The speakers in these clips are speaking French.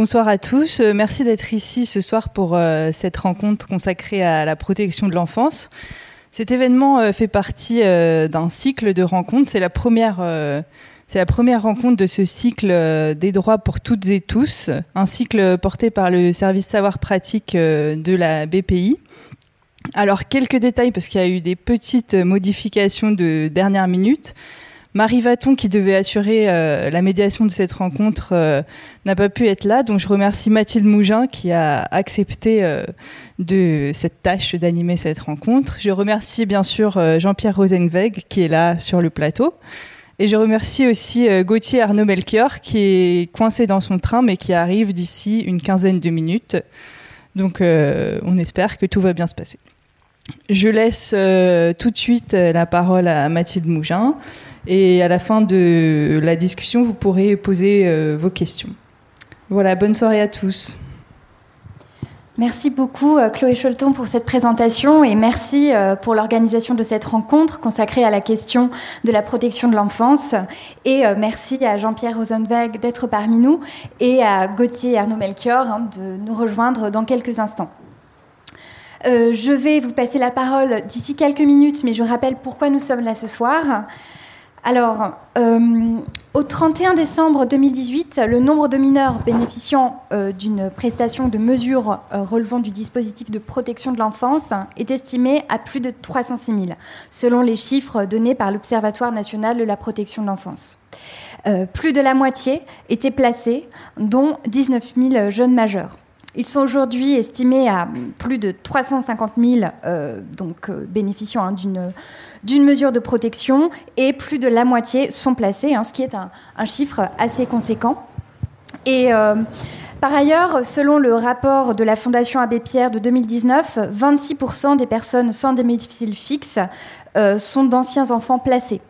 Bonsoir à tous. Merci d'être ici ce soir pour cette rencontre consacrée à la protection de l'enfance. Cet événement fait partie d'un cycle de rencontres. C'est la première c'est la première rencontre de ce cycle euh, des droits pour toutes et tous, un cycle porté par le service savoir pratique euh, de la BPI. Alors quelques détails parce qu'il y a eu des petites modifications de dernière minute. Marie Vaton, qui devait assurer euh, la médiation de cette rencontre, n'a pas pu être là. Donc je remercie Mathilde Mougin qui a accepté de cette tâche d'animer cette rencontre. Je remercie bien sûr Jean-Pierre Rosenweg qui est là sur le plateau. Et je remercie aussi euh, Gauthier Arnaud Melchior qui est coincé dans son train mais qui arrive d'ici une quinzaine de minutes. Donc euh, on espère que tout va bien se passer. Je laisse euh, tout de suite la parole à Mathilde Mougin et à la fin de la discussion, vous pourrez poser vos questions. Voilà, bonne soirée à tous. Merci beaucoup euh, Chloé Cholton pour cette présentation et merci euh, pour l'organisation de cette rencontre consacrée à la question de la protection de l'enfance. Et euh, merci à Jean-Pierre Rosenweg d'être parmi nous et à Gauthier Arnaud Melchior hein, de nous rejoindre dans quelques instants. je vais vous passer la parole d'ici quelques minutes, mais je rappelle pourquoi nous sommes là ce soir. Alors, euh, au 31 décembre 2018, le nombre de mineurs bénéficiant euh, d'une prestation de mesure euh, relevant du dispositif de protection de l'enfance est estimé à plus de 306 000, selon les chiffres donnés par l'Observatoire national de la protection de l'enfance. plus de la moitié étaient placés, dont 19 000 jeunes majeurs. Ils sont aujourd'hui estimés à plus de 350 000 euh, donc, euh, bénéficiant hein, d'une mesure de protection et plus de la moitié sont placés, hein, ce qui est un, chiffre assez conséquent. Euh, par ailleurs, selon le rapport de la Fondation Abbé Pierre de 2019, 26% des personnes sans domicile fixe sont d'anciens enfants placés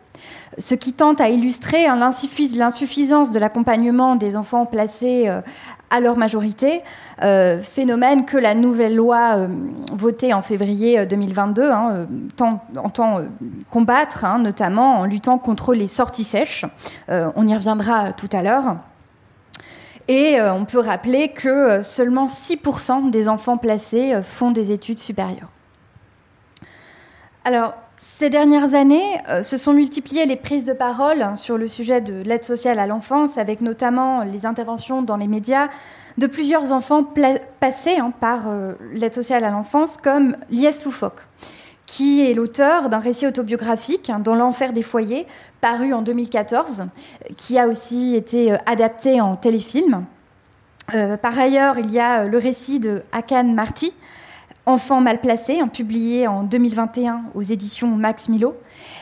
ce qui tente à illustrer hein, l'insuffisance de l'accompagnement des enfants placés euh, à leur majorité, euh, phénomène que la nouvelle loi euh, votée en février 2022 hein, entend combattre, hein, notamment en luttant contre les sorties sèches. on y reviendra tout à l'heure. Et on peut rappeler que seulement 6% des enfants placés font des études supérieures. Alors, ces dernières années, euh, se sont multipliées les prises de parole sur le sujet de l'aide sociale à l'enfance, avec notamment les interventions dans les médias de plusieurs enfants passés hein, par euh, l'aide sociale à l'enfance, comme Lies Loufoque, qui est l'auteur d'un récit autobiographique hein, dans l'enfer des foyers, paru en 2014, qui a aussi été euh, adapté en téléfilm. par ailleurs, il y a le récit de Hakan Marty, Enfants mal placés, publié en 2021 aux éditions Max Milo.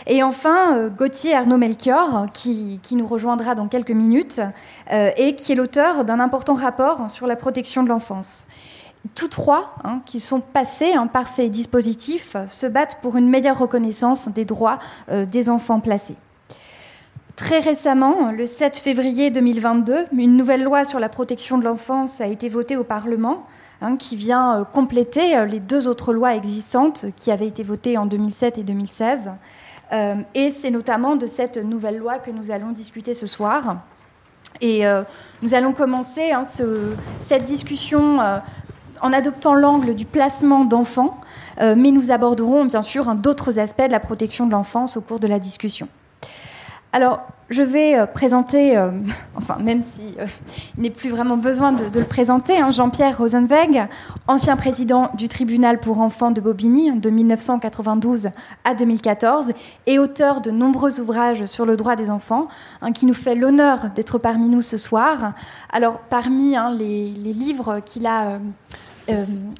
Et enfin, euh, Gauthier Arnaud Melchior, qui, nous rejoindra dans quelques minutes, euh, et qui est l'auteur d'un important rapport sur la protection de l'enfance. Tous trois, hein, qui sont passés hein, par ces dispositifs, se battent pour une meilleure reconnaissance des droits euh, des enfants placés. Très récemment, le 7 février 2022, une nouvelle loi sur la protection de l'enfance a été votée au Parlement Hein, qui vient euh, compléter euh, les deux autres lois existantes qui avaient été votées en 2007 et 2016. Euh, et c'est notamment de cette nouvelle loi que nous allons discuter ce soir. Et nous allons commencer hein, cette discussion en adoptant l'angle du placement d'enfants, mais nous aborderons bien sûr d'autres aspects de la protection de l'enfance au cours de la discussion. Alors, je vais euh, présenter, euh, enfin, même s'il si, euh, n'est plus vraiment besoin de, le présenter, hein, Jean-Pierre Rosenweg, ancien président du tribunal pour enfants de Bobigny de 1992 à 2014 et auteur de nombreux ouvrages sur le droit des enfants, hein, qui nous fait l'honneur d'être parmi nous ce soir. Alors, parmi hein, les, livres qu'il a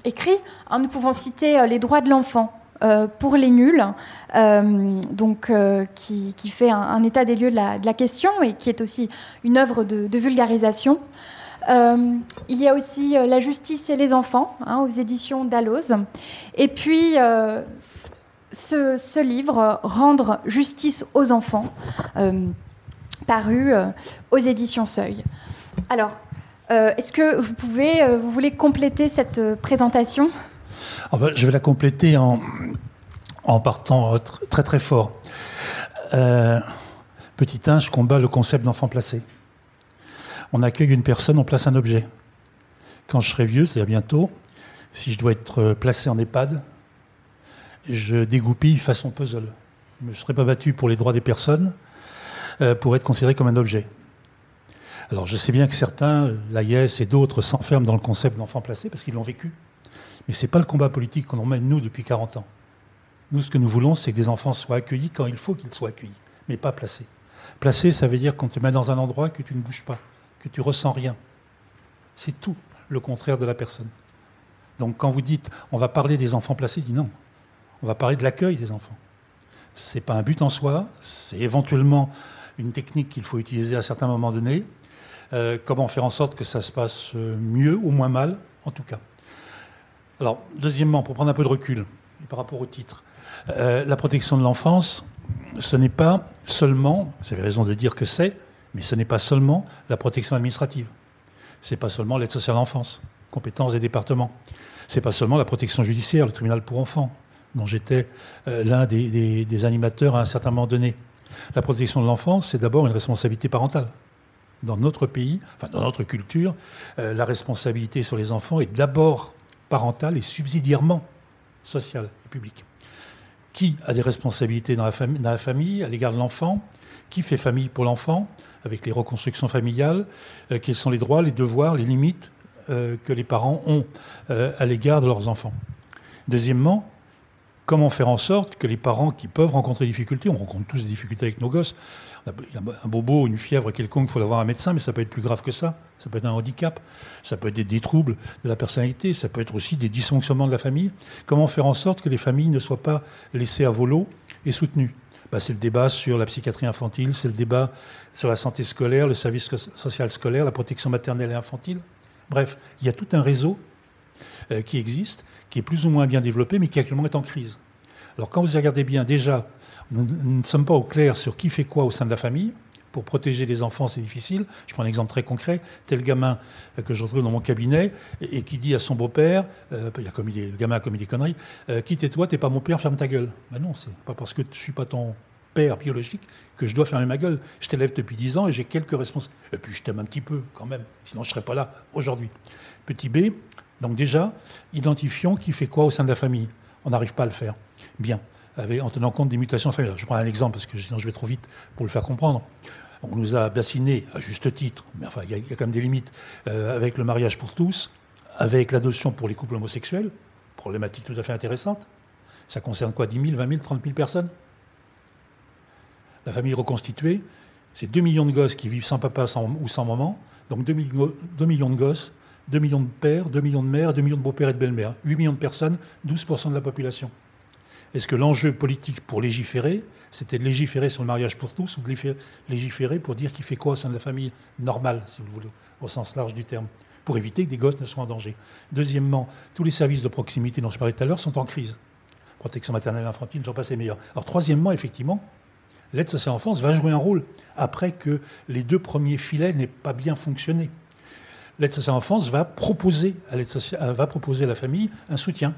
écrits, nous pouvons citer Les droits de l'enfant euh, pour les nuls, euh, donc, euh, qui, fait un, état des lieux de la, question et qui est aussi une œuvre de, vulgarisation. il y a aussi La justice et les enfants hein, aux éditions Dalloz. Et puis ce, ce, livre, Rendre justice aux enfants, paru aux éditions Seuil. Alors, est-ce que vous pouvez, vous voulez compléter cette présentation? Ah bah, je vais la compléter en, partant très très fort. Euh, petit 1, je combat le concept d'enfant placé. On accueille une personne, on place un objet. quand je serai vieux, c'est-à-dire bientôt, si je dois être placé en EHPAD, je dégoupille façon puzzle. Je ne me serais pas battu pour les droits des personnes euh, pour être considéré comme un objet. Alors je sais bien que certains, l'AIS et d'autres, s'enferment dans le concept d'enfant placé parce qu'ils l'ont vécu. Mais ce n'est pas le combat politique qu'on mène, nous, depuis 40 ans. Nous, ce que nous voulons, c'est que des enfants soient accueillis quand il faut qu'ils soient accueillis, mais pas placés. Placé, ça veut dire qu'on te met dans un endroit que tu ne bouges pas, que tu ressens rien. C'est tout le contraire de la personne. Donc quand vous dites on va parler des enfants placés, dit non. On va parler de l'accueil des enfants. Ce n'est pas un but en soi, c'est éventuellement une technique qu'il faut utiliser à certains moments donnés. Euh, comment faire en sorte que ça se passe mieux ou moins mal, en tout cas. Alors, deuxièmement, pour prendre un peu de recul par rapport au titre, euh, la protection de l'enfance, ce n'est pas seulement, vous avez raison de dire que c'est, mais ce n'est pas seulement la protection administrative. Ce n'est pas seulement l'aide sociale à l'enfance, compétences des départements. Ce n'est pas seulement la protection judiciaire, le tribunal pour enfants, dont j'étais euh, l'un des, animateurs à un certain moment donné. La protection de l'enfance, c'est d'abord une responsabilité parentale. Dans notre pays, enfin dans notre culture, euh, la responsabilité sur les enfants est d'abord parentale et subsidiairement sociale et publique. Qui a des responsabilités dans la, famille, à l'égard de l'enfant? Qui fait famille pour l'enfant avec les reconstructions familiales? Euh, Quels sont les droits, les devoirs, les limites que les parents ont à l'égard de leurs enfants? Deuxièmement, comment faire en sorte que les parents qui peuvent rencontrer des difficultés, on rencontre tous des difficultés avec nos gosses, un bobo, une fièvre quelconque, il faut l'avoir un médecin, mais ça peut être plus grave que ça. Ça peut être un handicap, ça peut être des, troubles de la personnalité, ça peut être aussi des dysfonctionnements de la famille. Comment faire en sorte que les familles ne soient pas laissées à volo et soutenues? Bah, C'est le débat sur la psychiatrie infantile, c'est le débat sur la santé scolaire, le service social scolaire, la protection maternelle et infantile. Bref, il y a tout un réseau euh, qui existe qui est plus ou moins bien développé, mais qui actuellement est en crise. Alors quand vous regardez bien, déjà, nous, ne sommes pas au clair sur qui fait quoi au sein de la famille. Pour protéger les enfants, c'est difficile. Je prends un exemple très concret. Tel gamin euh, que je retrouve dans mon cabinet et, qui dit à son beau-père, euh, le gamin a commis des conneries, euh, quitte-toi, t'es pas mon père, ferme ta gueule. Ben non, c'est pas parce que je suis pas ton père biologique que je dois fermer ma gueule. Je t'élève depuis 10 ans et j'ai quelques responsabilités. Et puis je t'aime un petit peu quand même, sinon je serais pas là aujourd'hui. Petit B, donc déjà, identifions qui fait quoi au sein de la famille. On n'arrive pas à le faire. Bien, en tenant compte des mutations familiales. Je prends un exemple parce que sinon je vais trop vite pour le faire comprendre. On nous a bassiné, à juste titre, mais enfin il y, a quand même des limites, euh, avec le mariage pour tous, avec l'adoption pour les couples homosexuels, problématique tout à fait intéressante. Ça concerne quoi 10 000, 20 000, 30 000 personnes? La famille reconstituée, c'est 2 millions de gosses qui vivent sans papa ou sans maman, donc 2 millions de gosses 2 millions de pères, 2 millions de mères, 2 millions de beaux-pères et de belles-mères. 8 millions de personnes, 12% de la population. Est-ce que l'enjeu politique pour légiférer, c'était de légiférer sur le mariage pour tous ou de légiférer pour dire qui fait quoi au sein de la famille normale, si vous voulez, au sens large du terme, pour éviter que des gosses ne soient en danger? Deuxièmement, tous les services de proximité dont je parlais tout à l'heure sont en crise. Protection maternelle infantile, j'en passe les meilleurs. Alors troisièmement, effectivement, l'aide sociale à l'enfance va jouer un rôle après que les deux premiers filets n'aient pas bien fonctionné l'aide sociale à l'enfance va proposer à sociale, va proposer à la famille un soutien.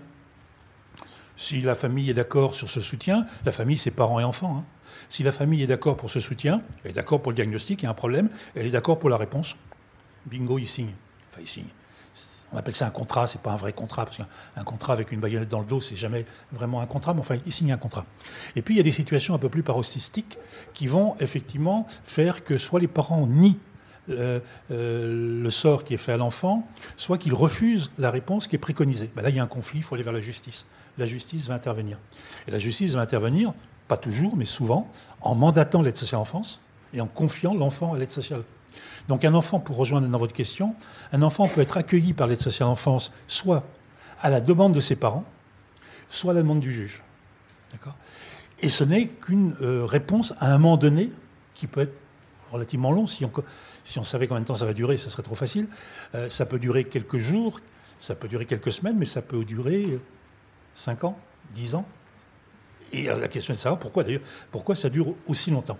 Si la famille est d'accord sur ce soutien, la famille, c'est parents et enfants. Hein. Si la famille est d'accord pour ce soutien, elle est d'accord pour le diagnostic, il y a un problème, elle est d'accord pour la réponse. Bingo, il signe. Enfin, il signe. On appelle ça un contrat, c'est pas un vrai contrat, parce qu'un contrat avec une baïonnette dans le dos, c'est jamais vraiment un contrat, mais enfin, il signe un contrat. Et puis, il y a des situations un peu plus paroxystiques qui vont effectivement faire que soit les parents nient euh, le sort qui est fait à l'enfant, soit qu'il refuse la réponse qui est préconisée. Ben là, il y a un conflit, il faut aller vers la justice. La justice va intervenir. Et la justice va intervenir, pas toujours, mais souvent, en mandatant l'aide sociale à l'enfance et en confiant l'enfant à l'aide sociale. Donc un enfant, pour rejoindre dans votre question, un enfant peut être accueilli par l'aide sociale à l'enfance soit à la demande de ses parents, soit à la demande du juge. Et ce n'est qu'une euh, réponse à un moment donné qui peut être relativement long. Si on, si on savait combien de temps ça va durer, ça serait trop facile. Euh, ça peut durer quelques jours, ça peut durer quelques semaines, mais ça peut durer 5 ans, 10 ans? Et euh, la question est de savoir pourquoi d'ailleurs, pourquoi ça dure aussi longtemps.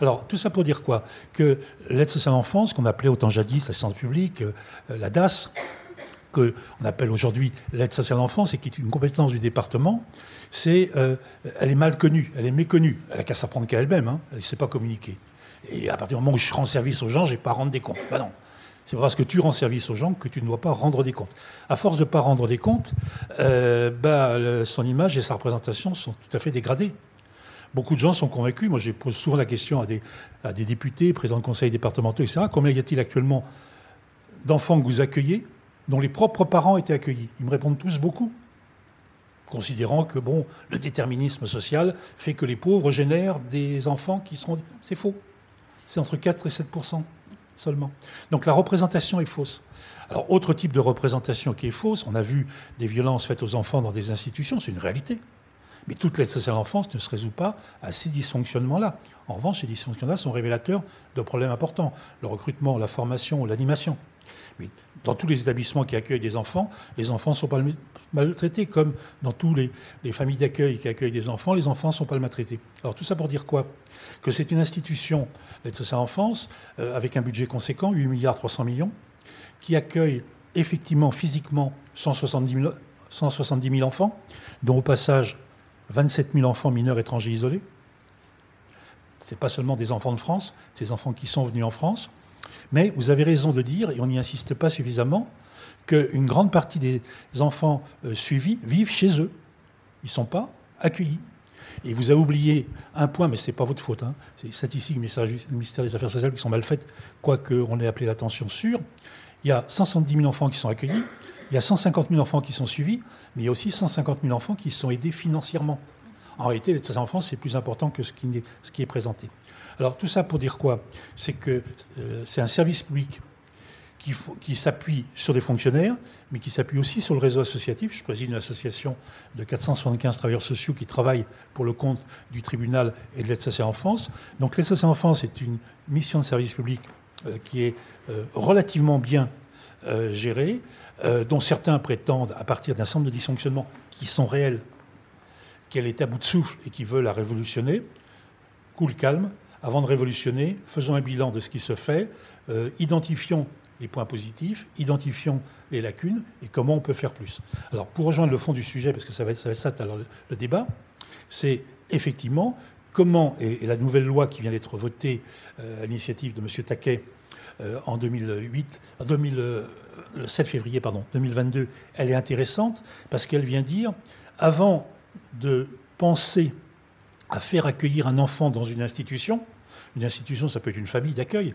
Alors, tout ça pour dire quoi? Que l'aide sociale à l'enfance, qu'on appelait autant jadis l'assistance publique, euh, la DAS, qu'on appelle aujourd'hui l'aide sociale à l'enfance et qui est une compétence du département, c'est, elle est mal connue, elle est méconnue. Elle n'a qu'à s'apprendre qu'à elle-même, hein, elle ne sait pas communiquer. Et à partir du moment où je rends service aux gens, je n'ai pas à rendre des comptes. Ben non. C'est parce que tu rends service aux gens que tu ne dois pas rendre des comptes. À force de ne pas rendre des comptes, euh, bah, son image et sa représentation sont tout à fait dégradées. Beaucoup de gens sont convaincus. Moi, je pose souvent la question à des, à des députés, présidents de conseils départementaux, etc. Combien y a-t-il actuellement d'enfants que vous accueillez dont les propres parents étaient accueillis? Ils me répondent tous beaucoup considérant que bon, le déterminisme social fait que les pauvres génèrent des enfants qui seront. C'est faux. C'est entre 4 et 7 seulement. Donc la représentation est fausse. Alors, autre type de représentation qui est fausse, on a vu des violences faites aux enfants dans des institutions, c'est une réalité. Mais toute l'aide sociale à l'enfance ne se résout pas à ces dysfonctionnements-là. En revanche, ces dysfonctionnements-là sont révélateurs de problèmes importants le recrutement, la formation, l'animation. Mais dans tous les établissements qui accueillent des enfants, les enfants ne sont pas maltraités, comme dans tous les, familles d'accueil qui accueillent des enfants, les enfants ne sont pas maltraités. Alors tout ça pour dire quoi? Que c'est une institution, l'aide sociale à l'enfance, euh, avec un budget conséquent, 8 milliards 300 millions, qui accueille effectivement, physiquement, 170 000, 170 000 enfants, dont au passage 27 000 enfants mineurs étrangers isolés. Ce n'est pas seulement des enfants de France, c'est des enfants qui sont venus en France. Mais vous avez raison de dire, et on n'y insiste pas suffisamment, qu'une grande partie des enfants euh, suivis vivent chez eux. Ils ne sont pas accueillis. Et vous avez oublié un point, mais ce n'est pas votre faute. Hein. C'est les statistiques du ministère des Affaires sociales qui sont mal faites, quoique on ait appelé l'attention sur. Il y a 170 000 enfants qui sont accueillis, il y a 150 000 enfants qui sont suivis, mais il y a aussi 150 000 enfants qui sont aidés financièrement. En réalité, l'aide enfants, c'est plus important que ce qui est présenté. Alors tout ça pour dire quoi? C'est que euh, c'est un service public qui, qui s'appuie sur des fonctionnaires, mais qui s'appuie aussi sur le réseau associatif. Je préside une association de 475 travailleurs sociaux qui travaillent pour le compte du tribunal et de l'aide sociale en France. Donc l'aide sociale en France est une mission de service public euh, qui est euh, relativement bien gérée, dont certains prétendent, à partir d'un centre de dysfonctionnement qui sont réels, qu'elle est à bout de souffle et qui veulent la révolutionner. Cool, calme avant de révolutionner, faisons un bilan de ce qui se fait, euh, identifions les points positifs, identifions les lacunes et comment on peut faire plus. Alors, pour rejoindre le fond du sujet, parce que ça va être ça, alors, le, débat, c'est effectivement comment, et, la nouvelle loi qui vient d'être votée euh, à l'initiative de M. Taquet euh, en 2008, en 2000, le 7 février pardon, 2022, elle est intéressante parce qu'elle vient dire, avant de penser à faire accueillir un enfant dans une institution, une institution, ça peut être une famille d'accueil,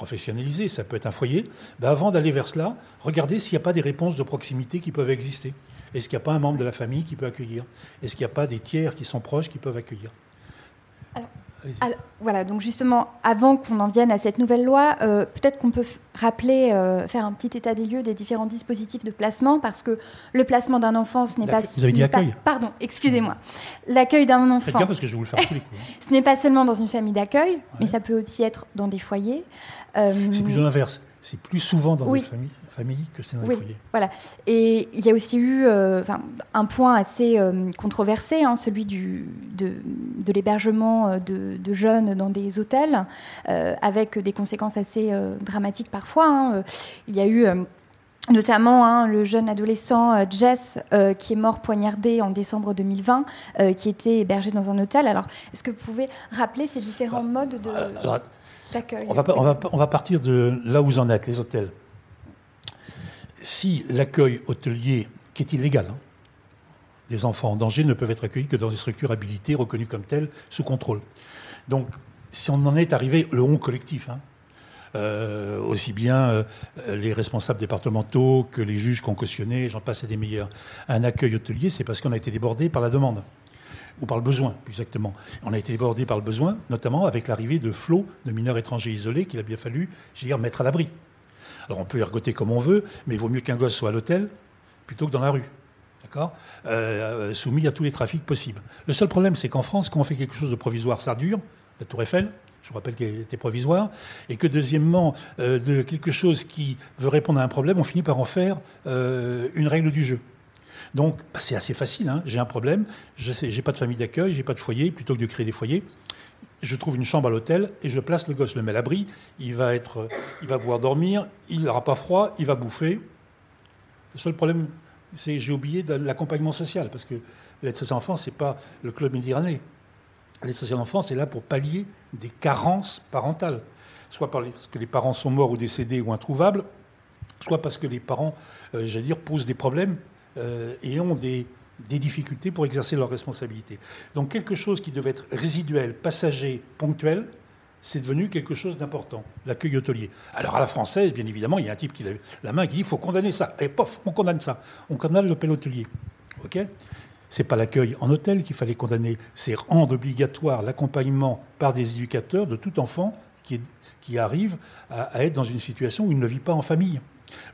professionnalisée, ça peut être un foyer, ben avant d'aller vers cela, regardez s'il n'y a pas des réponses de proximité qui peuvent exister. Est-ce qu'il n'y a pas un membre de la famille qui peut accueillir? Est-ce qu'il n'y a pas des tiers qui sont proches qui peuvent accueillir? Voilà, donc justement, avant qu'on en vienne à cette nouvelle loi, euh, peut-être qu'on peut rappeler, euh, faire un petit état des lieux des différents dispositifs de placement, parce que le placement d'un enfant, ce n'est pas... Vous avez dit accueil Pardon, excusez-moi. L'accueil d'un enfant... Parce que je vais vous le faire tous les coups. Ce n'est pas seulement dans une famille d'accueil, mais ça peut aussi être dans des foyers. Euh, c'est plutôt l'inverse c'est plus souvent dans les familles, que c'est dans les foyers. Voilà. Et il y a aussi eu euh, un point assez euh, controversé, hein, celui du, de, l'hébergement euh, de, jeunes dans des hôtels, avec des conséquences assez dramatiques parfois. Hein. Il y a eu notamment hein, le jeune adolescent Jess qui est mort poignardé en décembre 2020, qui était hébergé dans un hôtel. Alors, est-ce que vous pouvez rappeler ces différents bah, modes de... On va, partir de là où vous en êtes, les hôtels. Si l'accueil hôtelier, qui est illégal, hein, des enfants en danger ne peuvent être accueillis que dans des structures habilitées, reconnues comme telles, sous contrôle. Donc, si on en est arrivé, le on collectif, hein, euh, aussi bien euh, les responsables départementaux que les juges cautionné, j'en passe à des meilleurs, un accueil hôtelier, c'est parce qu'on a été débordé par la demande ou par le besoin, exactement. On a été débordé par le besoin, notamment avec l'arrivée de flots de mineurs étrangers isolés qu'il a bien fallu, je dire, mettre à l'abri. Alors on peut ergoter comme on veut, mais il vaut mieux qu'un gosse soit à l'hôtel plutôt que dans la rue. D'accord? Euh, Soumis à tous les trafics possibles. Le seul problème, c'est qu'en France, quand on fait quelque chose de provisoire, ça dure. La Tour Eiffel, je vous rappelle qu'elle était provisoire, et que deuxièmement, euh, de quelque chose qui veut répondre à un problème, on finit par en faire euh, une règle du jeu. Donc, bah, c'est assez facile. Hein. J'ai un problème, je n'ai pas de famille d'accueil, j'ai pas de foyer. Plutôt que de créer des foyers, je trouve une chambre à l'hôtel et je place le gosse, le mets à l'abri. Il va être, il va pouvoir dormir, il n'aura pas froid, il va bouffer. Le seul problème, c'est j'ai oublié l'accompagnement social parce que l'aide sociale enfance, c'est pas le club méditerranéen. L'aide sociale enfance est là pour pallier des carences parentales. soit parce que les parents sont morts ou décédés ou introuvables, soit parce que les parents, euh, j'allais dire, posent des problèmes euh, et ont des, difficultés pour exercer leurs responsabilités. Donc quelque chose qui devait être résiduel, passager, ponctuel, c'est devenu quelque chose d'important, l'accueil hôtelier. Alors à la française, bien évidemment, il y a un type qui lève la main qui dit il faut condamner ça. Et pof, on condamne ça. On condamne l'hôtel hôtelier. OK? C'est pas l'accueil en hôtel qu'il fallait condamner, c'est rendre obligatoire l'accompagnement par des éducateurs de tout enfant qui, qui arrive à, être dans une situation où il ne vit pas en famille.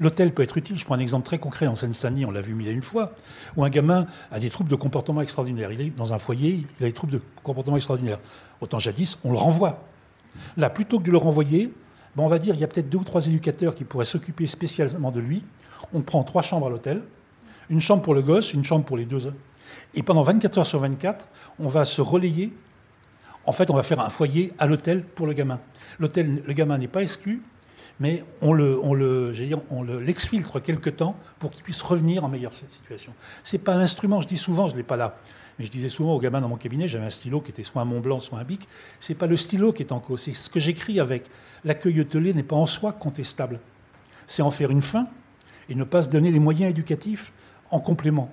L'hôtel peut être utile. Je prends un exemple très concret en Seine-Saint-Denis, on l'a vu mille et une fois, où un gamin a des troubles de comportement extraordinaires. Il est dans un foyer, il a des troubles de comportement extraordinaires. Autant jadis, on le renvoie. Là, plutôt que de le renvoyer, ben on va dire il y a peut-être deux ou trois éducateurs qui pourraient s'occuper spécialement de lui. On prend trois chambres à l'hôtel, une chambre pour le gosse, une chambre pour les deux. Et pendant 24 heures sur 24, on va se relayer. En fait, on va faire un foyer à l'hôtel pour le gamin. L'hôtel, le gamin n'est pas exclu, mais on le, on l'exfiltre quelque temps pour qu'il puisse revenir en meilleure situation. C'est pas l'instrument. Je dis souvent, je l'ai pas là. Mais je disais souvent aux gamins dans mon cabinet, j'avais un stylo qui était soit un Mont Blanc, soit un Bic. C'est pas le stylo qui est en cause, c'est ce que j'écris avec. L'accueil hôtelier n'est pas en soi contestable. C'est en faire une fin et ne pas se donner les moyens éducatifs en complément.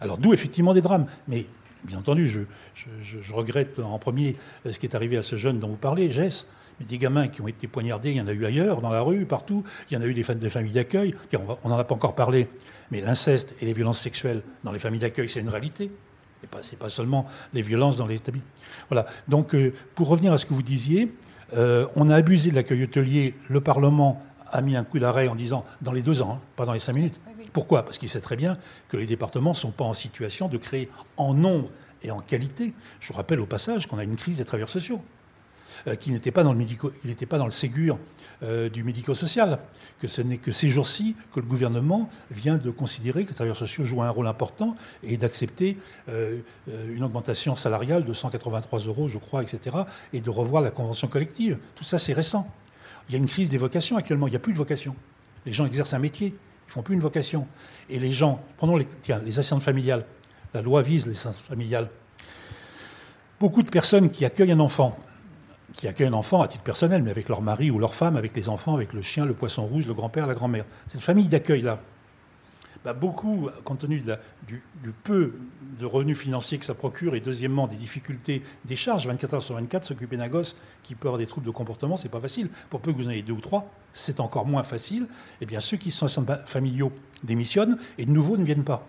Alors d'où effectivement des drames. Mais bien entendu, je, regrette en premier ce qui est arrivé à ce jeune dont vous parlez, Jess. Mais des gamins qui ont été poignardés, il y en a eu ailleurs, dans la rue, partout. Il y en a eu des, des familles d'accueil. On n'en a pas encore parlé, mais l'inceste et les violences sexuelles dans les familles d'accueil, c'est une réalité. Ce n'est pas, seulement les violences dans les établissements. Voilà. Donc, euh, pour revenir à ce que vous disiez, euh, on a abusé de l'accueil hôtelier. Le Parlement a mis un coup d'arrêt en disant dans les deux ans, hein, pas dans les cinq minutes. Pourquoi? Parce qu'il sait très bien que les départements ne sont pas en situation de créer en nombre et en qualité. Je rappelle au passage qu'on a une crise des travailleurs sociaux. Euh, qui n'était pas dans le médico, il n'était pas dans le Ségur euh, du médico-social, que ce n'est que ces jours-ci que le gouvernement vient de considérer que les travailleurs sociaux jouent un rôle important et d'accepter euh, une augmentation salariale de 183 euros, je crois, etc., et de revoir la convention collective. Tout ça, c'est récent. Il y a une crise des vocations actuellement. Il n'y a plus de vocation. Les gens exercent un métier. Ils font plus une vocation. Et les gens, prenons les, tiens, les assistantes familiales. La loi vise les assistantes familiales. Beaucoup de personnes qui accueillent un enfant qui accueillent un enfant à titre personnel, mais avec leur mari ou leur femme, avec les enfants, avec le chien, le poisson rouge, le grand-père, la grand-mère. Cette famille d'accueil-là, bah beaucoup, compte tenu du, peu de revenus financiers que ça procure, et deuxièmement des difficultés des charges, 24 heures sur 24, s'occuper d'un gosse qui peut avoir des troubles de comportement, c'est pas facile. Pour peu que vous en ayez deux ou trois, c'est encore moins facile. Eh bien, ceux qui sont familiaux démissionnent et de nouveau ne viennent pas.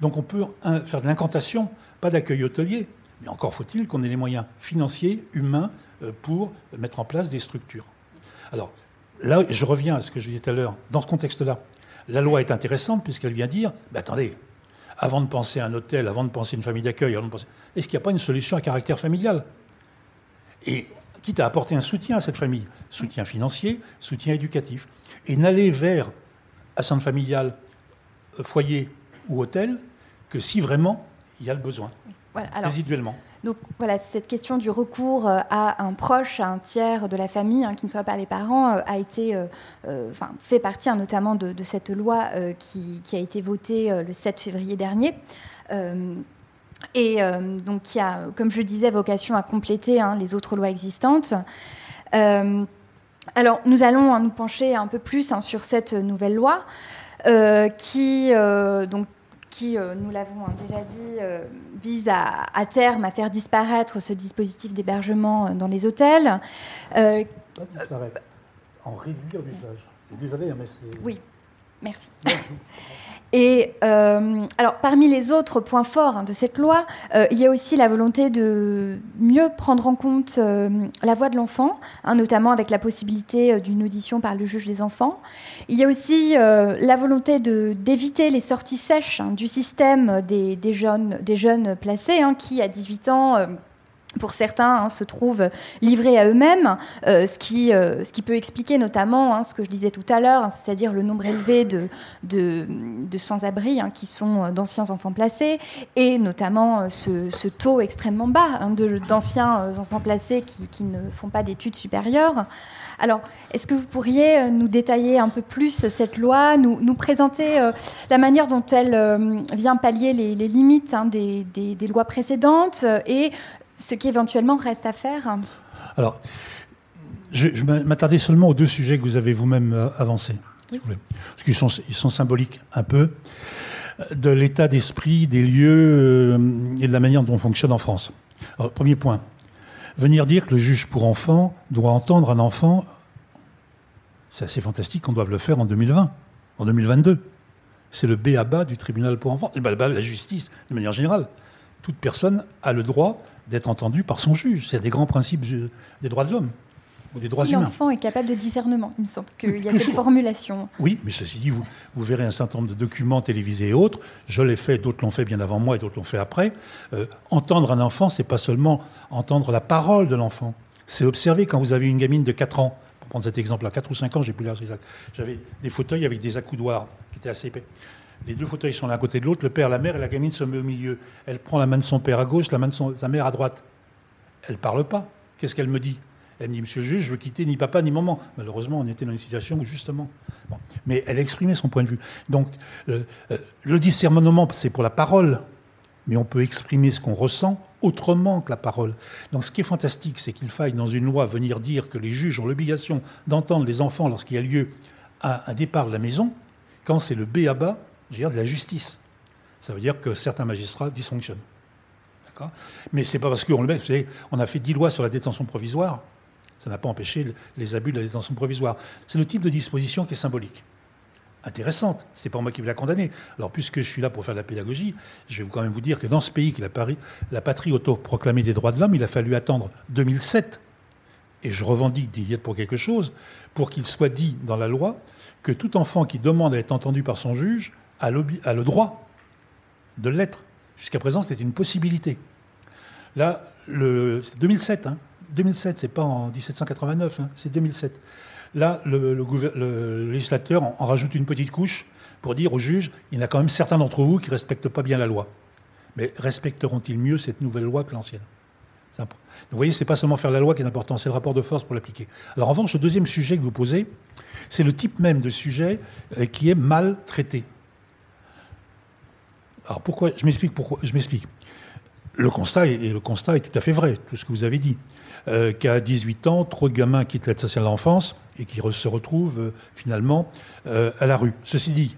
Donc on peut faire de l'incantation, pas d'accueil hôtelier, mais encore faut-il qu'on ait les moyens financiers, humains, euh, pour mettre en place des structures. Alors, là, je reviens à ce que je disais tout à l'heure. Dans ce contexte-là, la loi est intéressante puisqu'elle vient dire, mais attendez, avant de penser à un hôtel, avant de penser à une famille d'accueil, est-ce qu'il n'y a pas une solution à caractère familial? Et quitte à apporter un soutien à cette famille, soutien financier, soutien éducatif, et n'aller vers un centre familial, foyer ou hôtel que si vraiment il y a le besoin, résiduellement. Donc voilà, cette question du recours euh, à un proche, à un tiers de la famille, hein, qui ne soit pas les parents, euh, a été, euh, enfin, fait partie hein, notamment de, cette loi qui, a été votée le 7 février dernier. et donc qui a, comme je disais, vocation à compléter hein, les autres lois existantes. alors nous allons nous pencher un peu plus sur cette nouvelle loi. qui donc qui, euh, nous l'avons déjà dit, euh, vise à, terme à faire disparaître ce dispositif d'hébergement euh, dans les hôtels. Pas disparaître, en réduire l'usage. Désolé, hein, mais c'est... Oui, merci. Et euh, alors, parmi les autres points forts hein, de cette loi, euh, il y a aussi la volonté de mieux prendre en compte euh, la voix de l'enfant, hein, notamment avec la possibilité d'une audition par le juge des enfants. Il y a aussi la volonté d'éviter les sorties sèches hein, du système des, jeunes, des jeunes placés qui, à 18 ans, pour certains, hein, se trouvent livrés à eux-mêmes, euh, ce, qui, euh, ce qui peut expliquer notamment hein, ce que je disais tout à l'heure, hein, c'est-à-dire le nombre élevé de, sans-abri qui sont euh, d'anciens enfants placés, et notamment ce, taux extrêmement bas d'anciens enfants placés qui, ne font pas d'études supérieures. Alors, est-ce que vous pourriez nous détailler un peu plus cette loi, nous, présenter la manière dont elle vient pallier les, limites des, des, des, lois précédentes et ce qui éventuellement reste à faire Alors, Je, je m'attardais seulement aux deux sujets que vous avez vous-même euh, avancés, si vous voulez. parce qu'ils sont, ils sont symboliques un peu de l'état d'esprit, des lieux euh, et de la manière dont on fonctionne en France. Alors, premier point, venir dire que le juge pour enfants doit entendre un enfant, c'est assez fantastique qu'on doive le faire en 2020, en 2022. C'est le B à bas du tribunal pour enfants, et ben, la justice de manière générale. Toute personne a le droit d'être entendue par son juge. C'est des grands principes des droits de l'homme des droits si l'enfant est capable de discernement, il me semble qu'il y a cette formulation. Oui, mais ceci dit, vous, vous, verrez un certain nombre de documents télévisés et autres. Je l'ai fait, d'autres l'ont fait bien avant moi et d'autres l'ont fait après. Euh, entendre un enfant, c'est pas seulement entendre la parole de l'enfant. C'est observer quand vous avez une gamine de 4 ans, pour prendre cet exemple-là, 4 ou 5 ans, j'ai plus l'âge exact. J'avais des fauteuils avec des accoudoirs qui étaient assez épais. Les deux fauteuils sont l'un côté de l'autre, le père, la mère, et la gamine se met au milieu. Elle prend la main de son père à gauche, la main de sa mère à droite. Elle parle pas. Qu'est-ce qu'elle me dit? Elle me dit, Monsieur le juge, je veux quitter ni papa ni maman. Malheureusement, on était dans une situation où, justement. Mais elle a exprimé son point de vue. Donc, euh, le discernement, c'est pour la parole, mais on peut exprimer ce qu'on ressent autrement que la parole. Donc, ce qui est fantastique, c'est qu'il faille, dans une loi, venir dire que les juges ont l'obligation d'entendre les enfants lorsqu'il y a lieu à un départ de la maison, quand c'est le B à bas, de la justice. Ça veut dire que certains magistrats dysfonctionnent. Mais c'est pas parce qu'on le met, vous savez, on a fait dix lois sur la détention provisoire, ça n'a pas empêché les abus de la détention provisoire. C'est le type de disposition qui est symbolique. Intéressante, c'est pas moi qui vais la condamner. Alors, puisque je suis là pour faire de la pédagogie, je vais quand même vous dire que dans ce pays, qui la patrie autoproclamée des droits de l'homme, il a fallu attendre 2007, et je revendique d'y être pour quelque chose, pour qu'il soit dit dans la loi que tout enfant qui demande à être entendu par son juge a, le droit de l'être. Jusqu'à présent, c'était une possibilité. Là, c'est 2007, hein, 2007, c'est pas en 1789, hein, c'est 2007. Là, le, législateur en, rajoute une petite couche pour dire aux juges, il y en a quand même certains d'entre vous qui ne respectent pas bien la loi. Mais respecteront-ils mieux cette nouvelle loi que l'ancienne? Vous voyez, c'est pas seulement faire la loi qui est important, c'est le rapport de force pour l'appliquer. Alors en revanche, le deuxième sujet que vous posez, c'est le type même de sujet euh, qui est mal traité. Alors pourquoi Je m'explique pourquoi. Je m'explique. Le constat, est, tout à fait vrai, tout ce que vous avez dit. Euh, qu'à 18 ans, trop de gamins quittent l'aide sociale à l'enfance et qui se retrouvent euh, finalement euh, à la rue. Ceci dit,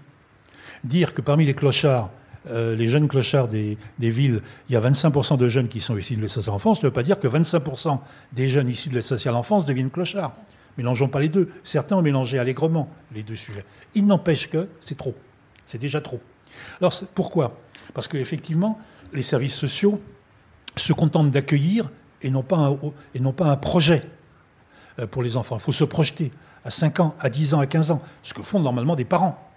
dire que parmi les clochards, les jeunes clochards des, villes, il y a 25% de jeunes qui sont issus de l'aide sociale à l'enfance, ne veut pas dire que 25% des jeunes issus de l'aide sociale à l'enfance deviennent clochards. Mélangeons pas les deux. Certains ont mélangé allègrement les deux sujets. Il n'empêche que c'est trop. C'est déjà trop. Alors pourquoi? Parce qu'effectivement, les services sociaux se contentent d'accueillir et non pas un, pas un projet euh, pour les enfants. Il faut se projeter à 5 ans, à 10 ans, à 15 ans, ce que font normalement des parents.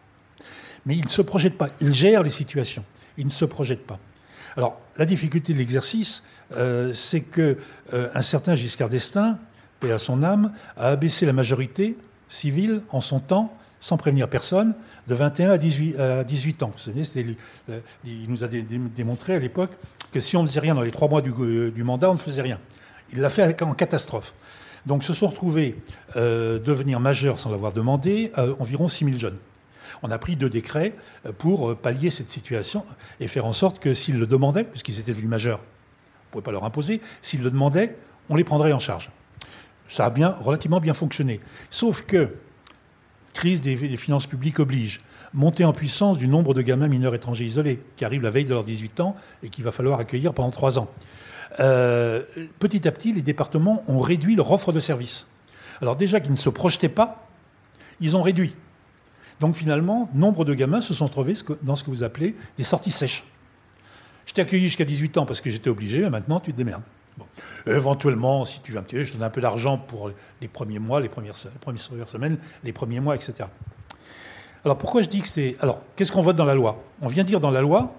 Mais ils ne se projettent pas, ils gèrent les situations, ils ne se projettent pas. Alors, la difficulté de l'exercice, euh, c'est qu'un euh, certain Giscard d'Estaing, paix à son âme, a abaissé la majorité civile en son temps, sans prévenir personne, de 21 à 18, à 18 ans. il nous a démontré à l'époque que si on ne faisait rien dans les trois mois du, mandat, on ne faisait rien. Il l'a fait en catastrophe. Donc se sont retrouvés euh, devenir majeurs sans l'avoir demandé euh, environ 6 000 jeunes. On a pris deux décrets euh, pour pallier cette situation et faire en sorte que s'ils le demandaient, puisqu'ils étaient devenus majeurs, on ne pouvait pas leur imposer, s'ils le demandaient, on les prendrait en charge. Ça a bien, relativement bien fonctionné. Sauf que, crise des finances publiques oblige, montée en puissance du nombre de gamins mineurs étrangers isolés qui arrivent la veille de leurs 18 ans et qu'il va falloir accueillir pendant trois ans. Euh, petit à petit, les départements ont réduit leur offre de services. Alors déjà qu'ils ne se projetaient pas, ils ont réduit. Donc finalement, nombre de gamins se sont trouvés dans ce que vous appelez des sorties sèches. Je t'ai accueilli jusqu'à 18 ans parce que j'étais obligé, mais maintenant tu te démerdes. Éventuellement, si tu veux un petit peu, je te donne un peu d'argent pour les premiers mois, les premières, premières semaines, les premiers mois, etc. Alors pourquoi je dis que c'est... Alors, qu'est-ce qu'on vote dans la loi? On vient dire dans la loi,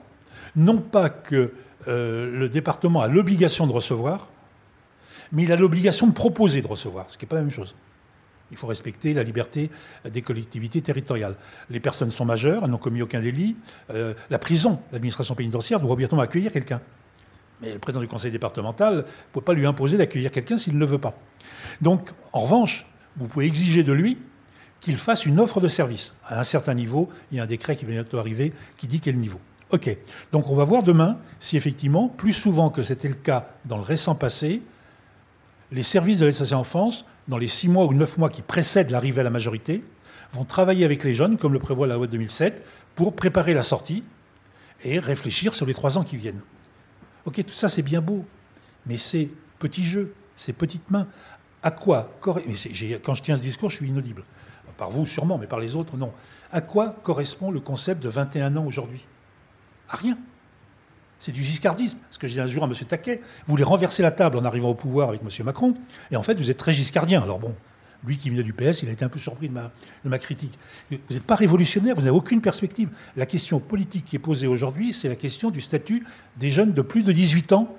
non pas que euh, le département a l'obligation de recevoir, mais il a l'obligation de proposer de recevoir, ce qui n'est pas la même chose. Il faut respecter la liberté des collectivités territoriales. Les personnes sont majeures, elles n'ont commis aucun délit. Euh, la prison, l'administration pénitentiaire, doit obligatoirement accueillir quelqu'un. Mais le président du conseil départemental ne peut pas lui imposer d'accueillir quelqu'un s'il ne le veut pas. Donc, en revanche, vous pouvez exiger de lui qu'il fasse une offre de service. À un certain niveau, il y a un décret qui vient bientôt arriver qui dit quel niveau. OK. Donc on va voir demain si effectivement, plus souvent que c'était le cas dans le récent passé, les services de l'aide enfance dans les six mois ou neuf mois qui précèdent l'arrivée à la majorité, vont travailler avec les jeunes, comme le prévoit la loi de 2007, pour préparer la sortie et réfléchir sur les trois ans qui viennent. Ok, tout ça c'est bien beau, mais ces petits jeux, ces petites mains, à quoi Quand je tiens ce discours, je suis inaudible. Par vous sûrement, mais par les autres, non. À quoi correspond le concept de 21 ans aujourd'hui? À rien. C'est du giscardisme. Ce que dis un jour à M. Taquet, vous voulez renverser la table en arrivant au pouvoir avec M. Macron, et en fait, vous êtes très giscardien. Alors bon, lui qui vient du PS, il a été un peu surpris de ma, critique. Vous n'êtes pas révolutionnaire, vous n'avez aucune perspective. La question politique qui est posée aujourd'hui, c'est la question du statut des jeunes de plus de 18 ans,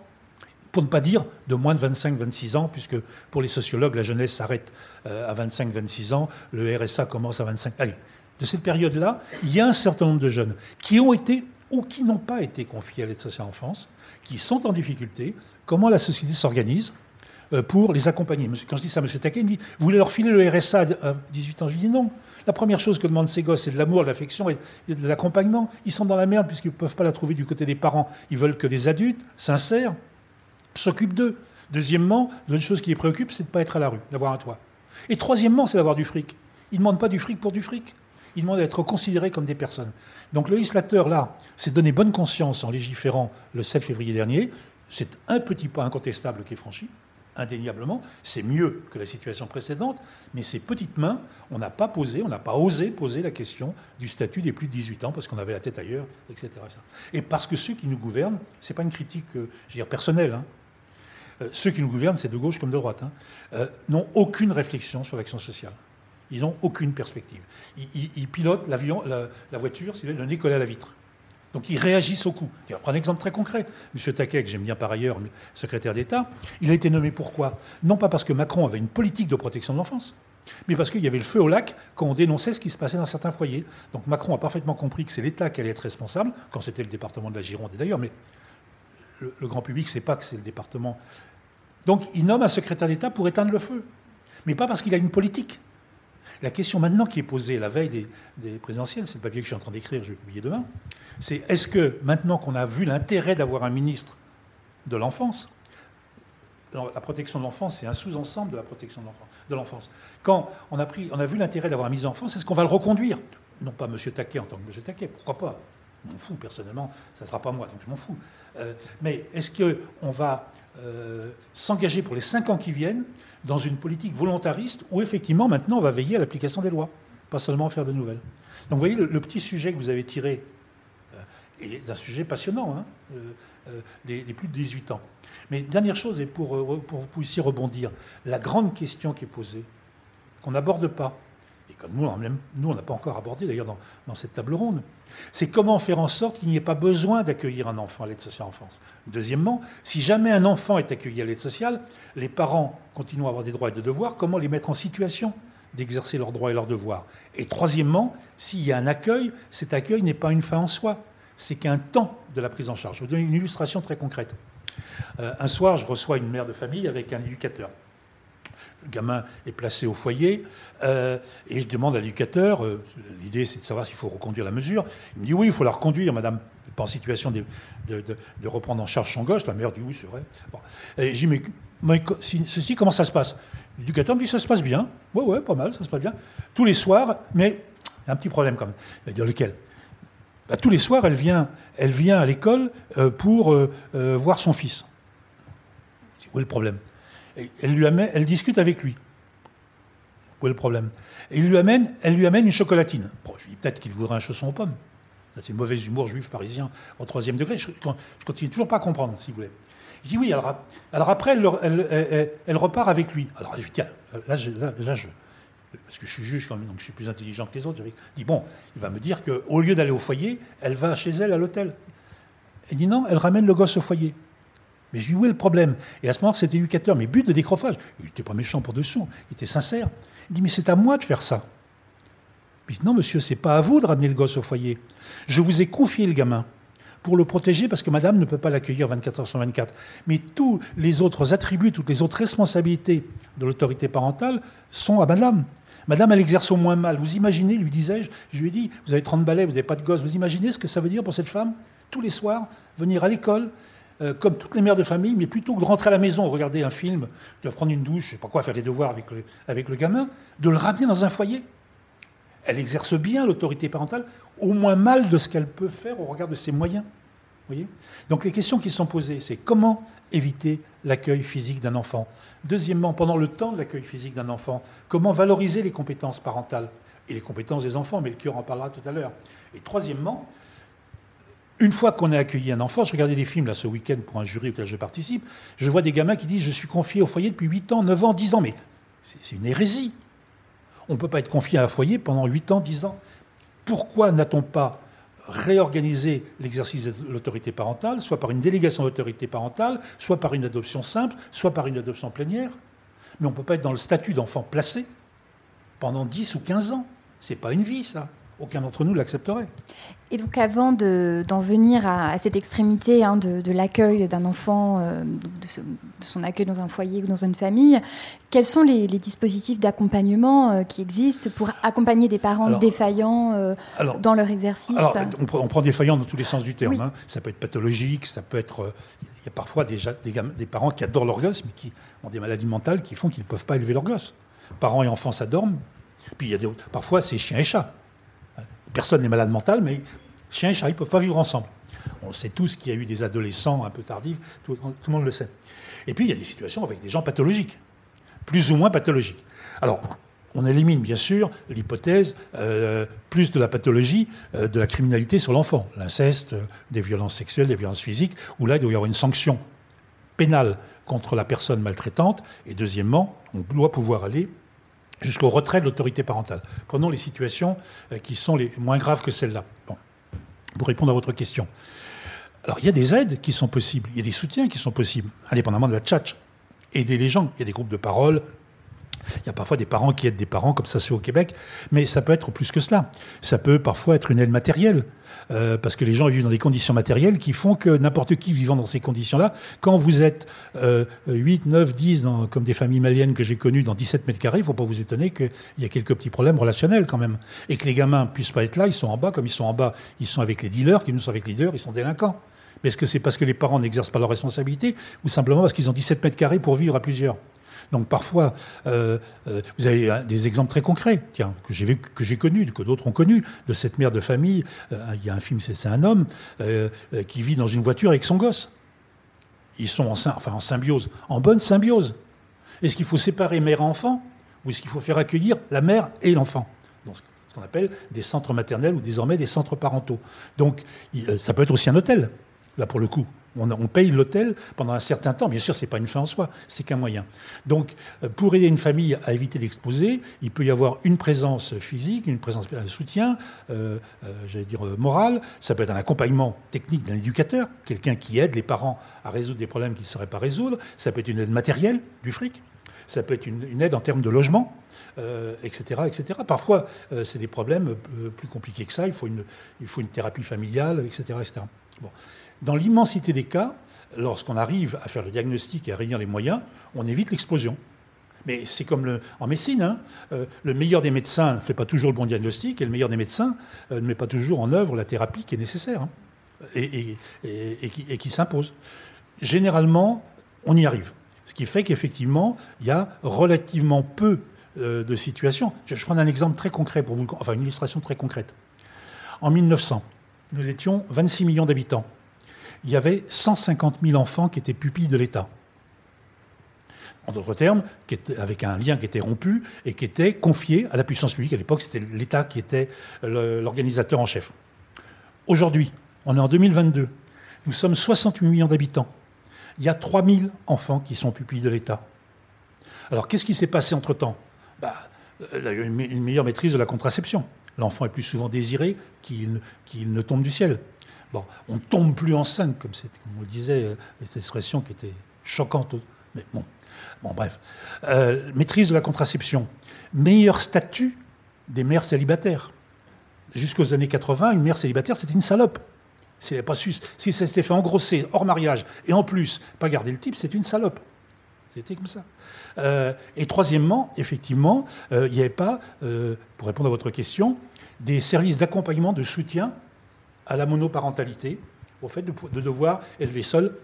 pour ne pas dire de moins de 25-26 ans, puisque pour les sociologues, la jeunesse s'arrête euh, à 25-26 ans, le RSA commence à 25. Allez, de cette période-là, il y a un certain nombre de jeunes qui ont été ou qui n'ont pas été confiés à l'aide sociale en France, qui sont en difficulté, comment la société s'organise? Pour les accompagner. Quand je dis ça à M. Taquet, il me dit Vous voulez leur filer le RSA à 18 ans? Je lui dis non. La première chose que demandent ces gosses, c'est de l'amour, de l'affection et de l'accompagnement. Ils sont dans la merde puisqu'ils ne peuvent pas la trouver du côté des parents. Ils veulent que des adultes sincères s'occupent d'eux. Deuxièmement, l'autre chose qui les préoccupe, c'est de ne pas être à la rue, d'avoir un toit. Et troisièmement, c'est d'avoir du fric. Ils ne demandent pas du fric pour du fric. Ils demandent d'être considérés comme des personnes. Donc le législateur, là, s'est donné bonne conscience en légiférant le 7 février dernier. C'est un petit pas incontestable qui est franchi, indéniablement. C'est mieux que la situation précédente, mais ces petites mains, on n'a pas posé, on n'a pas osé poser la question du statut des plus de 18 ans parce qu'on avait la tête ailleurs, etc. Et parce que ceux qui nous gouvernent, ce n'est pas une critique, euh, je veux dire, personnelle, hein. euh, ceux qui nous gouvernent, c'est de gauche comme de droite, hein, euh, n'ont aucune réflexion sur l'action sociale. Ils n'ont aucune perspective. Ils, pilotent l'avion, la, voiture, c'est le nez collé à la vitre. Donc ils réagissent au coup. Je prendre un exemple très concret. M. Taquet, que j'aime bien par ailleurs, secrétaire d'État, il a été nommé pourquoi? Non pas parce que Macron avait une politique de protection de l'enfance, mais parce qu'il y avait le feu au lac quand on dénonçait ce qui se passait dans certains foyers. Donc Macron a parfaitement compris que c'est l'État qui allait être responsable, quand c'était le département de la Gironde d'ailleurs, mais le, le, grand public ne sait pas que c'est le département. Donc il nomme un secrétaire d'État pour éteindre le feu. Mais pas parce qu'il a une politique. La question maintenant qui est posée la veille des, présidentielles, c'est le papier que je suis en train d'écrire, je vais publier demain, c'est est-ce que maintenant qu'on a vu l'intérêt d'avoir un ministre de l'enfance, la protection de l'enfance, c'est un sous-ensemble de la protection de l'enfance. Quand on a, pris, on a vu l'intérêt d'avoir un mise en enfance, est-ce qu'on va le reconduire? Non pas M. Taquet en tant que M. Taquet, pourquoi pas? Je m'en fous, personnellement, ça ne sera pas moi, donc je m'en fous. Euh, mais est-ce qu'on va euh, s'engager pour les cinq ans qui viennent dans une politique volontariste où effectivement maintenant on va veiller à l'application des lois, pas seulement faire de nouvelles. Donc vous voyez, le, petit sujet que vous avez tiré euh, est un sujet passionnant, hein, euh, les, plus de 18 ans. Mais dernière chose, et pour, pour, pour ici rebondir, la grande question qui est posée, qu'on n'aborde pas, et comme nous, on n'a pas encore abordé d'ailleurs dans, cette table ronde, c'est comment faire en sorte qu'il n'y ait pas besoin d'accueillir un enfant à l'aide sociale en France. Deuxièmement, si jamais un enfant est accueilli à l'aide sociale, les parents continuent à avoir des droits et des devoirs, comment les mettre en situation d'exercer leurs droits et leurs devoirs? Et troisièmement, s'il y a un accueil, cet accueil n'est pas une fin en soi, c'est qu'un temps de la prise en charge. Je vous donner une illustration très concrète. Euh, un soir, je reçois une mère de famille avec un éducateur le gamin est placé au foyer, euh, et je demande à l'éducateur, euh, l'idée c'est de savoir s'il faut reconduire la mesure. Il me dit oui, il faut la reconduire, madame pas en situation de, reprendre en charge son gosse. La mère dit oui, c'est vrai. Et je dis mais, ceci, comment ça se passe? L'éducateur me dit ça se passe bien. Ouais, ouais, pas mal, ça se passe bien. Tous les soirs, mais il y a un petit problème quand même. Il va dire lequel? Bah, Tous les soirs, elle vient, elle vient à l'école euh, pour voir son fils. Où est le problème? Elle, lui amène, elle discute avec lui. Où est le problème? Et il lui amène, Elle lui amène une chocolatine. je lui dis peut-être qu'il voudrait un chausson aux pommes. C'est mauvais humour juif parisien au troisième degré. Je, je continue toujours pas à comprendre, si vous voulez. Il dit oui, alors, après, elle, repart avec lui. Alors je dis tiens, là, je, parce que je suis juge quand même, donc je suis plus intelligent que les autres. Je dis bon, il va me dire qu'au lieu d'aller au foyer, elle va chez elle à l'hôtel. Elle dit non, elle ramène le gosse au foyer. Mais je lui dis, où est le problème? Et à ce moment, cet éducateur, mais but de décrochage, il n'était pas méchant pour dessous, il était sincère. Il dit, mais c'est à moi de faire ça. Je dis, non, monsieur, c'est pas à vous de ramener le gosse au foyer. Je vous ai confié le gamin pour le protéger parce que madame ne peut pas l'accueillir 24 heures sur 24. Mais tous les autres attributs, toutes les autres responsabilités de l'autorité parentale sont à madame. Madame, elle exerce au moins mal. Vous imaginez, lui disais-je, je lui ai dit, vous avez 30 balais, vous n'avez pas de gosse, vous imaginez ce que ça veut dire pour cette femme Tous les soirs, venir à l'école, euh, comme toutes les mères de famille, mais plutôt que de rentrer à la maison, regarder un film, de prendre une douche, je sais pas quoi, faire des devoirs avec le, le gamin, de le ramener dans un foyer. Elle exerce bien l'autorité parentale, au moins mal de ce qu'elle peut faire au regard de ses moyens. Donc les questions qui sont posées, c'est comment éviter l'accueil physique d'un enfant? Deuxièmement, pendant le temps de l'accueil physique d'un enfant, comment valoriser les compétences parentales et les compétences des enfants? Melchior en parlera tout à l'heure. Et troisièmement, une fois qu'on a accueilli un enfant, je regardais des films là ce week-end pour un jury auquel je participe, je vois des gamins qui disent Je suis confié au foyer depuis 8 ans, 9 ans, 10 ans. Mais c'est une hérésie. On ne peut pas être confié à un foyer pendant 8 ans, 10 ans. Pourquoi n'a-t-on pas réorganisé l'exercice de l'autorité parentale, soit par une délégation d'autorité parentale, soit par une adoption simple, soit par une adoption plénière? Mais on ne peut pas être dans le statut d'enfant placé pendant 10 ou 15 ans. Ce n'est pas une vie, ça aucun d'entre nous l'accepterait. Et donc avant d'en venir à, cette extrémité hein, de, l'accueil d'un enfant, euh, de, son accueil dans un foyer ou dans une famille, quels sont les, dispositifs d'accompagnement euh, qui existent pour accompagner des parents défaillants euh, dans leur exercice on, prend défaillant dans tous les sens du terme. Hein. Ça peut être pathologique, ça peut être... Il y a parfois des, des, parents qui adorent leur gosse, mais qui ont des maladies mentales qui font qu'ils ne peuvent pas élever leur gosse. Parents et enfants s'adorment. Puis il y a des, parfois c'est chien et chat personne n'est malade mental, mais chien et chat, ne peuvent pas vivre ensemble. On sait tous qu'il y a eu des adolescents un peu tardifs, tout, le monde le sait. Et puis il y a des situations avec des gens pathologiques, plus ou moins pathologiques. Alors, on élimine bien sûr l'hypothèse euh, plus de la pathologie euh, de la criminalité sur l'enfant, l'inceste, euh, des violences sexuelles, des violences physiques, où là il doit y avoir une sanction pénale contre la personne maltraitante. Et deuxièmement, on doit pouvoir aller jusqu'au retrait de l'autorité parentale. Prenons les situations euh, qui sont les moins graves que celles-là. Pour répondre à votre question. Alors, il y a des aides qui sont possibles, il y a des soutiens qui sont possibles, indépendamment de la tchatch. Aider les gens. Il y a des groupes de parole, il y a parfois des parents qui aident des parents, comme ça c'est au Québec, mais ça peut être plus que cela. Ça peut parfois être une aide matérielle, euh, parce que les gens vivent dans des conditions matérielles qui font que n'importe qui vivant dans ces conditions-là, quand vous êtes 8, 9, 10, comme des familles maliennes que j'ai connues, dans 17 mètres carrés, il ne faut pas vous étonner qu'il y a quelques petits problèmes relationnels quand même. Et que les gamins puissent pas être là, ils sont en bas, comme ils sont en bas, ils sont avec les dealers, qui nous sont avec les dealers, ils sont délinquants. Mais est-ce que c'est parce que les parents n'exercent pas leur responsabilité ou simplement parce qu'ils ont 17 mètres carrés pour vivre à plusieurs? Donc parfois, euh, euh, vous avez des exemples très concrets, que j'ai que j'ai connus, que d'autres ont connus, de cette mère de famille. Euh, il y a un film, c'est un homme qui vit dans une voiture avec son gosse. Ils sont en, enfin, en symbiose, en bonne symbiose. Est-ce qu'il faut séparer mère-enfant ou est-ce qu'il faut faire accueillir la mère et l'enfant ce qu'on appelle des centres maternels ou désormais des centres parentaux? Donc ça peut être aussi un hôtel, là pour le coup. On, paye l'hôtel pendant un certain temps. Bien sûr, ce n'est pas une fin en soi, c'est qu'un moyen. Donc, euh, pour aider une famille à éviter d'exposer, il peut y avoir une présence physique, une présence, un soutien, euh, euh, j'allais dire moral. Ça peut être un accompagnement technique d'un éducateur, quelqu'un qui aide les parents à résoudre des problèmes qu'ils ne sauraient pas résoudre. Ça peut être une aide matérielle, du fric. Ça peut être une, aide en termes de logement. etc., etc. Parfois, c'est des problèmes plus compliqués que ça. Il faut une, il faut une thérapie familiale, etc., etc. Bon. Dans l'immensité des cas, lorsqu'on arrive à faire le diagnostic et à réunir les moyens, on évite l'explosion. Mais c'est comme en médecine, hein. euh, le meilleur des médecins ne fait pas toujours le bon diagnostic et le meilleur des médecins euh, ne met pas toujours en œuvre la thérapie qui est nécessaire hein, et, qui, s'impose. Généralement, on y arrive. Ce qui fait qu'effectivement, il y a relativement peu euh, de situations. Je, je prends un exemple très concret pour vous, enfin une illustration très concrète. En 1900, nous étions 26 millions d'habitants il y avait 150 000 enfants qui étaient pupilles de l'État. En d'autres termes, avec un lien qui était rompu et qui était confié à la puissance publique. À l'époque, c'était l'État qui était l'organisateur en chef. Aujourd'hui, on est en 2022. Nous sommes 68 millions d'habitants. Il y a 3 000 enfants qui sont pupilles de l'État. Alors, qu'est-ce qui s'est passé entre-temps? Bah, Une meilleure maîtrise de la contraception. L'enfant est plus souvent désiré qu'il ne tombe du ciel. Bon, on tombe plus enceinte, comme, on le disait, euh, cette expression qui était choquante. Mais bon, bon bref. Euh, maîtrise de la contraception. Meilleur statut des mères célibataires. Jusqu'aux années 80, une mère célibataire, c'était une salope. Si, pas si ça s'était fait engrosser hors mariage et en plus pas garder le type, c'est une salope. C'était comme ça. Euh, et troisièmement, effectivement, il n'y avait pas, pour répondre à votre question, des services d'accompagnement, de soutien à la monoparentalité, au fait de, devoir élever seul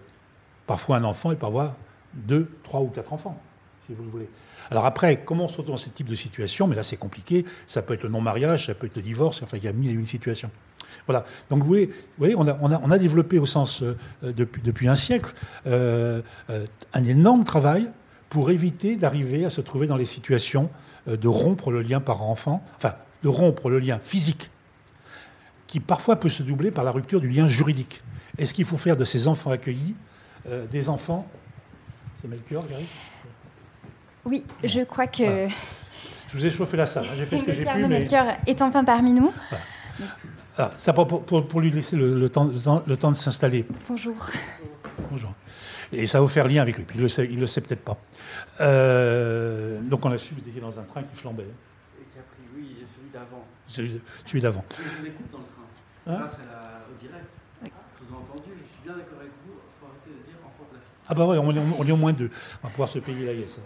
parfois un enfant et parfois deux, trois ou quatre enfants, si vous le voulez. Alors après, comment on se retrouve dans ce type de situation? Mais là, c'est compliqué. Ça peut être le non-mariage, ça peut être le divorce. Enfin, il y a mille et une situations. Voilà. Donc vous voyez, on, a, développé au sens euh, depuis, un siècle euh, euh, un énorme travail pour éviter d'arriver à se trouver dans les situations de rompre le lien parent-enfant, enfin de rompre le lien physique, qui parfois peut se doubler par la rupture du lien juridique. Est-ce qu'il faut faire de ces enfants accueillis des enfants? C'est Melchior, Gary? Oui, je crois que. Je vous ai chauffé la salle, hein. j'ai fait ce que j'ai pu. Melchior est enfin parmi nous. Ah, ça pour, pour, lui laisser le, temps, le temps de s'installer. Bonjour. Bonjour. Et ça va vous faire lien avec lui. il ne le sait, peut-être pas. Euh, donc on a su, vous étiez dans un train qui flambait. Et qui a pris, oui, celui d'avant. Celui, d'avant. Hein grâce à la, au direct. Je vous ai entendu, je suis bien d'accord avec vous, il faut arrêter de dire. Ah bah oui, on, on, est au moins deux. On va pouvoir se payer la yes.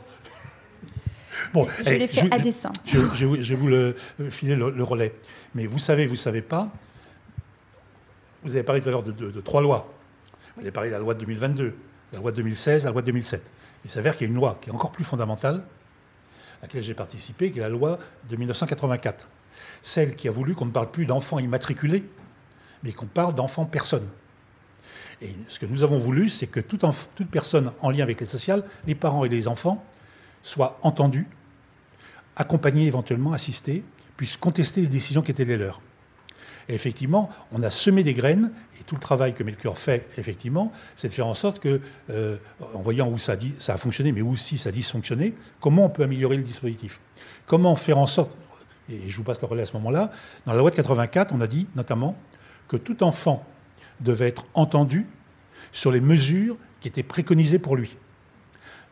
Bon, je l'ai fait à dessein. Je, vais vous le, filer le, relais. Mais vous savez, vous ne savez pas. Vous avez parlé tout à l'heure de, trois lois. Vous avez parlé de la loi de 2022, la loi de 2016, la loi de 2007. Il s'avère qu'il y a une loi qui est encore plus fondamentale, à laquelle j'ai participé, qui est la loi de 1984. Celle qui a voulu qu'on ne parle plus d'enfants immatriculés, mais qu'on parle d'enfants personnes. Et ce que nous avons voulu, c'est que toute, personne en lien avec les sociales, les parents et les enfants, soient entendus, accompagnés éventuellement, assistés, puissent contester les décisions qui étaient les leurs. Et effectivement, on a semé des graines, et tout le travail que Melchior fait, effectivement, c'est de faire en sorte que, euh, en voyant où ça, a fonctionné, mais où aussi ça a dysfonctionné, comment on peut améliorer le dispositif? Comment faire en sorte, et je vous passe le relais à ce moment-là, dans la loi de 84, on a dit notamment que tout enfant devait être entendu sur les mesures qui étaient préconisées pour lui.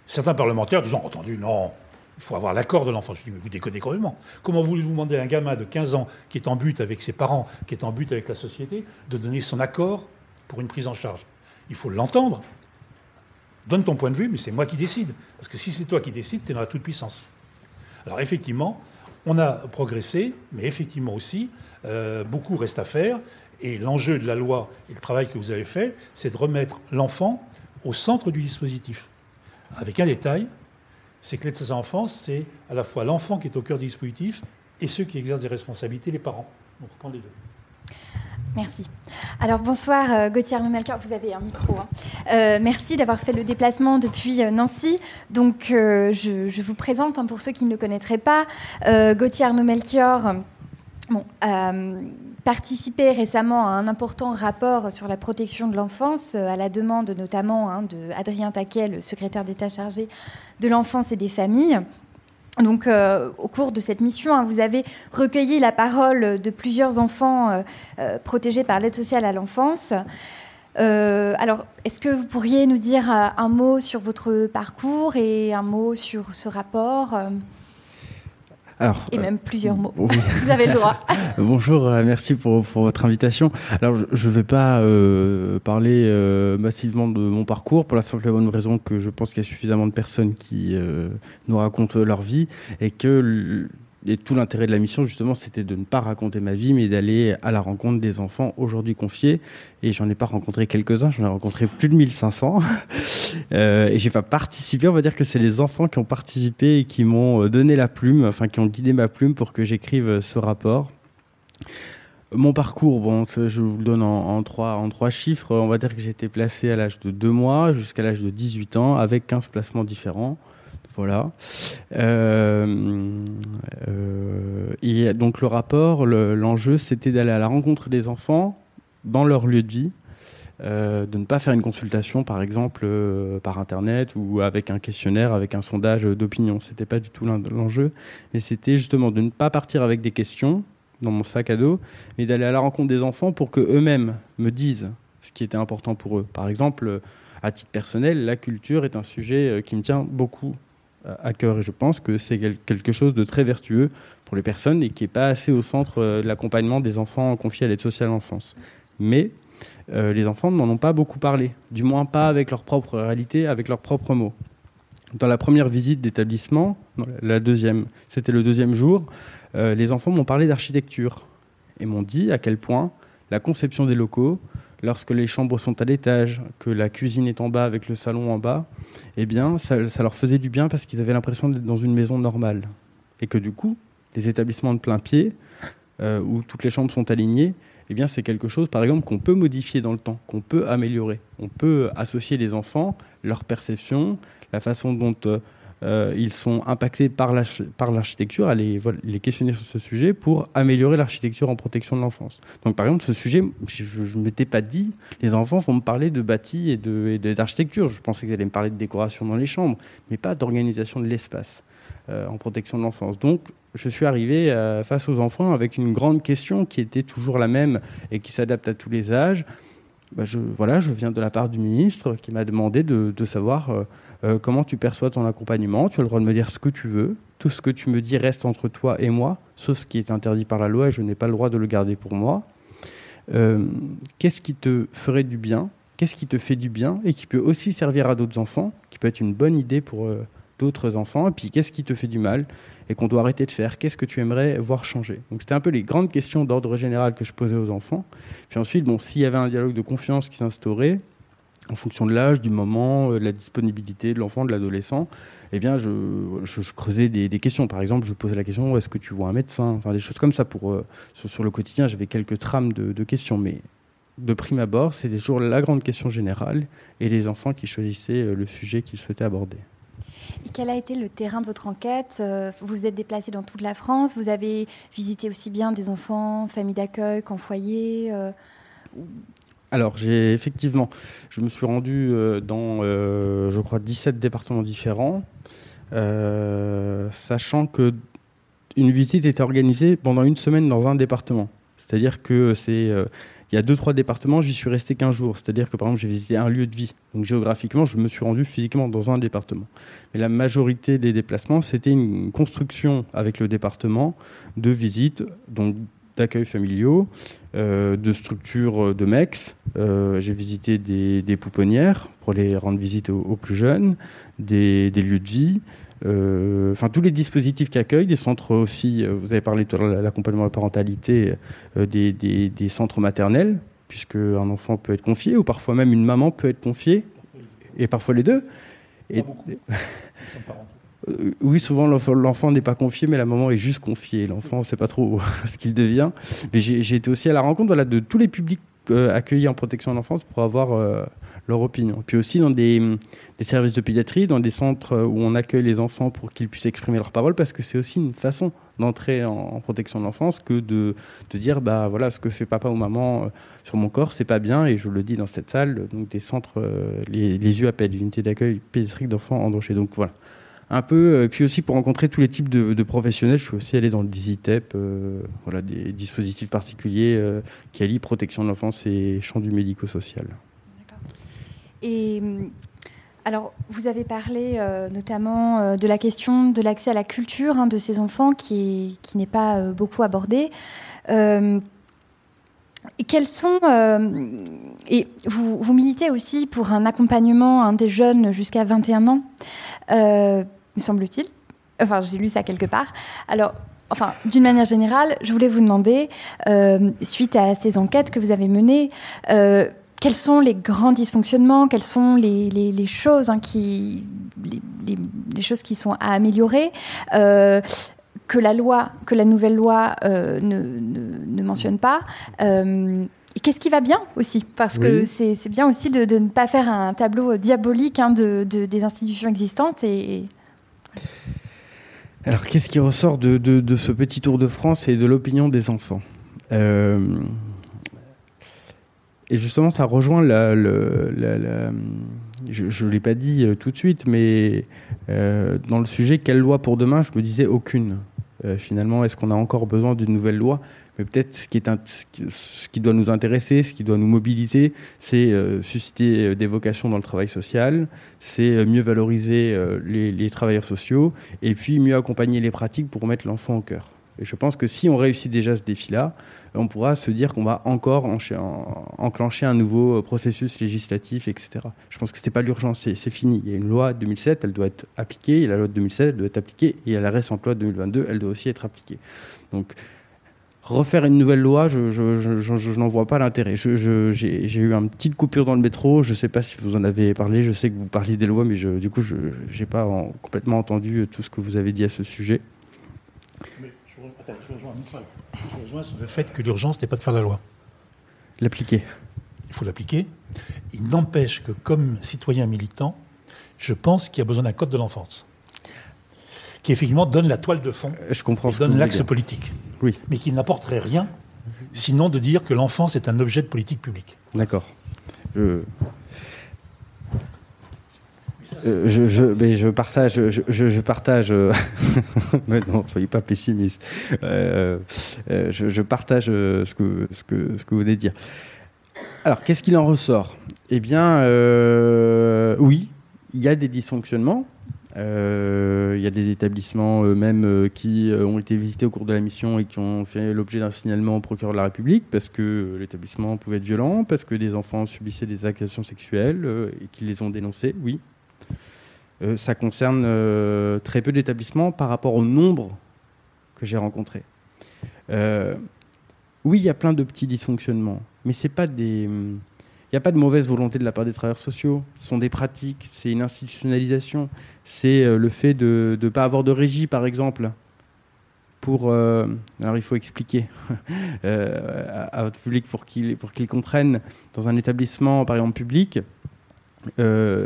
Certains parlementaires disent entendu, non, il faut avoir l'accord de l'enfant. Je dis, mais vous déconnez complètement. Comment voulez-vous demander à un gamin de 15 ans qui est en but avec ses parents, qui est en but avec la société, de donner son accord pour une prise en charge? Il faut l'entendre. Donne ton point de vue, mais c'est moi qui décide. Parce que si c'est toi qui décides, tu es dans la toute-puissance. Alors effectivement, on a progressé, mais effectivement aussi, euh, beaucoup reste à faire. Et l'enjeu de la loi et le travail que vous avez fait, c'est de remettre l'enfant au centre du dispositif avec un détail, c'est que l'aide aux enfants, c'est à la fois l'enfant qui est au cœur du dispositif et ceux qui exercent des responsabilités, les parents. On les deux. Merci. Alors bonsoir euh, Gauthier arnaud vous avez un micro. Hein. Euh, merci d'avoir fait le déplacement depuis euh, Nancy. Donc je, vous présente, hein, pour ceux qui ne le connaîtraient pas, Gauthier Arnaud-Melchior bon, participé récemment à un important rapport sur la protection de l'enfance, à la demande notamment hein, de Adrien Taquet, le secrétaire d'État chargé de l'enfance et des familles. Donc, euh, au cours de cette mission, hein, vous avez recueilli la parole de plusieurs enfants euh, protégés par l'aide sociale à l'enfance. alors, est-ce que vous pourriez nous dire un mot sur votre parcours et un mot sur ce rapport alors, et même plusieurs mots. Vous avez le droit. Bonjour, euh, merci pour, pour, votre invitation. Alors, je ne vais pas euh, parler euh, massivement de mon parcours pour la simple et bonne raison que je pense qu'il y a suffisamment de personnes qui nous racontent leur vie et que et tout l'intérêt de la mission, justement, c'était de ne pas raconter ma vie, mais d'aller à la rencontre des enfants aujourd'hui confiés. Et j'en ai pas rencontré quelques-uns, j'en ai rencontré plus de 1500. euh, et j'ai pas participé, on va dire que c'est les enfants qui ont participé et qui m'ont euh, donné la plume, enfin, qui ont guidé ma plume pour que j'écrive euh, ce rapport. Mon parcours, bon, je vous le donne en, trois, en trois chiffres. On va dire que j'ai été placé à l'âge de 2 mois jusqu'à l'âge de 18 ans avec 15 placements différents. Voilà. Euh, euh, et donc le rapport, l'enjeu, c'était d'aller à la rencontre des enfants dans leur lieu de vie, euh, de ne pas faire une consultation, par exemple, par Internet ou avec un questionnaire, avec un sondage d'opinion. C'était pas du tout l'enjeu, mais c'était justement de ne pas partir avec des questions dans mon sac à dos, mais d'aller à la rencontre des enfants pour que eux-mêmes me disent ce qui était important pour eux. Par exemple, à titre personnel, la culture est un sujet qui me tient beaucoup à cœur. Et je pense que c'est quelque chose de très vertueux pour les personnes et qui n'est pas assez au centre euh, de l'accompagnement des enfants confiés à l'aide sociale à l'enfance. Mais euh, les enfants n'en ont pas beaucoup parlé, du moins pas avec leur propre réalité, avec leurs propres mots. Dans la première visite d'établissement, la deuxième, c'était le deuxième jour, euh, les enfants m'ont parlé d'architecture et m'ont dit à quel point la conception des locaux lorsque les chambres sont à l'étage, que la cuisine est en bas avec le salon en bas, eh bien, ça, leur faisait du bien parce qu'ils avaient l'impression d'être dans une maison normale. Et que du coup, les établissements de plein pied, euh, où toutes les chambres sont alignées, eh bien, c'est quelque chose, par exemple, qu'on peut modifier dans le temps, qu'on peut améliorer. On peut associer les enfants, leur perception, la façon dont euh, euh, ils sont impactés par l'architecture, les, les, questionner sur ce sujet pour améliorer l'architecture en protection de l'enfance. Donc, par exemple, ce sujet, je ne m'étais pas dit, les enfants vont me parler de bâti et d'architecture. Je pensais qu'ils allaient me parler de décoration dans les chambres, mais pas d'organisation de l'espace en protection de l'enfance. Donc, je suis arrivé euh, face aux enfants avec une grande question qui était toujours la même et qui s'adapte à tous les âges. Bah, je, voilà, je viens de la part du ministre qui m'a demandé de, savoir euh, euh, comment tu perçois ton accompagnement. Tu as le droit de me dire ce que tu veux. Tout ce que tu me dis reste entre toi et moi, sauf ce qui est interdit par la loi et je n'ai pas le droit de le garder pour moi. Qu'est-ce qui te ferait du bien? Qu'est-ce qui te fait du bien et qui peut aussi servir à d'autres enfants, qui peut être une bonne idée pour d'autres enfants Et puis qu'est-ce qui te fait du mal et qu'on doit arrêter de faire? Qu'est-ce que tu aimerais voir changer? Donc c'était un peu les grandes questions d'ordre général que je posais aux enfants. Puis ensuite, bon, s'il y avait un dialogue de confiance qui s'instaurait, en fonction de l'âge, du moment, euh, de la disponibilité de l'enfant, de l'adolescent, eh bien, je, creusais des, questions. Par exemple, je posais la question est-ce que tu vois un médecin? Enfin, des choses comme ça. Pour, euh, sur, le quotidien, j'avais quelques trames de, de, questions. Mais de prime abord, c'était toujours la grande question générale et les enfants qui choisissaient euh, le sujet qu'ils souhaitaient aborder. Et quel a été le terrain de votre enquête euh, Vous vous êtes déplacé dans toute la France, vous avez visité aussi bien des enfants, familles d'accueil qu'en foyer euh, alors, j'ai effectivement, je me suis rendu euh, dans, je crois, 17 départements différents, sachant que une visite était organisée pendant une semaine dans un département. C'est-à-dire que c'est il y a deux, trois départements, j'y suis resté qu'un jour. C'est-à-dire que, par exemple, j'ai visité un lieu de vie. Donc, géographiquement, je me suis rendu physiquement dans un département. Mais la majorité des déplacements, c'était une construction avec le département de visites, donc d'accueil familiaux, euh, de structures de MEX. Euh, j'ai visité des, pouponnières pour les rendre visite aux, plus jeunes, des, des, lieux de vie. Euh, enfin tous les dispositifs qui accueillent, des centres aussi, euh, vous avez parlé de l'accompagnement à la parentalité, euh, des, des, centres maternels, puisque un enfant peut être confié, ou parfois même une maman peut être confiée, et parfois les deux. Et, oui, souvent l'enfant n'est pas confié, mais la maman est juste confiée. L'enfant ne sait pas trop ce qu'il devient. Mais j'ai été aussi à la rencontre voilà, de tous les publics accueillis en protection de l'enfance pour avoir leur opinion. Puis aussi dans des, services de pédiatrie, dans des centres où on accueille les enfants pour qu'ils puissent exprimer leurs paroles, parce que c'est aussi une façon d'entrer en, protection de l'enfance que de, de, dire bah voilà ce que fait papa ou maman euh, sur mon corps c'est pas bien. Et je le dis dans cette salle donc des centres euh, les, les UAP l'unité d'accueil pédiatrique d'enfants endrochés donc voilà un peu, euh, puis aussi pour rencontrer tous les types de, professionnels, je suis aussi allé dans le DISITEP, voilà, des dispositifs particuliers qui allient protection de l'enfance et champ du médico-social. Et alors, vous avez parlé euh, notamment euh, de la question de l'accès à la culture hein, de ces enfants qui, n'est pas euh, beaucoup abordée. Et quels sont et vous, vous, militez aussi pour un accompagnement des jeunes jusqu'à 21 ans, me semble-t-il. Enfin, j'ai lu ça quelque part. Alors, enfin, d'une manière générale, je voulais vous demander, suite à ces enquêtes que vous avez menées, quels sont les grands dysfonctionnements, quelles sont les, choses hein, qui, les, choses qui sont à améliorer, euh, que la loi, que la nouvelle loi euh, ne, mentionne pas. Euh, qu'est-ce qui va bien aussi? Parce que c'est bien aussi de, ne pas faire un tableau diabolique hein, de, des institutions existantes et, alors, qu'est-ce qui ressort de, de, ce petit tour de France et de l'opinion des enfants? Et justement, ça rejoint la, je ne l'ai pas dit euh, tout de suite, mais euh, dans le sujet quelle loi pour demain, je me disais aucune. Euh, finalement, est-ce qu'on a encore besoin d'une nouvelle loi? Mais peut-être ce qui doit nous intéresser, ce qui doit nous mobiliser, c'est susciter des vocations dans le travail social, c'est mieux valoriser les, travailleurs sociaux, et puis mieux accompagner les pratiques pour mettre l'enfant au cœur. Et je pense que si on réussit déjà ce défi-là, on pourra se dire qu'on va encore enclencher un nouveau processus législatif, etc. Je pense que ce n'est pas l'urgence, c'est fini. Il y a une loi de 2007, elle doit être appliquée, a la loi de 2007, elle doit être appliquée, et la récente loi de 2022, elle doit aussi être appliquée. Donc, refaire une nouvelle loi, je, n'en vois pas l'intérêt. J'ai eu une petite coupure dans le métro, je ne sais pas si vous en avez parlé, je sais que vous parliez des lois, mais du coup, je n'ai pas en, complètement entendu tout ce que vous avez dit à ce sujet. Je, rejoins, je rejoins sur le fait que l'urgence n'est pas de faire la loi. L'appliquer. Il faut l'appliquer. Il n'empêche que comme citoyen militant, je pense qu'il y a besoin d'un code de l'enfance qui effectivement donne la toile de fond, je comprends et donne l'axe politique, oui. mais qui n'apporterait rien, sinon de dire que l'enfance est un objet de politique publique. D'accord. Je... Euh, je, partage, je, partage. Euh, mais non, soyez pas pessimiste. Euh, je, partage ce que vous venez de dire. Alors, qu'est-ce qu'il en ressort? Eh bien, oui, il y a des dysfonctionnements. Il y a des établissements eux-mêmes qui ont été visités au cours de la mission et qui ont fait l'objet d'un signalement au procureur de la République parce que l'établissement pouvait être violent, parce que des enfants subissaient des agressions sexuelles et qu'ils les ont dénoncés, oui. Ça concerne très peu d'établissements par rapport au nombre que j'ai rencontrés. oui, il y a plein de petits dysfonctionnements, mais c'est pas des n'y a pas de mauvaise volonté de la part des travailleurs sociaux. Ce sont des pratiques, c'est une institutionnalisation. C'est euh, le fait de ne pas avoir de régie, par exemple. Pour, euh, alors il faut expliquer euh, à, votre public pour qu'il pour qu'il comprenne. Dans un établissement, par exemple public,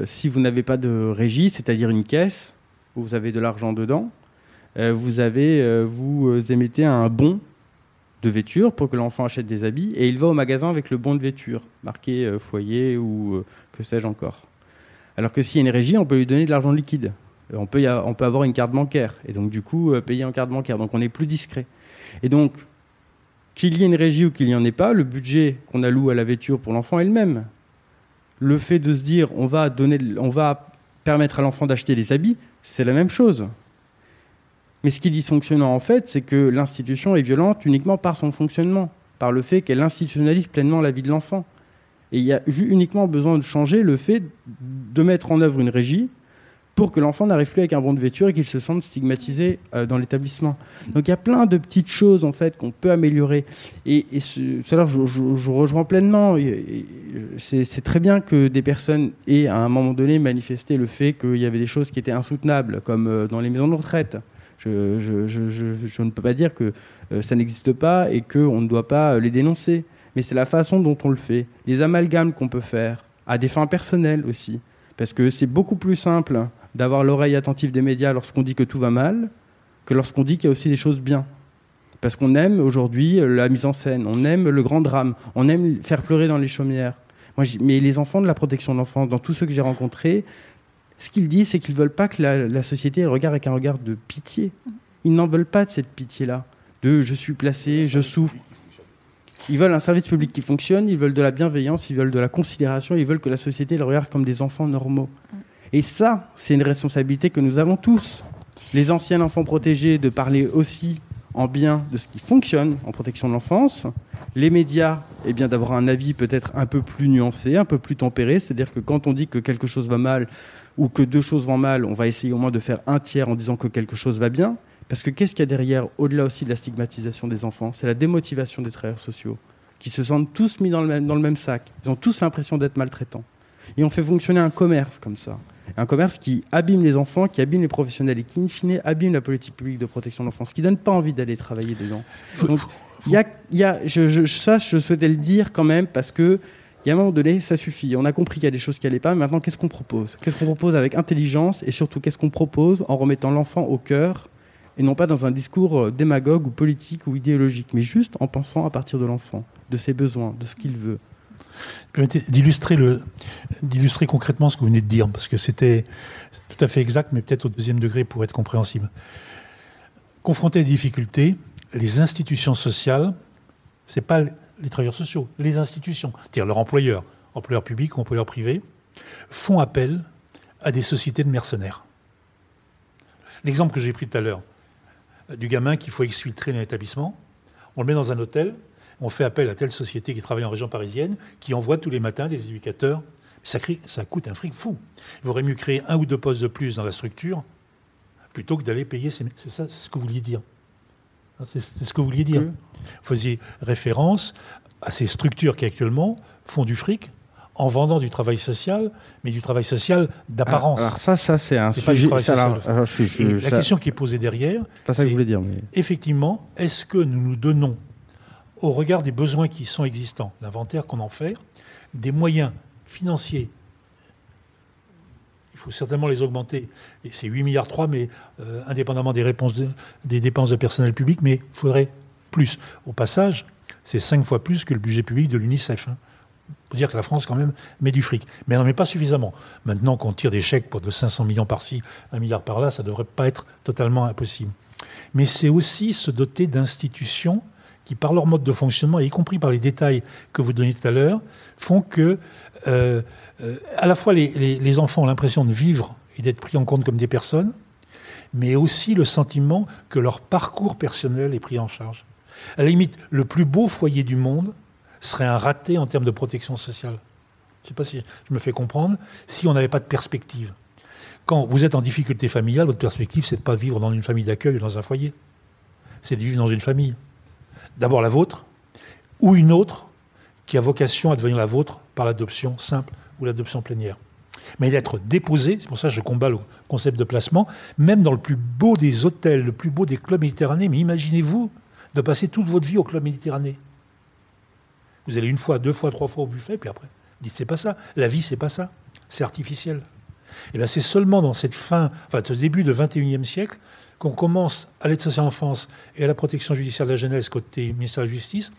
si vous n'avez pas de régie, c'est-à-dire une caisse où vous avez de l'argent dedans, vous avez vous émettez un bon de vêture pour que l'enfant achète des habits et il va au magasin avec le bon de vêture, marqué euh, foyer ou euh, que sais-je encore. Alors que s'il y a une régie, on peut lui donner de l'argent liquide. Euh, on peut, on peut avoir une carte bancaire et donc du coup payer en carte bancaire. Donc on est plus discret. Et donc, qu'il y ait une régie ou qu'il n'y en ait pas, le budget qu'on alloue à la vêture pour l'enfant est le même. Le fait de se dire on va, donner, on va permettre à l'enfant d'acheter des habits, c'est la même chose. Mais ce qui est dysfonctionnant, en fait, c'est que l'institution est violente uniquement par son fonctionnement, par le fait qu'elle institutionnalise pleinement la vie de l'enfant. Et il y a uniquement besoin de changer le fait de mettre en œuvre une régie pour que l'enfant n'arrive plus avec un bon de vêture et qu'il se sente stigmatisé euh, dans l'établissement. Donc il y a plein de petites choses en fait qu'on peut améliorer. Et, et cela, je, rejoins pleinement. C'est très bien que des personnes aient à un moment donné manifesté le fait qu'il y avait des choses qui étaient insoutenables, comme euh, dans les maisons de retraite. Je, ne peux pas dire que euh, ça n'existe pas et qu'on ne doit pas les dénoncer. Mais c'est la façon dont on le fait. Les amalgames qu'on peut faire, à des fins personnelles aussi. Parce que c'est beaucoup plus simple d'avoir l'oreille attentive des médias lorsqu'on dit que tout va mal que lorsqu'on dit qu'il y a aussi des choses bien. Parce qu'on aime aujourd'hui la mise en scène, on aime le grand drame, on aime faire pleurer dans les chaumières. Moi, mais les enfants de la protection de l'enfance, dans tous ceux que j'ai rencontrés, ce qu'ils disent, c'est qu'ils ne veulent pas que la, société regarde avec un regard de pitié. Ils n'en veulent pas de cette pitié-là, de je suis placé, je souffre. Ils veulent un service public qui fonctionne, ils veulent de la bienveillance, ils veulent de la considération, ils veulent que la société les regarde comme des enfants normaux. Et ça, c'est une responsabilité que nous avons tous. Les anciens enfants protégés, de parler aussi en bien de ce qui fonctionne en protection de l'enfance. Les médias, eh bien d'avoir un avis peut-être un peu plus nuancé, un peu plus tempéré. C'est-à-dire que quand on dit que quelque chose va mal, ou que deux choses vont mal, on va essayer au moins de faire un tiers en disant que quelque chose va bien. Parce que qu'est-ce qu'il y a derrière, au-delà aussi de la stigmatisation des enfants C'est la démotivation des travailleurs sociaux, qui se sentent tous mis dans le même, dans le même sac. Ils ont tous l'impression d'être maltraitants. Et on fait fonctionner un commerce comme ça. Un commerce qui abîme les enfants, qui abîme les professionnels et qui, in fine, abîme la politique publique de protection de l'enfance, qui donne pas envie d'aller travailler dedans. Donc, il y a, y a je, je, ça, je souhaitais le dire quand même, parce que il y a un moment donné, ça suffit. On a compris qu'il y a des choses qui n'allaient pas. maintenant, qu'est-ce qu'on propose? Qu'est-ce qu'on propose avec intelligence Et surtout, qu'est-ce qu'on propose en remettant l'enfant au cœur et non pas dans un discours euh, démagogue ou politique ou idéologique, mais juste en pensant à partir de l'enfant, de ses besoins, de ce qu'il veut. D'illustrer d'illustrer concrètement ce que vous venez de dire, parce que c'était tout à fait exact, mais peut-être au deuxième degré pour être compréhensible. Confronté à des difficultés, les institutions sociales, c'est pas les travailleurs sociaux, les institutions, c'est-à-dire leurs employeurs, employeurs publics ou employeurs privés, font appel à des sociétés de mercenaires. L'exemple que j'ai pris tout à l'heure, euh, du gamin qu'il faut exfiltrer dans l'établissement, on le met dans un hôtel, on fait appel à telle société qui travaille en région parisienne, qui envoie tous les matins des éducateurs. Ça, ça coûte un fric fou. Il vaudrait mieux créer un ou deux postes de plus dans la structure plutôt que d'aller payer. C'est ça, c'est ce que vous vouliez dire. C'est ce que vous vouliez dire. Vous faisiez référence à ces structures qui actuellement font du fric en vendant du travail social, mais du travail social d'apparence. Alors, ça, ça c'est un sujet. la question qui est posée derrière, c'est ça que je voulais dire. Effectivement, est-ce que nous nous donnons, au regard des besoins qui sont existants, l'inventaire qu'on en fait, des moyens financiers il faut certainement les augmenter. Et c'est 8 milliards 3, mais euh, indépendamment des, dépenses de personnel public, mais il faudrait plus. Au passage, c'est 5 fois plus que le budget public de l'UNICEF. Hein. On peut dire que la France, quand même, met du fric. Mais elle n'en met pas suffisamment. Maintenant qu'on tire des chèques pour de 500 millions par-ci, 1 milliard par-là, ça ne devrait pas être totalement impossible. Mais c'est aussi se doter d'institutions qui, par leur mode de fonctionnement, y compris par les détails que vous donnez tout à l'heure, font que, euh, euh, à la fois, les, les enfants ont l'impression de vivre et d'être pris en compte comme des personnes, mais aussi le sentiment que leur parcours personnel est pris en charge. À la limite, le plus beau foyer du monde, serait un raté en termes de protection sociale. Je ne sais pas si je me fais comprendre, si on n'avait pas de perspective. Quand vous êtes en difficulté familiale, votre perspective, c'est de pas vivre dans une famille d'accueil ou dans un foyer. C'est de vivre dans une famille. D'abord la vôtre, ou une autre qui a vocation à devenir la vôtre par l'adoption simple ou l'adoption plénière. Mais d'être déposé, c'est pour ça que je combats le concept de placement, même dans le plus beau des hôtels, le plus beau des clubs méditerranéens. Mais imaginez-vous de passer toute votre vie au club méditerranéen. Vous allez une fois, deux fois, trois fois au buffet, puis après, dites c'est pas ça. La vie, c'est pas ça. C'est artificiel. Et bien c'est seulement dans cette fin, enfin ce début du 21e siècle, qu'on commence à l'aide sociale en France et à la protection judiciaire de la jeunesse côté ministère de la Justice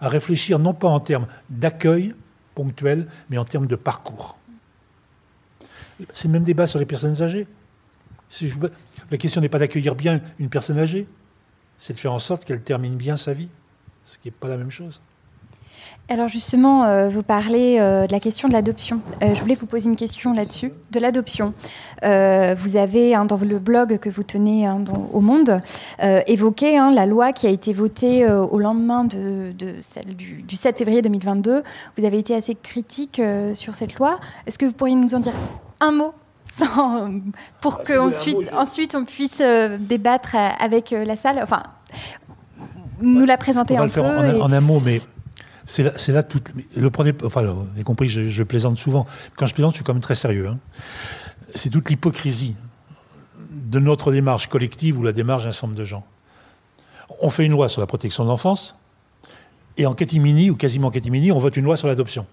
à réfléchir non pas en termes d'accueil ponctuel, mais en termes de parcours. C'est le même débat sur les personnes âgées. La question n'est pas d'accueillir bien une personne âgée, c'est de faire en sorte qu'elle termine bien sa vie, ce qui n'est pas la même chose. Alors justement, euh, vous parlez euh, de la question de l'adoption. Euh, je voulais vous poser une question là-dessus, de l'adoption. vous avez, hein, dans le blog que vous tenez hein, au Monde, évoqué hein, la loi qui a été votée au lendemain de, celle du, 7 février 2022. Vous avez été assez critique sur cette loi. Est-ce que vous pourriez nous en dire un mot pour ah, qu'ensuite ensuite on puisse débattre avec la salle? Enfin, nous la présenter on va un le faire en, un mot, mais c'est là, là tout. Le premier, enfin, vous avez compris, je, plaisante souvent. Quand je plaisante, je suis quand même très sérieux. Hein. C'est toute l'hypocrisie de notre démarche collective ou la démarche d'un ensemble de gens. On fait une loi sur la protection de l'enfance, et en catimini, ou quasiment en catimini, on vote une loi sur l'adoption.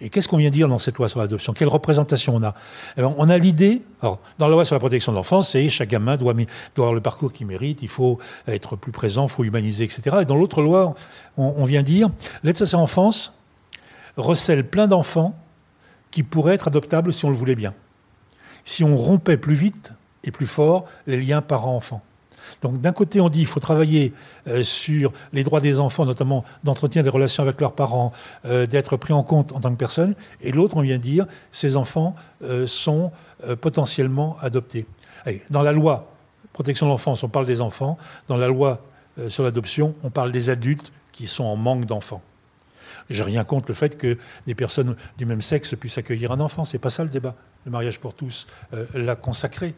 Et qu'est-ce qu'on vient dire dans cette loi sur l'adoption? Quelle représentation on a? On a l'idée, dans la loi sur la protection de l'enfance, c'est chaque gamin doit, avoir le parcours qu'il mérite, il faut être plus présent, il faut humaniser, etc. Et dans l'autre loi, on, vient dire, l'aide sociale à l'enfance recèle plein d'enfants qui pourraient être adoptables si on le voulait bien. Si on rompait plus vite et plus fort les liens parents-enfants. Donc d'un côté, on dit qu'il faut travailler euh, sur les droits des enfants, notamment d'entretenir des relations avec leurs parents, euh, d'être pris en compte en tant que personne, et l'autre, on vient dire, ces enfants euh, sont potentiellement adoptés. dans la loi protection de l'enfance, on parle des enfants. Dans la loi sur l'adoption, on parle des adultes qui sont en manque d'enfants. J'ai rien contre le fait que des personnes du même sexe puissent accueillir un enfant. C'est pas ça le débat. Le mariage pour tous l'a consacré.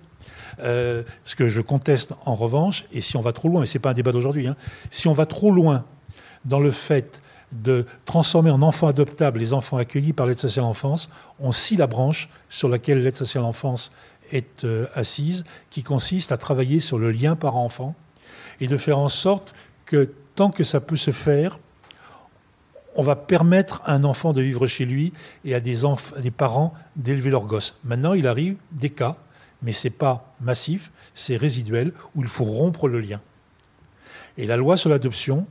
Euh, ce que je conteste en revanche, et si on va trop loin, mais ce n'est pas un débat d'aujourd'hui, hein, si on va trop loin dans le fait de transformer en enfants adoptables les enfants accueillis par l'aide sociale à l'enfance, on scie la branche sur laquelle l'aide sociale à l'enfance est euh, assise, qui consiste à travailler sur le lien parent-enfant et de faire en sorte que tant que ça peut se faire, on va permettre à un enfant de vivre chez lui et à des, à des parents d'élever leurs gosses. Maintenant, il arrive des cas mais ce n'est pas massif, c'est résiduel, où il faut rompre le lien. Et la loi sur l'adoption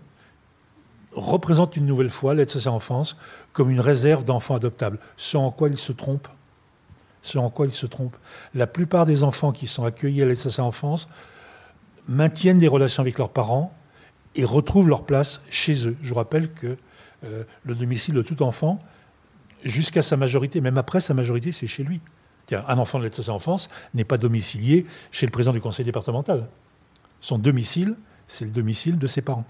représente une nouvelle fois l'aide sociale à l'enfance comme une réserve d'enfants adoptables, ce en quoi il se trompe. Ce en quoi il se trompe. La plupart des enfants qui sont accueillis à l'aide sociale à l'enfance maintiennent des relations avec leurs parents et retrouvent leur place chez eux. Je rappelle que euh, le domicile de tout enfant, jusqu'à sa majorité, même après sa majorité, c'est chez lui. Un enfant de l'aide sociale enfance n'est pas domicilié chez le président du conseil départemental. Son domicile, c'est le domicile de ses parents.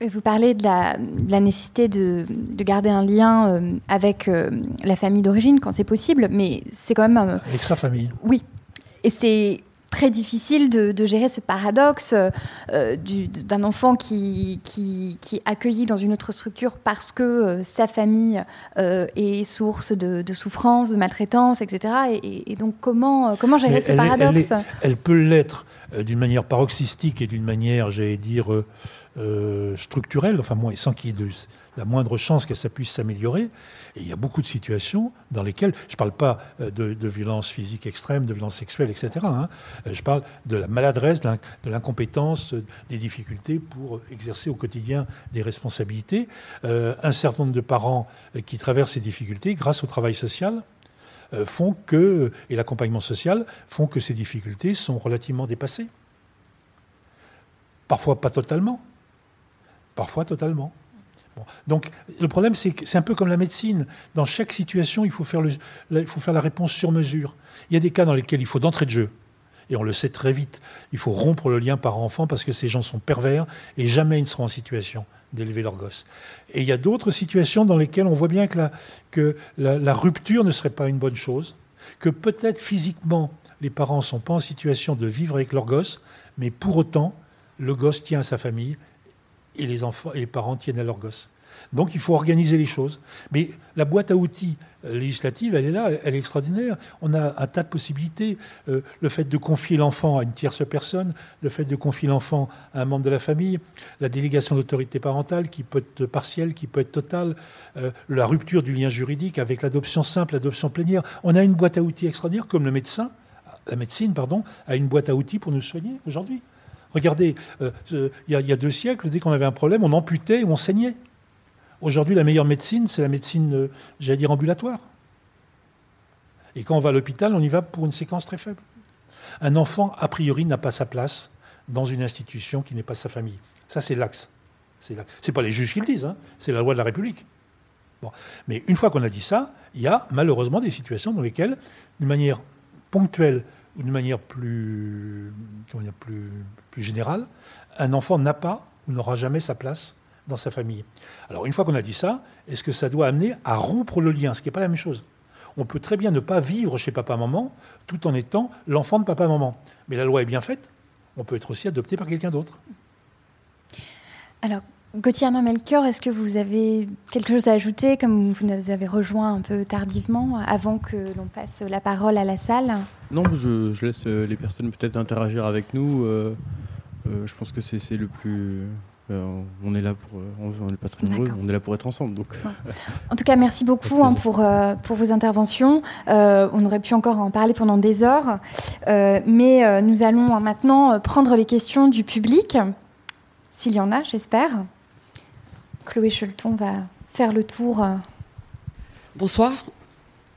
Vous parlez de la, nécessité de, garder un lien euh, avec euh, la famille d'origine quand c'est possible, mais c'est quand même... avec sa famille. Oui. Et c'est très difficile de, gérer ce paradoxe euh, d'un enfant qui, qui, est accueilli dans une autre structure parce que euh, sa famille euh, est source de, souffrance, de maltraitance, etc. Et, donc comment, comment gérer ce paradoxe elle, peut l'être d'une manière paroxystique et d'une manière, j'allais dire, structurelle, enfin, sans qu'il y ait de la moindre chance que ça puisse s'améliorer. Et il y a beaucoup de situations dans lesquelles, je ne parle pas euh, de, de violence physique extrême, de violence sexuelle, etc. Hein. Euh, je parle de la maladresse, de l'incompétence, euh, des difficultés pour exercer au quotidien des responsabilités. un certain nombre de parents qui traversent ces difficultés grâce au travail social font que, et l'accompagnement social, font que ces difficultés sont relativement dépassées. Parfois pas totalement. Parfois totalement. Donc le problème, c'est que c'est un peu comme la médecine. Dans chaque situation, il faut, faire la réponse sur mesure. Il y a des cas dans lesquels il faut d'entrée de jeu, et on le sait très vite, il faut rompre le lien parent-enfant parce que ces gens sont pervers et jamais ils ne seront en situation d'élever leur gosse. Et il y a d'autres situations dans lesquelles on voit bien que la, rupture ne serait pas une bonne chose, que peut-être physiquement les parents ne sont pas en situation de vivre avec leur gosse, mais pour autant, le gosse tient à sa famille et les enfants parents tiennent à leur gosse. Donc il faut organiser les choses. Mais la boîte à outils euh, législative, elle est là, elle est extraordinaire. On a un tas de possibilités. Euh, le fait de confier l'enfant à une tierce personne, le fait de confier l'enfant à un membre de la famille, la délégation d'autorité parentale qui peut être partielle, qui peut être totale, euh, la rupture du lien juridique avec l'adoption simple, l'adoption plénière. On a une boîte à outils extraordinaire, comme le médecin, la médecine, pardon, a une boîte à outils pour nous soigner aujourd'hui. Regardez, euh, il y, a deux siècles, dès qu'on avait un problème, on amputait ou on saignait. Aujourd'hui, la meilleure médecine, c'est la médecine, euh, j'allais dire, ambulatoire. Et quand on va à l'hôpital, on y va pour une séquence très faible. Un enfant, a priori, n'a pas sa place dans une institution qui n'est pas sa famille. Ça, c'est l'axe. Ce n'est pas les juges qui le disent, hein. c'est la loi de la République. Mais une fois qu'on a dit ça, il y a malheureusement des situations dans lesquelles, d'une manière ponctuelle, d'une manière plus générale, un enfant n'a pas ou n'aura jamais sa place dans sa famille. Alors une fois qu'on a dit ça, est-ce que ça doit amener à rompre le lien, ce qui n'est pas la même chose? On peut très bien ne pas vivre chez papa-maman tout en étant l'enfant de papa-maman. Mais la loi est bien faite, on peut être aussi adopté par quelqu'un d'autre. Alors, Gauthier Arnaud Melchior, est-ce que vous avez quelque chose à ajouter, comme vous nous avez rejoint un peu tardivement, avant que l'on passe la parole à la salle? Non, je, laisse euh, les personnes peut-être interagir avec nous. Euh, euh, je pense que c'est le plus... on est là pour, on n'est pas très nombreux, on est là pour être ensemble. Donc. En tout cas, merci beaucoup hein, pour, pour vos interventions. on aurait pu encore en parler pendant des heures, mais nous allons maintenant prendre les questions du public, s'il y en a, j'espère. Chloé Chelton va faire le tour. Bonsoir.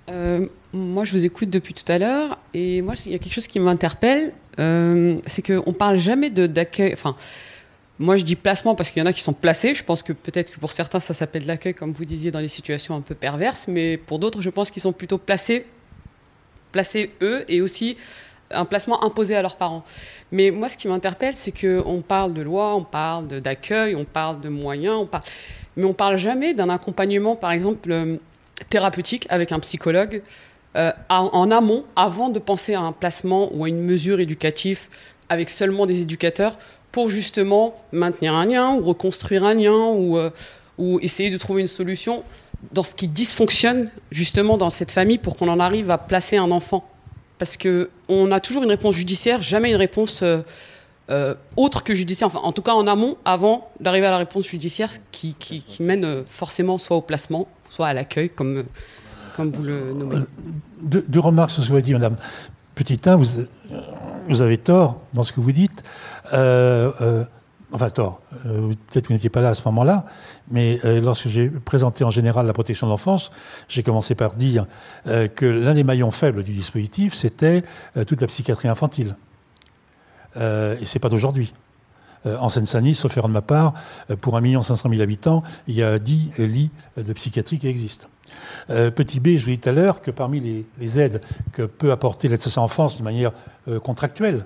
Euh, moi, je vous écoute depuis tout à l'heure et moi, il y a quelque chose qui m'interpelle, euh, c'est qu'on parle jamais d'accueil. Enfin, moi, je dis placement parce qu'il y en a qui sont placés. Je pense que peut-être que pour certains, ça s'appelle l'accueil, comme vous disiez, dans les situations un peu perverses, mais pour d'autres, je pense qu'ils sont plutôt placés, placés eux, et aussi un placement imposé à leurs parents. Mais moi, ce qui m'interpelle, c'est qu'on parle de loi, on parle d'accueil, on parle de moyens, on parle... mais on parle jamais d'un accompagnement, par exemple, euh, thérapeutique avec un psychologue euh, en, amont, avant de penser à un placement ou à une mesure éducative avec seulement des éducateurs pour justement maintenir un lien ou reconstruire un lien ou, euh, ou essayer de trouver une solution dans ce qui dysfonctionne justement dans cette famille pour qu'on en arrive à placer un enfant parce qu'on a toujours une réponse judiciaire, jamais une réponse euh, euh, autre que judiciaire, enfin, en tout cas en amont, avant d'arriver à la réponse judiciaire qui, mène euh, forcément soit au placement, soit à l'accueil, comme, comme vous le nommez. Deux, remarques sur ce que vous avez dit, Madame. Petit 1, vous, vous avez tort dans ce que vous dites enfin tort, euh, peut-être que vous n'étiez pas là à ce moment-là, mais euh, lorsque j'ai présenté en général la protection de l'enfance, j'ai commencé par dire euh, que l'un des maillons faibles du dispositif, c'était toute la psychiatrie infantile. et c'est pas d'aujourd'hui. en Seine-Saint-Denis, sauf erreur de ma part, pour 1 500 000 habitants, il y a 10 lits de psychiatrie qui existent. petit B, je vous dis tout à l'heure que parmi les, aides que peut apporter l'aide sociale en enfance de manière contractuelle,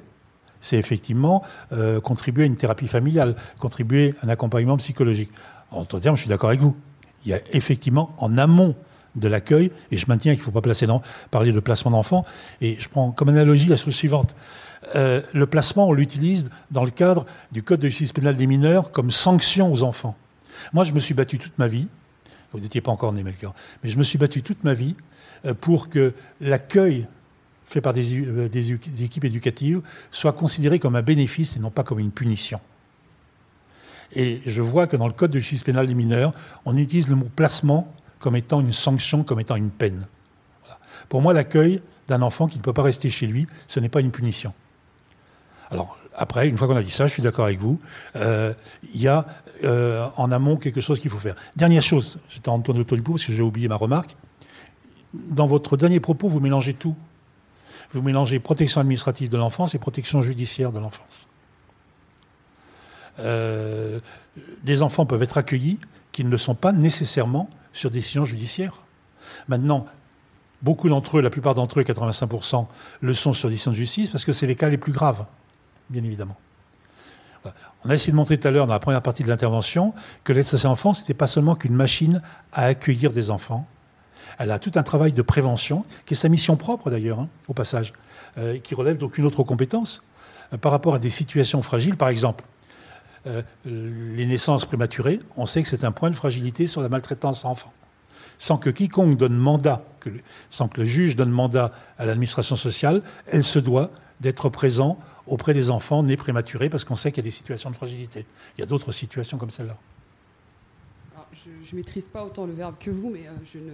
c'est effectivement euh, contribuer à une thérapie familiale, contribuer à un accompagnement psychologique. En d'autres termes, je suis d'accord avec vous. Il y a effectivement, en amont de l'accueil, et je maintiens qu'il ne faut pas parler de placement d'enfants, et je prends comme analogie la chose suivante. Euh, le placement, on l'utilise dans le cadre du Code de justice pénale des mineurs comme sanction aux enfants. Moi, je me suis battu toute ma vie, vous n'étiez pas encore né, Melchior, mais je me suis battu toute ma vie euh, pour que l'accueil fait par des, euh, des, équipes éducatives soit considéré comme un bénéfice et non pas comme une punition. Et je vois que dans le Code de justice pénale des mineurs, on utilise le mot placement comme étant une sanction, comme étant une peine. Pour moi, l'accueil d'un enfant qui ne peut pas rester chez lui, ce n'est pas une punition. Alors, après, une fois qu'on a dit ça, je suis d'accord avec vous, euh, il y a euh, en amont quelque chose qu'il faut faire. Dernière chose, j'étais en tourne autour du parce que j'ai oublié ma remarque. Dans votre dernier propos, vous mélangez tout. Vous mélangez protection administrative de l'enfance et protection judiciaire de l'enfance. Euh, des enfants peuvent être accueillis qui ne le sont pas nécessairement sur décision judiciaire. Maintenant, beaucoup d'entre eux, la plupart d'entre eux, 85%, le sont sur décision de justice parce que c'est les cas les plus graves, bien évidemment. On a essayé de montrer tout à l'heure, dans la première partie de l'intervention, que l'aide sociale enfant, ce n'était pas seulement qu'une machine à accueillir des enfants. Elle a tout un travail de prévention, qui est sa mission propre d'ailleurs, hein, au passage, euh, qui relève d'aucune autre compétence. Euh, par rapport à des situations fragiles, par exemple, euh, les naissances prématurées, on sait que c'est un point de fragilité sur la maltraitance enfant. Sans que quiconque donne mandat, sans que le juge donne mandat à l'administration sociale, elle se doit d'être présent auprès des enfants nés prématurés parce qu'on sait qu'il y a des situations de fragilité. Il y a d'autres situations comme celle-là. Je ne maîtrise pas autant le verbe que vous, mais euh, je ne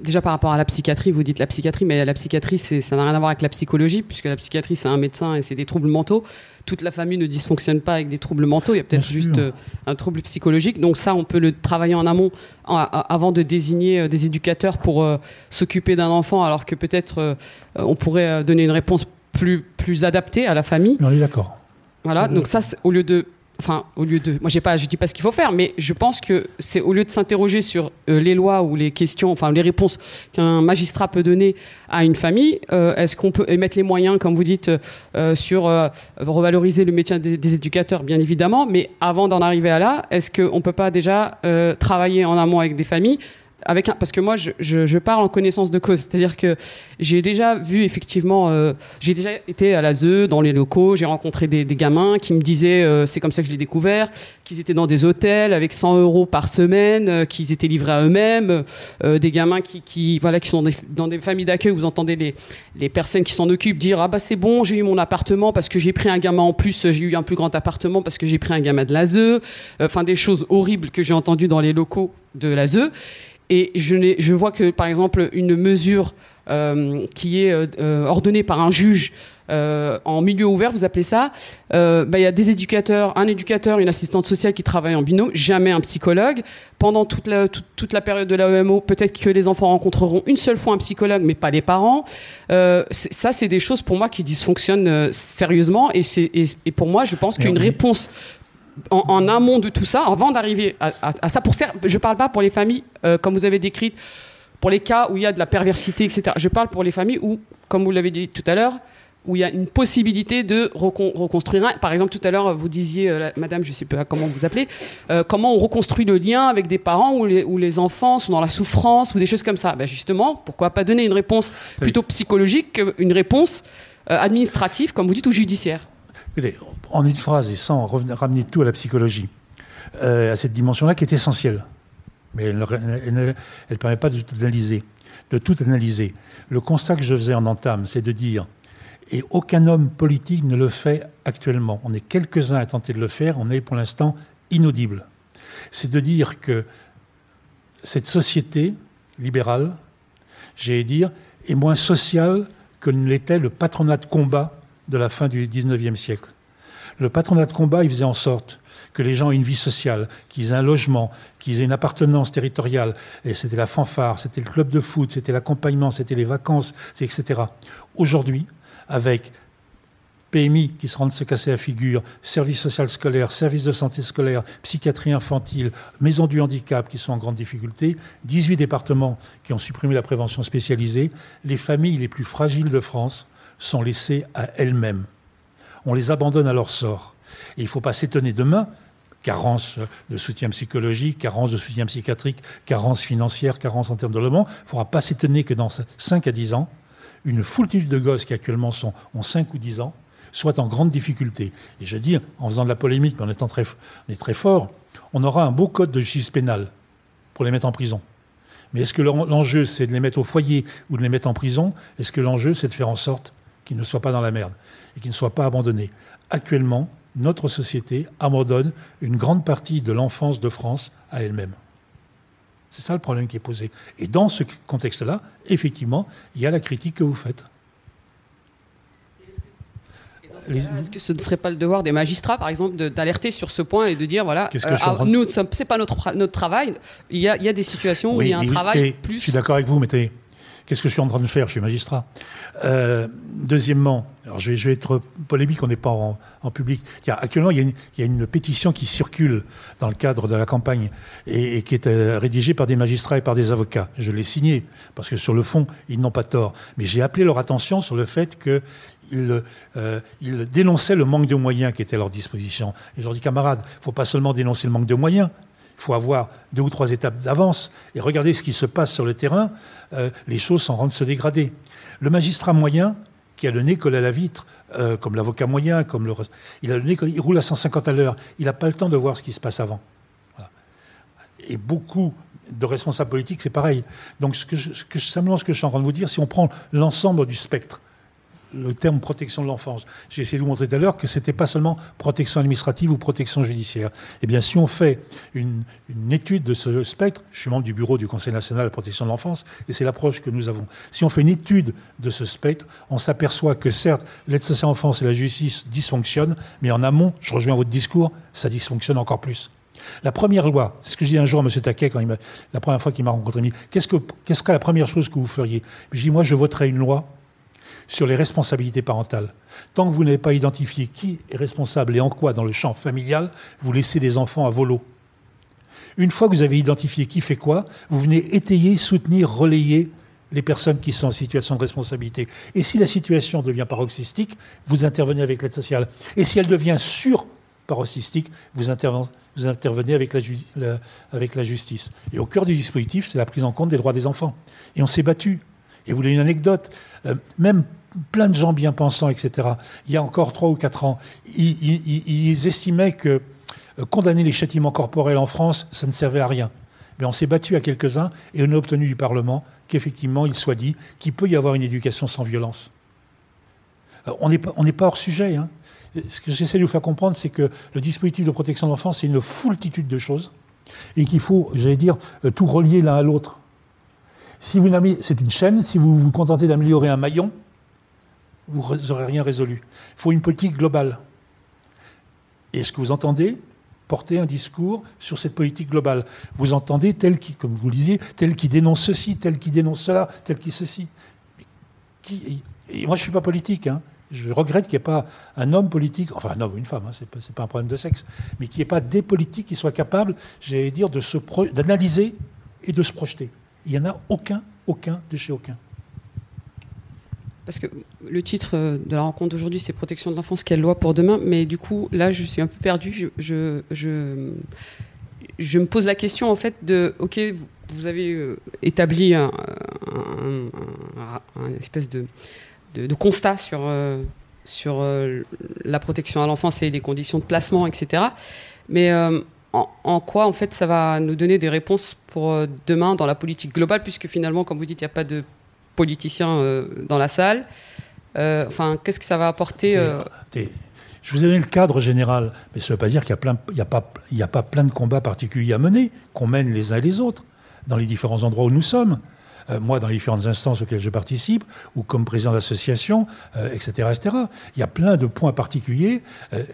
déjà par rapport à la psychiatrie, vous dites la psychiatrie, mais la psychiatrie, ça n'a rien à voir avec la psychologie, puisque la psychiatrie, c'est un médecin et c'est des troubles mentaux. Toute la famille ne dysfonctionne pas avec des troubles mentaux, il y a peut-être juste euh, un trouble psychologique. Donc ça, on peut le travailler en amont avant de désigner euh, des éducateurs pour euh, s'occuper d'un enfant, alors que peut-être on pourrait donner une réponse plus, plus adaptée à la famille. On est d'accord. Voilà, donc ça, au lieu de enfin, au lieu de, moi, j'ai pas, je dis pas ce qu'il faut faire, mais je pense que c'est au lieu de s'interroger sur euh, les lois ou les questions, enfin, les réponses qu'un magistrat peut donner à une famille, euh, est-ce qu'on peut émettre les moyens, comme vous dites, euh, sur revaloriser le métier des, des, éducateurs, bien évidemment, mais avant d'en arriver à là, est-ce qu'on peut pas déjà travailler en amont avec des familles parce que moi je, parle en connaissance de cause, c'est-à-dire que j'ai déjà vu effectivement, euh, j'ai déjà été à la ZE dans les locaux, j'ai rencontré des, gamins qui me disaient, euh, c'est comme ça que je l'ai découvert, qu'ils étaient dans des hôtels avec 100 euros par semaine, euh, qu'ils étaient livrés à eux-mêmes, des gamins qui, voilà qui sont dans des familles d'accueil, vous entendez les, les personnes qui s'en occupent dire ah bah c'est bon, j'ai eu mon appartement parce que j'ai pris un gamin en plus, j'ai eu un plus grand appartement parce que j'ai pris un gamin de la ZE, enfin des choses horribles que j'ai entendues dans les locaux de la ZE. Et je, je vois que, par exemple, une mesure euh, qui est euh, ordonnée par un juge euh, en milieu ouvert, vous appelez ça, bah, il y a des éducateurs, un éducateur, une assistante sociale qui travaillent en binôme, jamais un psychologue. Pendant toute la, toute, la période de l'AEMO, peut-être que les enfants rencontreront une seule fois un psychologue, mais pas les parents. ça, c'est des choses pour moi qui dysfonctionnent sérieusement. Et, et, et, pour moi, je pense qu'une réponse en, amont de tout ça, avant d'arriver à, ça. Pour je ne parle pas pour les familles, euh, comme vous avez décrit, pour les cas où il y a de la perversité, etc. Je parle pour les familles où, comme vous l'avez dit tout à l'heure, où il y a une possibilité de reconstruire. Par exemple, tout à l'heure, vous disiez, euh, madame, je ne sais pas comment vous appelez, euh, comment on reconstruit le lien avec des parents où les, où les, enfants sont dans la souffrance ou des choses comme ça. Ben justement, pourquoi pas donner une réponse plutôt psychologique qu'une réponse administrative, comme vous dites, ou judiciaire Écoutez, en une phrase et sans ramener tout à la psychologie, euh, à cette dimension-là qui est essentielle. Mais elle ne permet pas de tout analyser. De tout analyser. Le constat que je faisais en entame, c'est de dire, et aucun homme politique ne le fait actuellement. On est quelques-uns à tenter de le faire, on est pour l'instant inaudible. C'est de dire que cette société libérale, j'allais dire, est moins sociale que ne l'était le patronat de combat de la fin du XIXe siècle. Le patronat de combat, il faisait en sorte que les gens aient une vie sociale, qu'ils aient un logement, qu'ils aient une appartenance territoriale. Et c'était la fanfare, c'était le club de foot, c'était l'accompagnement, c'était les vacances, etc. Aujourd'hui, avec PMI qui se rendent se casser la figure, service social scolaire, service de santé scolaire, psychiatrie infantile, maison du handicap qui sont en grande difficulté, 18 départements qui ont supprimé la prévention spécialisée, les familles les plus fragiles de France sont laissées à elles-mêmes on les abandonne à leur sort. Et il ne faut pas s'étonner demain carence de soutien psychologique, carence de soutien psychiatrique, carence financière, carence en termes de logement. Il ne faudra pas s'étonner que dans 5 à 10 ans, une foultitude de gosses qui actuellement sont, ont 5 ou 10 ans soient en grande difficulté. Et je dis, en faisant de la polémique, mais en étant très, très fort, on aura un beau code de justice pénale pour les mettre en prison. Mais est-ce que l'enjeu, c'est de les mettre au foyer ou de les mettre en prison? Est-ce que l'enjeu, c'est de faire en sorte qu'ils ne soient pas dans la merde et qu'ils ne soient pas abandonnés Actuellement, notre société abandonne une grande partie de l'enfance de France à elle-même. C'est ça le problème qui est posé. Et dans ce contexte-là, effectivement, il y a la critique que vous faites. Est-ce que ce ne serait pas le devoir des magistrats, par exemple, d'alerter sur ce point et de dire voilà, ce euh, ah, nous, c'est pas notre, notre travail. Il y, a, il y a des situations où il y a un travail plus. Je suis d'accord avec vous, mais qu'est-ce que je suis en train de faire? Je suis magistrat. Euh, deuxièmement, alors je vais, être polémique, on n'est pas en, public. actuellement, il y, a une, pétition qui circule dans le cadre de la campagne et, qui est euh, rédigée par des magistrats et par des avocats. Je l'ai signée parce que sur le fond, ils n'ont pas tort. Mais j'ai appelé leur attention sur le fait que euh, ils, dénonçaient le manque de moyens qui était à leur disposition. Et je leur dis, camarades, il ne faut pas seulement dénoncer le manque de moyens, il faut avoir deux ou trois étapes d'avance et regarder ce qui se passe sur le terrain, euh, les choses s'en rendent se dégrader. Le magistrat moyen, qui a le nez collé à la vitre, euh, comme l'avocat moyen, comme le, il a le nez il roule à 150 à l'heure, il n'a pas le temps de voir ce qui se passe avant. Et beaucoup de responsables politiques, c'est pareil. Donc, simplement ce que je suis en train de vous dire, si on prend l'ensemble du spectre, le terme protection de l'enfance. J'ai essayé de vous montrer tout à l'heure que ce n'était pas seulement protection administrative ou protection judiciaire. Eh bien, si on fait une, étude de ce spectre, je suis membre du bureau du Conseil national de la protection de l'enfance, et c'est l'approche que nous avons. Si on fait une étude de ce spectre, on s'aperçoit que certes, l'aide sociale à l'enfance et la justice dysfonctionnent, mais en amont, je rejoins votre discours, ça dysfonctionne encore plus. La première loi, c'est ce que j'ai dit un jour à M. Taquet, quand il la première fois qu'il m'a rencontré, qu'est-ce que, qu'est-ce serait la première chose que vous feriez? Je dis, moi, je voterais une loi sur les responsabilités parentales. Tant que vous n'avez pas identifié qui est responsable et en quoi dans le champ familial, vous laissez des enfants à volo. Une fois que vous avez identifié qui fait quoi, vous venez étayer, soutenir, relayer les personnes qui sont en situation de responsabilité. Et si la situation devient paroxystique, vous intervenez avec l'aide sociale. Et si elle devient sur-paroxystique, vous, intervenez avec la, avec la justice. Et au cœur du dispositif, c'est la prise en compte des droits des enfants. Et on s'est battu. Et vous voulez une anecdote euh, Même plein de gens bien pensants, etc., il y a encore trois ou quatre ans, ils, estimaient que euh, condamner les châtiments corporels en France, ça ne servait à rien. Mais on s'est battu à quelques-uns et on a obtenu du Parlement qu'effectivement il soit dit qu'il peut y avoir une éducation sans violence. on n'est pas, hors sujet. Hein. Ce que j'essaie de vous faire comprendre, c'est que le dispositif de protection de l'enfance, c'est une foultitude de choses et qu'il faut, j'allais dire, euh, tout relier l'un à l'autre. Si vous c'est une chaîne, si vous vous contentez d'améliorer un maillon, vous n'aurez rien résolu. Il faut une politique globale. Et est-ce que vous entendez porter un discours sur cette politique globale? Vous entendez tel qui, comme vous le disiez, tel qui dénonce ceci, tel qui dénonce cela, tel qui ceci. Qui, et moi, je ne suis pas politique. Hein. Je regrette qu'il n'y ait pas un homme politique, enfin un homme ou une femme, hein, ce n'est pas, pas, un problème de sexe, mais qu'il n'y ait pas des politiques qui soient capables, j'allais dire, d'analyser et de se projeter. Il n'y en a aucun, aucun de chez aucun. Parce que le titre de la rencontre d'aujourd'hui, c'est Protection de l'enfance, quelle loi pour demain? Mais du coup, là, je suis un peu perdu. Je, je, je, me pose la question, en fait, de OK, vous avez euh, établi un, espèce de, constat sur, euh, sur euh, la protection à l'enfance et les conditions de placement, etc. Mais en, quoi, en fait, ça va nous donner des réponses pour euh, demain dans la politique globale, puisque finalement, comme vous dites, il n'y a pas de politiciens euh, dans la salle. Euh, enfin, qu'est-ce que ça va apporter Je vous ai donné le cadre général, mais ça ne veut pas dire qu'il n'y a, pas, a pas plein de combats particuliers à mener, qu'on mène les uns et les autres, dans les différents endroits où nous sommes. moi, dans les différentes instances auxquelles je participe, ou comme président d'association, etc., etc. Il y a plein de points particuliers.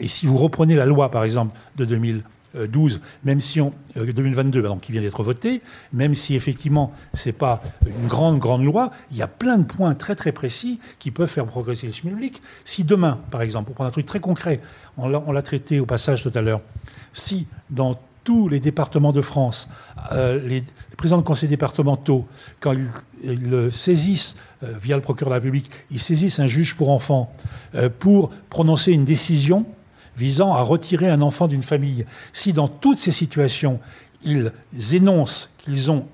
et si vous reprenez la loi, par exemple, de 2000, 12, euh, même si on, 2022, euh, donc, qui vient d'être voté, même si effectivement c'est pas une grande grande loi, il y a plein de points très très précis qui peuvent faire progresser le public. Si demain, par exemple, pour prendre un truc très concret, on l'a traité au passage tout à l'heure, si dans tous les départements de France, euh, les, présidents de conseils départementaux, quand ils, saisissent via le procureur de la République, ils saisissent un juge pour enfants pour prononcer une décision visant à retirer un enfant d'une famille. Si dans toutes ces situations, ils énoncent qu'ils ont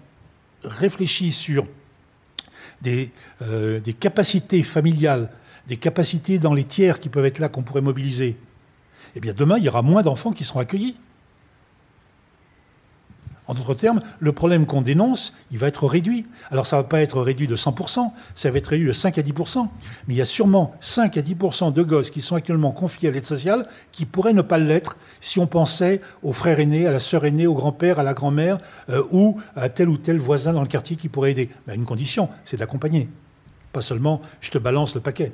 réfléchi sur des, euh, des capacités familiales, des capacités dans les tiers qui peuvent être là, qu'on pourrait mobiliser, eh bien demain, il y aura moins d'enfants qui seront accueillis. En d'autres termes, le problème qu'on dénonce, il va être réduit. Alors ça ne va pas être réduit de 100%, ça va être réduit de 5 à 10%. Mais il y a sûrement 5 à 10% de gosses qui sont actuellement confiés à l'aide sociale qui pourraient ne pas l'être si on pensait aux frères aînés, à la sœur aînée, au grand-père, à la grand-mère euh, ou à tel ou tel voisin dans le quartier qui pourrait aider. Mais à une condition, c'est d'accompagner. Pas seulement je te balance le paquet.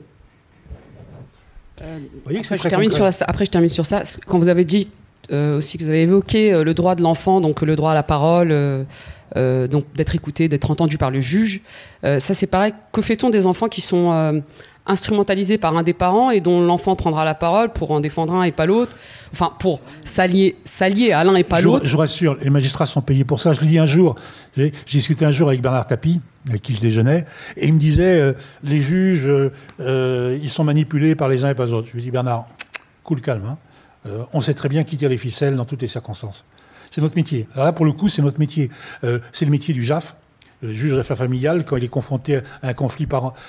Euh, Vous voyez que après, je termine sur après, je termine sur ça. Quand vous avez dit aussi que vous avez évoqué euh, le droit de l'enfant, donc le droit à la parole, euh, donc d'être écouté, d'être entendu par le juge. ça, c'est pareil. Que fait-on des enfants qui sont instrumentalisés par un des parents et dont l'enfant prendra la parole pour en défendre un et pas l'autre? Enfin, pour s'allier, s'allier à l'un et pas l'autre. Je, vous rassure, les magistrats sont payés pour ça. Je dit un jour, j'ai discuté un jour avec Bernard Tapie, avec qui je déjeunais, et il me disait les juges, ils sont manipulés par les uns et pas les autres. Je lui dit Bernard, cool, calme. Hein. Euh, on sait très bien qui tire les ficelles dans toutes les circonstances. C'est notre métier. Alors là, pour le coup, c'est notre métier. Euh, c'est le métier du JAF, le juge d'affaires familiales, quand il est confronté à un conflit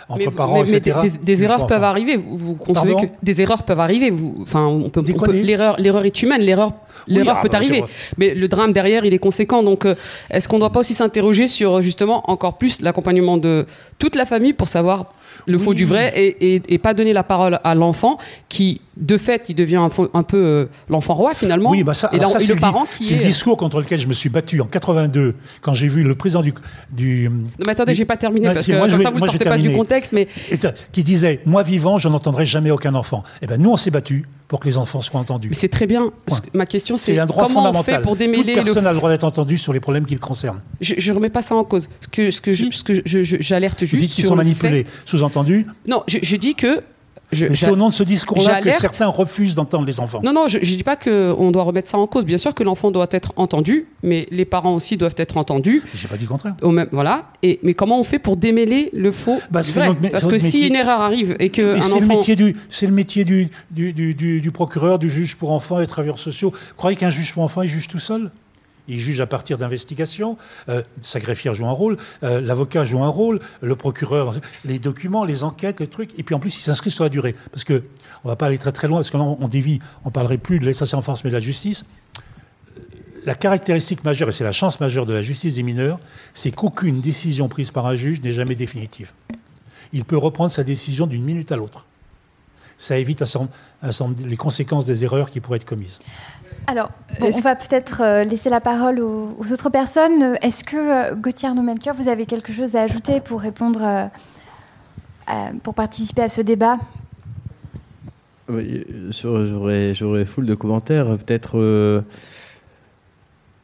entre parents, etc. Mais des, erreurs peuvent arriver. Vous, concevez que des erreurs peuvent arriver. enfin, on peut, l'erreur, l'erreur est humaine. L'erreur, l'erreur ah, peut bah, arriver. Mais le drame derrière, il est conséquent. Donc, euh, est-ce qu'on ne doit pas aussi s'interroger sur justement encore plus l'accompagnement de toute la famille pour savoir le faux du vrai et, pas donner la parole à l'enfant qui, de fait, il devient un, peu euh, l'enfant roi finalement. Oui, bah ça, et, c'est le, parent qui est... le discours contre lequel je me suis battu en 82 quand j'ai vu le président du. du non, mais attendez, j'ai pas terminé parce que moi, comme ça, vous ne sortez pas du contexte. Mais... qui disait Moi vivant, je n'entendrai jamais aucun enfant. Eh bien, nous, on s'est battu pour que les enfants soient entendus. Mais c'est très bien. Ma question, c'est comment on fait pour démêler Toute personne a le droit d'être entendu sur les problèmes qui le concernent. Je ne remets pas ça en cause. Ce que, ce que, ce que j'alerte juste. Vous dites qu'ils sont manipulés. Sous-entendu Non, je, je dis que c'est au nom de ce discours-là que certains refusent d'entendre les enfants. Non, non, je ne dis pas qu'on doit remettre ça en cause. Bien sûr que l'enfant doit être entendu, mais les parents aussi doivent être entendus. Je n'ai pas dit le contraire. Au même, voilà. Et, mais comment on fait pour démêler le faux bah, vrai? Parce que si une erreur arrive et que. c'est le métier, du, c'est le métier du, du, du, du, procureur, du juge pour enfants et travailleurs sociaux. Vous croyez qu'un juge pour enfants, il juge tout seul? Il juge à partir d'investigations, euh, sa greffière joue un rôle, euh, l'avocat joue un rôle, le procureur, les documents, les enquêtes, les trucs, et puis en plus il s'inscrit sur la durée. Parce que on va pas aller très très loin, parce que là on dévie, on parlerait plus de l'état en France mais de la justice. La caractéristique majeure, et c'est la chance majeure de la justice des mineurs, c'est qu'aucune décision prise par un juge n'est jamais définitive. Il peut reprendre sa décision d'une minute à l'autre. Ça évite les conséquences des erreurs qui pourraient être commises. Alors, on va peut-être euh, laisser la parole aux, autres personnes. Est-ce que, euh, Gauthier arnaud vous avez quelque chose à ajouter pour répondre, euh, pour participer à ce débat? Oui, J'aurais, j'aurais foule de commentaires. Peut-être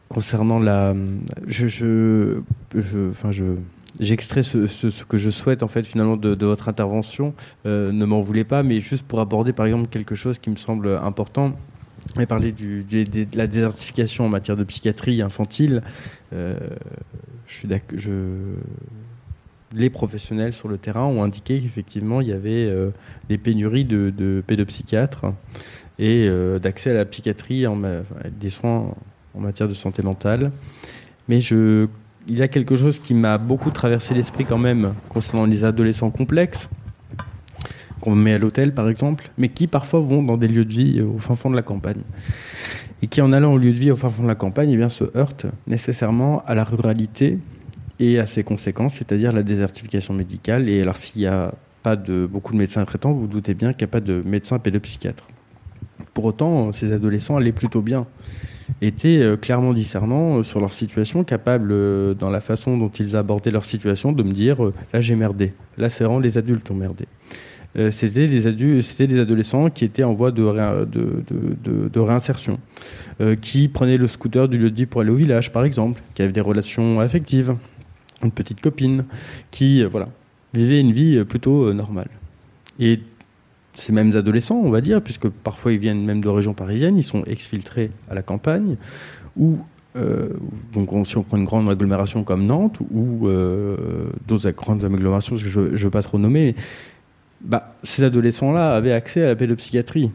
concernant la. Je, je, enfin, je, J'extrais ce, que je souhaite en fait finalement de, votre intervention. ne m'en voulez pas, mais juste pour aborder par exemple quelque chose qui me semble important on a parlé de la désertification en matière de psychiatrie infantile. Euh, je. Les professionnels sur le terrain ont indiqué qu'effectivement il y avait euh, des pénuries de, pédopsychiatres et euh, d'accès à la psychiatrie, des soins en matière de santé mentale. Mais je, il y a quelque chose qui m'a beaucoup traversé l'esprit quand même concernant les adolescents complexes qu'on met à l'hôtel par exemple, mais qui parfois vont dans des lieux de vie au fin fond de la campagne. Et qui en allant au lieu de vie au fin fond de la campagne, eh bien, se heurtent nécessairement à la ruralité et à ses conséquences, c'est-à-dire la désertification médicale. Et alors s'il n'y a pas de beaucoup de médecins traitants, vous, vous doutez bien qu'il n'y a pas de médecins pédopsychiatres. Pour autant, ces adolescents allaient plutôt bien, étaient euh, clairement discernants euh, sur leur situation, capables, euh, dans la façon dont ils abordaient leur situation, de me dire là j'ai merdé, là c'est vraiment les adultes ont merdé. Euh, c'était des, des adolescents qui étaient en voie de, de, réinsertion, euh, qui prenaient le scooter du lieu de pour aller au village, par exemple, qui avaient des relations affectives, une petite copine, qui euh, voilà, vivaient une vie plutôt normale. Et ces mêmes adolescents, on va dire, puisque parfois ils viennent même de régions parisiennes, ils sont exfiltrés à la campagne, ou donc si on prend une grande agglomération comme Nantes, ou d'autres grandes agglomérations, parce que je ne veux pas trop nommer, bah, ces adolescents-là avaient accès à la pédopsychiatrie.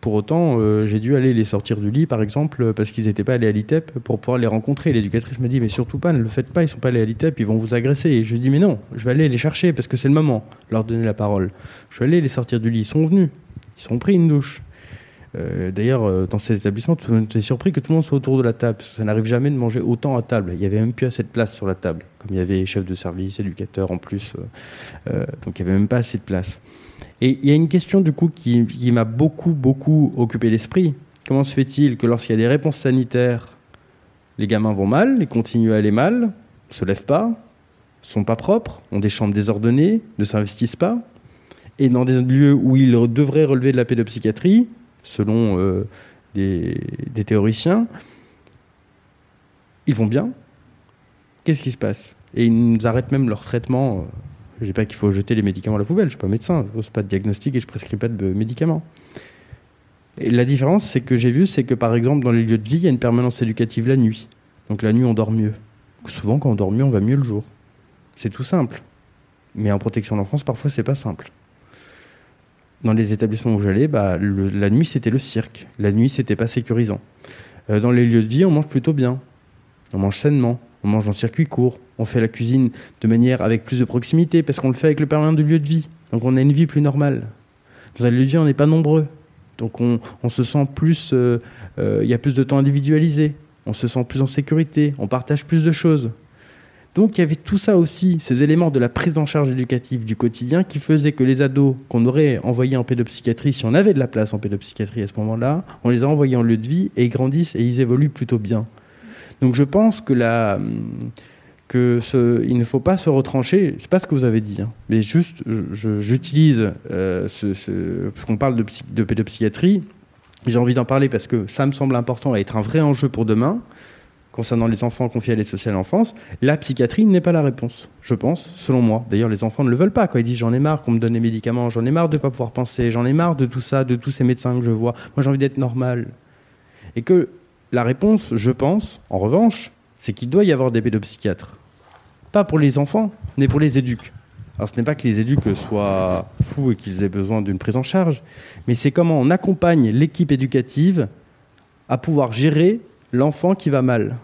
pour autant, euh, j'ai dû aller les sortir du lit, par exemple, parce qu'ils n'étaient pas allés à l'ITEP pour pouvoir les rencontrer. L'éducatrice m'a dit, mais surtout pas, ne le faites pas, ils sont pas allés à l'ITEP, ils vont vous agresser. Et je lui ai dit, mais non, je vais aller les chercher parce que c'est le moment, leur donner la parole. Je vais aller les sortir du lit. Ils sont venus, ils sont pris une douche. Euh, D'ailleurs, euh, dans cet établissement, monde était surpris que tout le monde soit autour de la table. Ça n'arrive jamais de manger autant à table. Il y avait même plus assez de place sur la table, comme il y avait chef de service, éducateur en plus. euh, donc il n'y avait même pas assez de place. Et il y a une question du coup qui, m'a beaucoup, beaucoup occupé l'esprit. Comment se fait-il que lorsqu'il y a des réponses sanitaires, les gamins vont mal, ils continuent à aller mal, se lèvent pas, sont pas propres, ont des chambres désordonnées, ne s'investissent pas, et dans des lieux où ils devraient relever de la pédopsychiatrie, selon euh, des, théoriciens, ils vont bien. Qu'est-ce qui se passe? Et ils nous arrêtent même leur traitement. euh, Je dis pas qu'il faut jeter les médicaments à la poubelle, je suis pas médecin, je pose pas de diagnostic et je prescris pas de médicaments. Et la différence, c'est que j'ai vu, c'est que par exemple, dans les lieux de vie, il y a une permanence éducative la nuit. Donc la nuit, on dort mieux. Souvent, quand on dort mieux, on va mieux le jour. C'est tout simple. Mais en protection de l'enfance, parfois, c'est pas simple. Dans les établissements où j'allais, bah, la nuit, c'était le cirque. La nuit, c'était pas sécurisant. Euh, dans les lieux de vie, on mange plutôt bien. On mange sainement. On mange en circuit court. On fait la cuisine de manière avec plus de proximité parce qu'on le fait avec le permanent du lieu de vie. Donc on a une vie plus normale. Dans un lieu de vie, on n'est pas nombreux. Donc on, on se sent plus. euh, euh, Il y a plus de temps individualisé. On se sent plus en sécurité. On partage plus de choses. Donc il y avait tout ça aussi, ces éléments de la prise en charge éducative du quotidien qui faisaient que les ados qu'on aurait envoyés en pédopsychiatrie, si on avait de la place en pédopsychiatrie à ce moment-là, on les a envoyés en lieu de vie et ils grandissent et ils évoluent plutôt bien. Donc je pense que il ne faut pas se retrancher. C'est pas ce que vous avez dit, hein, mais juste, je- je- j'utilise euh, ce, ce, qu'on parle de, de pédopsychiatrie. J'ai envie d'en parler parce que ça me semble important et être un vrai enjeu pour demain concernant les enfants confiés à l'aide sociale à l'enfance. La psychiatrie n'est pas la réponse, je pense, selon moi. D'ailleurs, les enfants ne le veulent pas. Quand ils disent j'en ai marre qu'on me donne des médicaments, j'en ai marre de ne pas pouvoir penser, j'en ai marre de tout ça, de tous ces médecins que je vois. Moi, j'ai envie d'être normal. Et que la réponse, je pense, en revanche, c'est qu'il doit y avoir des pédopsychiatres. Pas pour les enfants, mais pour les éduques. Alors ce n'est pas que les éduques soient fous et qu'ils aient besoin d'une prise en charge, mais c'est comment on accompagne l'équipe éducative à pouvoir gérer l'enfant qui va mal,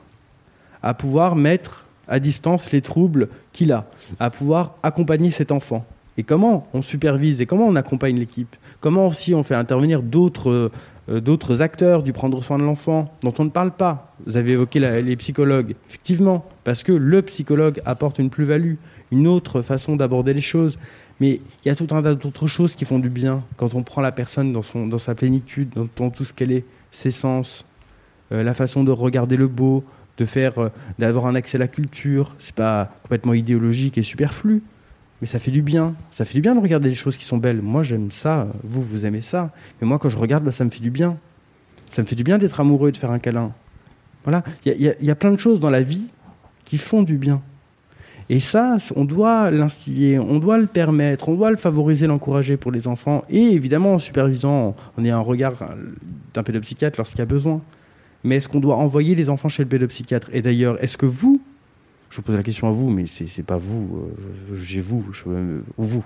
à pouvoir mettre à distance les troubles qu'il a, à pouvoir accompagner cet enfant. Et comment on supervise et comment on accompagne l'équipe? Comment aussi on fait intervenir d'autres euh, acteurs du prendre soin de l'enfant dont on ne parle pas? Vous avez évoqué les psychologues, effectivement, parce que le psychologue apporte une plus-value, une autre façon d'aborder les choses. Mais il y a tout un tas d'autres choses qui font du bien quand on prend la personne dans, son, dans sa plénitude, dans, dans tout ce qu'elle est, ses sens, euh, la façon de regarder le beau, de faire, euh, d'avoir un accès à la culture. C'est pas complètement idéologique et superflu, mais ça fait du bien. Ça fait du bien de regarder les choses qui sont belles. Moi, j'aime ça. Vous, vous aimez ça. Mais moi, quand je regarde, bah, ça me fait du bien. Ça me fait du bien d'être amoureux et de faire un câlin. Voilà. Il y y, y a plein de choses dans la vie qui font du bien. Et ça, on doit l'instiller, on doit le permettre, on doit le favoriser, l'encourager pour les enfants, et évidemment en supervisant, on est un regard euh, d'un pédopsychiatre lorsqu'il y a besoin. Mais est-ce qu'on doit envoyer les enfants chez le pédopsychiatre Et d'ailleurs, est-ce que vous, je vous pose la question à vous, mais c'est pas vous, euh, j'ai vous, je- euh, vous.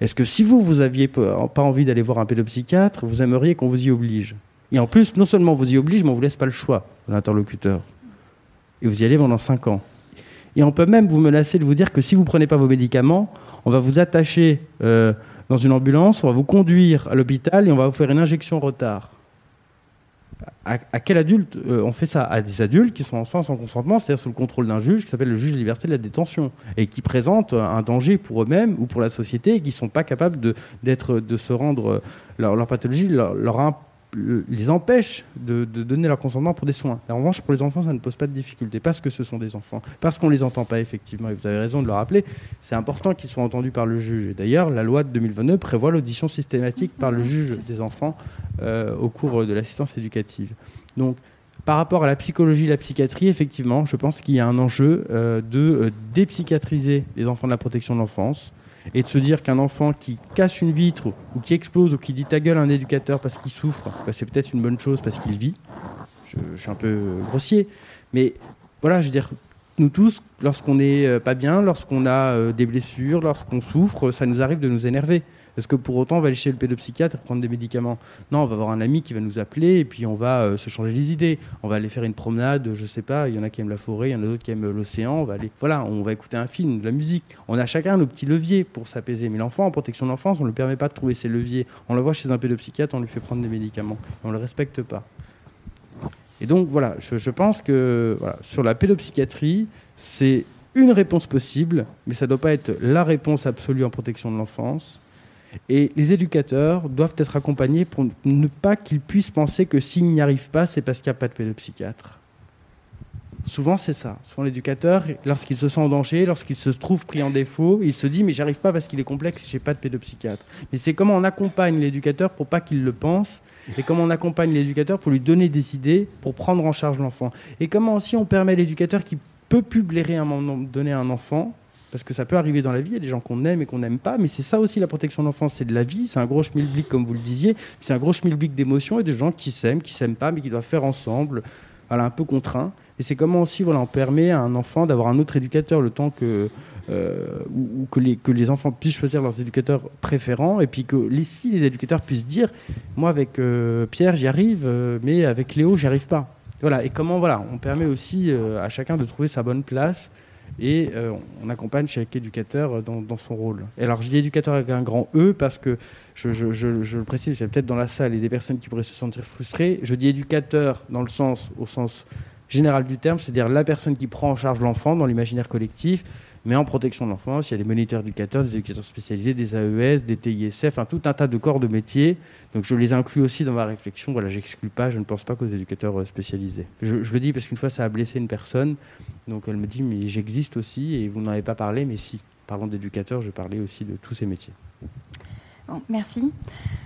Est-ce que si vous, vous aviez pas envie d'aller voir un pédopsychiatre, vous aimeriez qu'on vous y oblige? Et en plus, non seulement on vous y oblige, mais on vous laisse pas le choix l'interlocuteur. Et vous y allez pendant 5 ans. Et on peut même vous menacer de vous dire que si vous prenez pas vos médicaments, on va vous attacher euh, dans une ambulance, on va vous conduire à l'hôpital et on va vous faire une injection en retard. À, quel adulte euh, on fait ça? À des adultes qui sont en soins sans consentement, c'est-à-dire sous le contrôle d'un juge qui s'appelle le juge de liberté de la détention et qui présentent euh, un danger pour eux-mêmes ou pour la société et qui sont pas capables de, d'être, se rendre euh, leur, pathologie leur, leur les empêche de, donner leur consentement pour des soins. En revanche, pour les enfants, ça ne pose pas de difficulté parce que ce sont des enfants, parce qu'on les entend pas effectivement. Et vous avez raison de le rappeler. C'est important qu'ils soient entendus par le juge. Et d'ailleurs, la loi de 2022 prévoit l'audition systématique par le juge des enfants euh, au cours de l'assistance éducative. Donc, par rapport à la psychologie, la psychiatrie, effectivement, je pense qu'il y a un enjeu euh, de euh, dépsychiatriser les enfants de la protection de l'enfance et de se dire qu'un enfant qui casse une vitre ou, qui explose ou qui dit ta gueule à un éducateur parce qu'il souffre, bah, c'est peut-être une bonne chose parce qu'il vit. Je, suis un peu grossier, mais voilà, je veux dire, nous tous, lorsqu'on n'est euh, pas bien, lorsqu'on a euh, des blessures, lorsqu'on souffre, ça nous arrive de nous énerver. Est-ce que pour autant on va aller chez le pédopsychiatre et prendre des médicaments? Non, on va avoir un ami qui va nous appeler et puis on va euh, se changer les idées. On va aller faire une promenade, je sais pas, il y en a qui aiment la forêt, il y en a d'autres qui aiment l'océan, on va aller voilà, on va écouter un film, de la musique. On a chacun nos petits leviers pour s'apaiser. Mais l'enfant en protection d'enfance, on ne lui permet pas de trouver ses leviers. On le voit chez un pédopsychiatre, on lui fait prendre des médicaments. On ne le respecte pas. Et donc voilà, je, pense que sur la pédopsychiatrie, c'est une réponse possible, mais ça ne doit pas être la réponse absolue en protection de l'enfance. Et les éducateurs doivent être accompagnés pour ne pas qu'ils puissent penser que s'ils n'y arrivent pas, c'est parce qu'il n'y a pas de pédopsychiatre. Souvent, c'est ça. Souvent, l'éducateur, lorsqu'il se sent en danger, lorsqu'il se trouve pris en défaut, il se dit Mais j'arrive pas parce qu'il est complexe, j'ai pas de pédopsychiatre. Mais c'est comment on accompagne l'éducateur pour pas qu'il le pense, et comment on accompagne l'éducateur pour lui donner des idées, pour prendre en charge l'enfant. Et comment aussi on permet à l'éducateur qui peut plus blairer à un moment donné un enfant, parce que ça peut arriver dans la vie, il y a des gens qu'on aime et qu'on n'aime pas, mais c'est ça aussi la protection de l'enfance, c'est de la vie, c'est un gros schmilblick comme vous le disiez, c'est un gros schmilblick d'émotions et de gens qui s'aiment, qui s'aiment pas, mais qui doivent faire ensemble, voilà, un peu contraint. Et c'est comment aussi voilà, on permet à un enfant d'avoir un autre éducateur le temps que, euh, ou, que, les, que les enfants puissent choisir leurs éducateurs préférents, et puis que les, si les éducateurs puissent dire, moi avec euh, Pierre j'y arrive, euh, mais avec Léo j'y arrive pas. Voilà, et comment voilà, on permet aussi à chacun de trouver sa bonne place et euh, on accompagne chaque éducateur dans, dans, son rôle. Et alors je dis éducateur avec un grand E parce que je, le précise, il y a peut-être dans la salle des personnes qui pourraient se sentir frustrées. Je dis éducateur dans le sens, au sens général du terme, c'est-à-dire la personne qui prend en charge l'enfant dans l'imaginaire collectif, mais en protection de l'enfance, il y a des moniteurs éducateurs, des éducateurs spécialisés, des AES, des TISF, un tout un tas de corps de métier. Donc je les inclus aussi dans ma réflexion. Voilà, j'exclus pas, je ne pense pas qu'aux éducateurs spécialisés. Je, je, le dis parce qu'une fois ça a blessé une personne, donc elle me dit mais j'existe aussi et vous n'en avez pas parlé, mais si. Parlant d'éducateurs, je parlais aussi de tous ces métiers. Merci.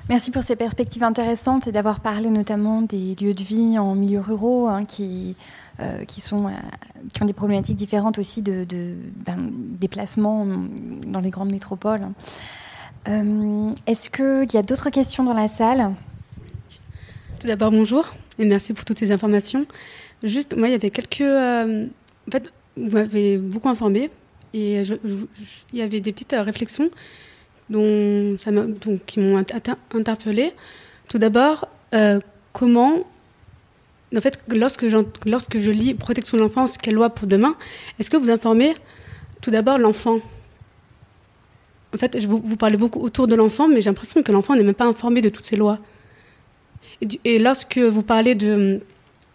Merci pour ces perspectives intéressantes et d'avoir parlé notamment des lieux de vie en milieu ruraux hein, qui, euh, euh, qui ont des problématiques différentes aussi de, de ben, déplacement dans les grandes métropoles. Euh, Est-ce qu'il y a d'autres questions dans la salle? Tout d'abord, bonjour et merci pour toutes ces informations. Juste, moi, il y avait quelques. En fait, vous m'avez beaucoup informé et il y avait des petites réflexions donc, qui m'ont interpellée. Tout d'abord, euh, comment, en fait, lorsque, lorsque je lis Protection de l'enfance, quelle loi pour demain, est-ce que vous informez tout d'abord l'enfant? En fait, je vous, vous, parlez beaucoup autour de l'enfant, mais j'ai l'impression que l'enfant n'est même pas informé de toutes ces lois. Et, lorsque vous parlez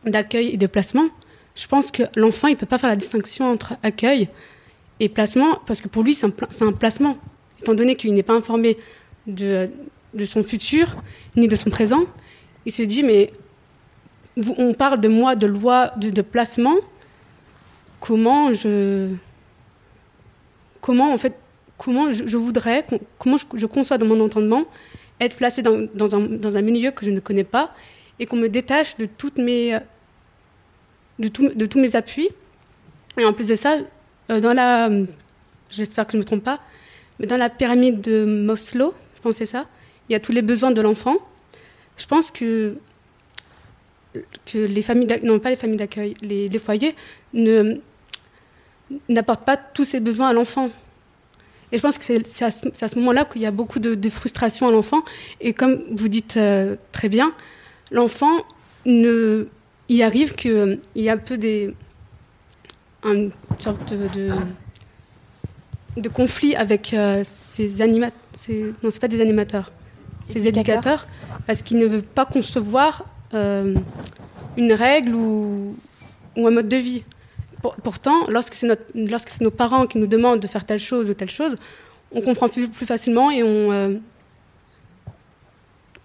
d'accueil et de placement, je pense que l'enfant, il ne peut pas faire la distinction entre accueil et placement, parce que pour lui, c'est un placement étant donné qu'il n'est pas informé de, son futur ni de son présent, il se dit mais on parle de moi, de loi, de, placement. Comment je, comment en fait, comment je, voudrais, comment je, je, conçois dans mon entendement être placé dans, un, dans, un, milieu que je ne connais pas et qu'on me détache de toutes mes, de, de tous mes appuis. Et en plus de ça, euh, dans la, j'espère que je ne me trompe pas, mais dans la pyramide de Maslow, je pense c'est ça, il y a tous les besoins de l'enfant. Je pense que, que les familles, non pas les familles d'accueil, les, foyers n'apportent pas tous ces besoins à l'enfant. Et je pense que c'est, à ce, moment-là qu'il y a beaucoup de, frustration à l'enfant. Et comme vous dites euh, très bien, l'enfant, ne, il arrive qu'il y a un peu des, une sorte de, de de conflit avec euh, ces animateurs. Non, c'est pas des animateurs, ces éducateurs, parce qu'ils ne veulent pas concevoir euh, une règle ou, ou, un mode de vie. Pour, pourtant, lorsque c'est, notre, lorsque c'est nos parents qui nous demandent de faire telle chose ou telle chose, on comprend plus, plus facilement et on. Euh...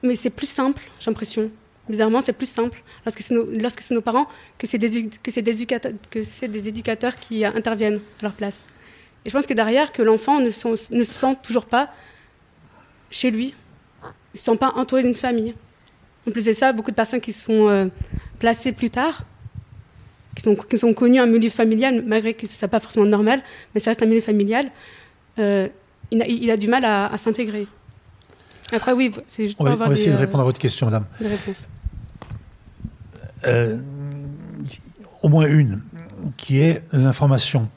Mais c'est plus simple, j'ai l'impression. Bizarrement, c'est plus simple lorsque c'est nos, lorsque c'est nos parents que c'est, des, que, c'est des éducateurs, que c'est des éducateurs qui interviennent à leur place. Et je pense que derrière, que l'enfant ne, ne, se sent toujours pas chez lui, ne se sent pas entouré d'une famille. En plus de ça, beaucoup de personnes qui sont euh, placées plus tard, qui sont, qui sont connues un milieu familial, malgré que ce ne soit pas forcément normal, mais ça reste un milieu familial, euh, il, a, il, a, du mal à, à s'intégrer. Après, oui, c'est juste on va, on va essayer des, de répondre à votre question, madame. Des réponses. Euh, au moins une. qui est l'information.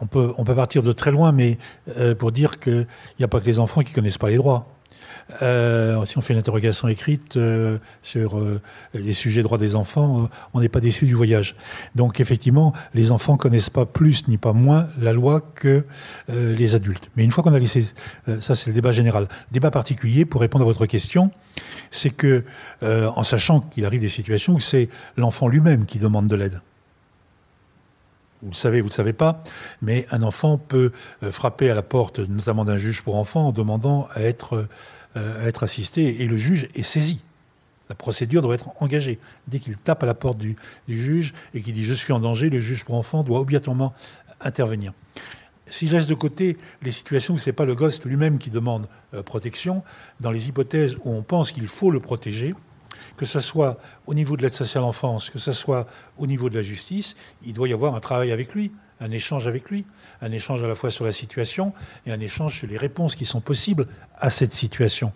On peut, on peut partir de très loin, mais euh, pour dire qu'il n'y a pas que les enfants qui connaissent pas les droits. Euh, si on fait une interrogation écrite euh, sur les sujets droits des enfants, on n'est pas déçu du voyage. Donc effectivement, les enfants connaissent pas plus ni pas moins la loi que les adultes. Mais une fois qu'on a laissé, ça c'est le débat général. Débat particulier, pour répondre à votre question, c'est que en sachant qu'il arrive des situations où c'est l'enfant lui-même qui demande de l'aide. Vous le savez, vous ne le savez pas, mais un enfant peut euh, frapper à la porte, notamment d'un juge pour enfants, en demandant à être, euh, à être assisté, et le juge est saisi. La procédure doit être engagée. Dès qu'il tape à la porte du, du juge et qu'il dit je suis en danger, le juge pour enfants doit obligatoirement intervenir. Si je laisse de côté les situations où ce n'est pas le gosse lui-même qui demande euh, protection, dans les hypothèses où on pense qu'il faut le protéger, que ce soit au niveau de l'aide sociale à l'enfance, que ce soit au niveau de la justice, il doit y avoir un travail avec lui, un échange avec lui, un échange à la fois sur la situation et un échange sur les réponses qui sont possibles à cette situation.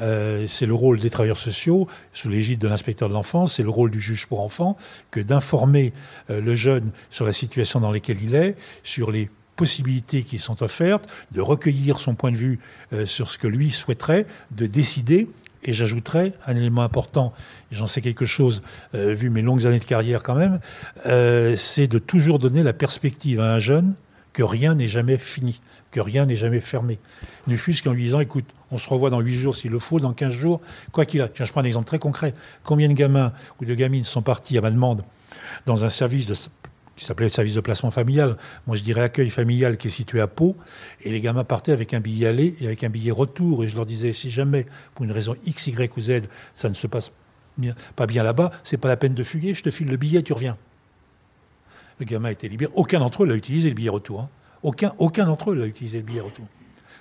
Euh, c'est le rôle des travailleurs sociaux, sous l'égide de l'inspecteur de l'enfance, c'est le rôle du juge pour enfants, que d'informer euh, le jeune sur la situation dans laquelle il est, sur les possibilités qui sont offertes, de recueillir son point de vue euh, sur ce que lui souhaiterait, de décider et j'ajouterais un élément important, j'en sais quelque chose, euh, vu mes longues années de carrière quand même, euh, c'est de toujours donner la perspective à un jeune que rien n'est jamais fini, que rien n'est jamais fermé. Ne fût-ce qu'en lui disant, écoute, on se revoit dans 8 jours s'il le faut, dans 15 jours, quoi qu'il a. Tiens, je prends un exemple très concret. Combien de gamins ou de gamines sont partis à ma demande dans un service de qui s'appelait le service de placement familial. Moi, je dirais accueil familial qui est situé à Pau. Et les gamins partaient avec un billet aller et avec un billet retour. Et je leur disais, si jamais, pour une raison X, Y ou Z, ça ne se passe pas bien là-bas, c'est pas la peine de fuguer, je te file le billet, tu reviens. Le gamin était libéré. Aucun d'entre eux l'a utilisé, le billet retour. hein. Aucun, aucun d'entre eux l'a utilisé, le billet retour.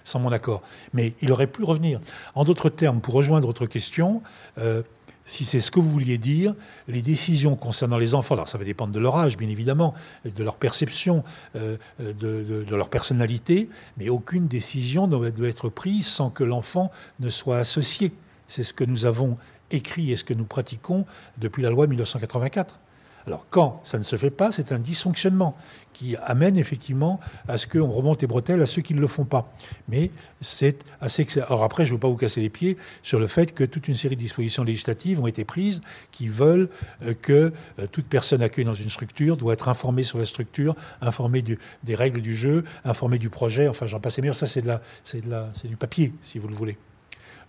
Sans mon accord. Mais il aurait pu revenir. En d'autres termes, pour rejoindre votre question, euh, si c'est ce que vous vouliez dire, les décisions concernant les enfants, alors ça va dépendre de leur âge, bien évidemment, de leur perception, euh, de, de- de leur personnalité, mais aucune décision ne doit être prise sans que l'enfant ne soit associé. C'est ce que nous avons écrit et ce que nous pratiquons depuis la loi de 1984. Alors quand ça ne se fait pas, c'est un dysfonctionnement qui amène effectivement à ce qu'on remonte les bretelles à ceux qui ne le font pas. Mais c'est assez... Alors après, je ne veux pas vous casser les pieds sur le fait que toute une série de dispositions législatives ont été prises qui veulent euh, que euh, toute personne accueillie dans une structure doit être informée sur la structure, informée des règles du jeu, informée du projet, enfin j'en passe les meilleurs, ça c'est de la, c'est de la, c'est du papier, si vous le voulez.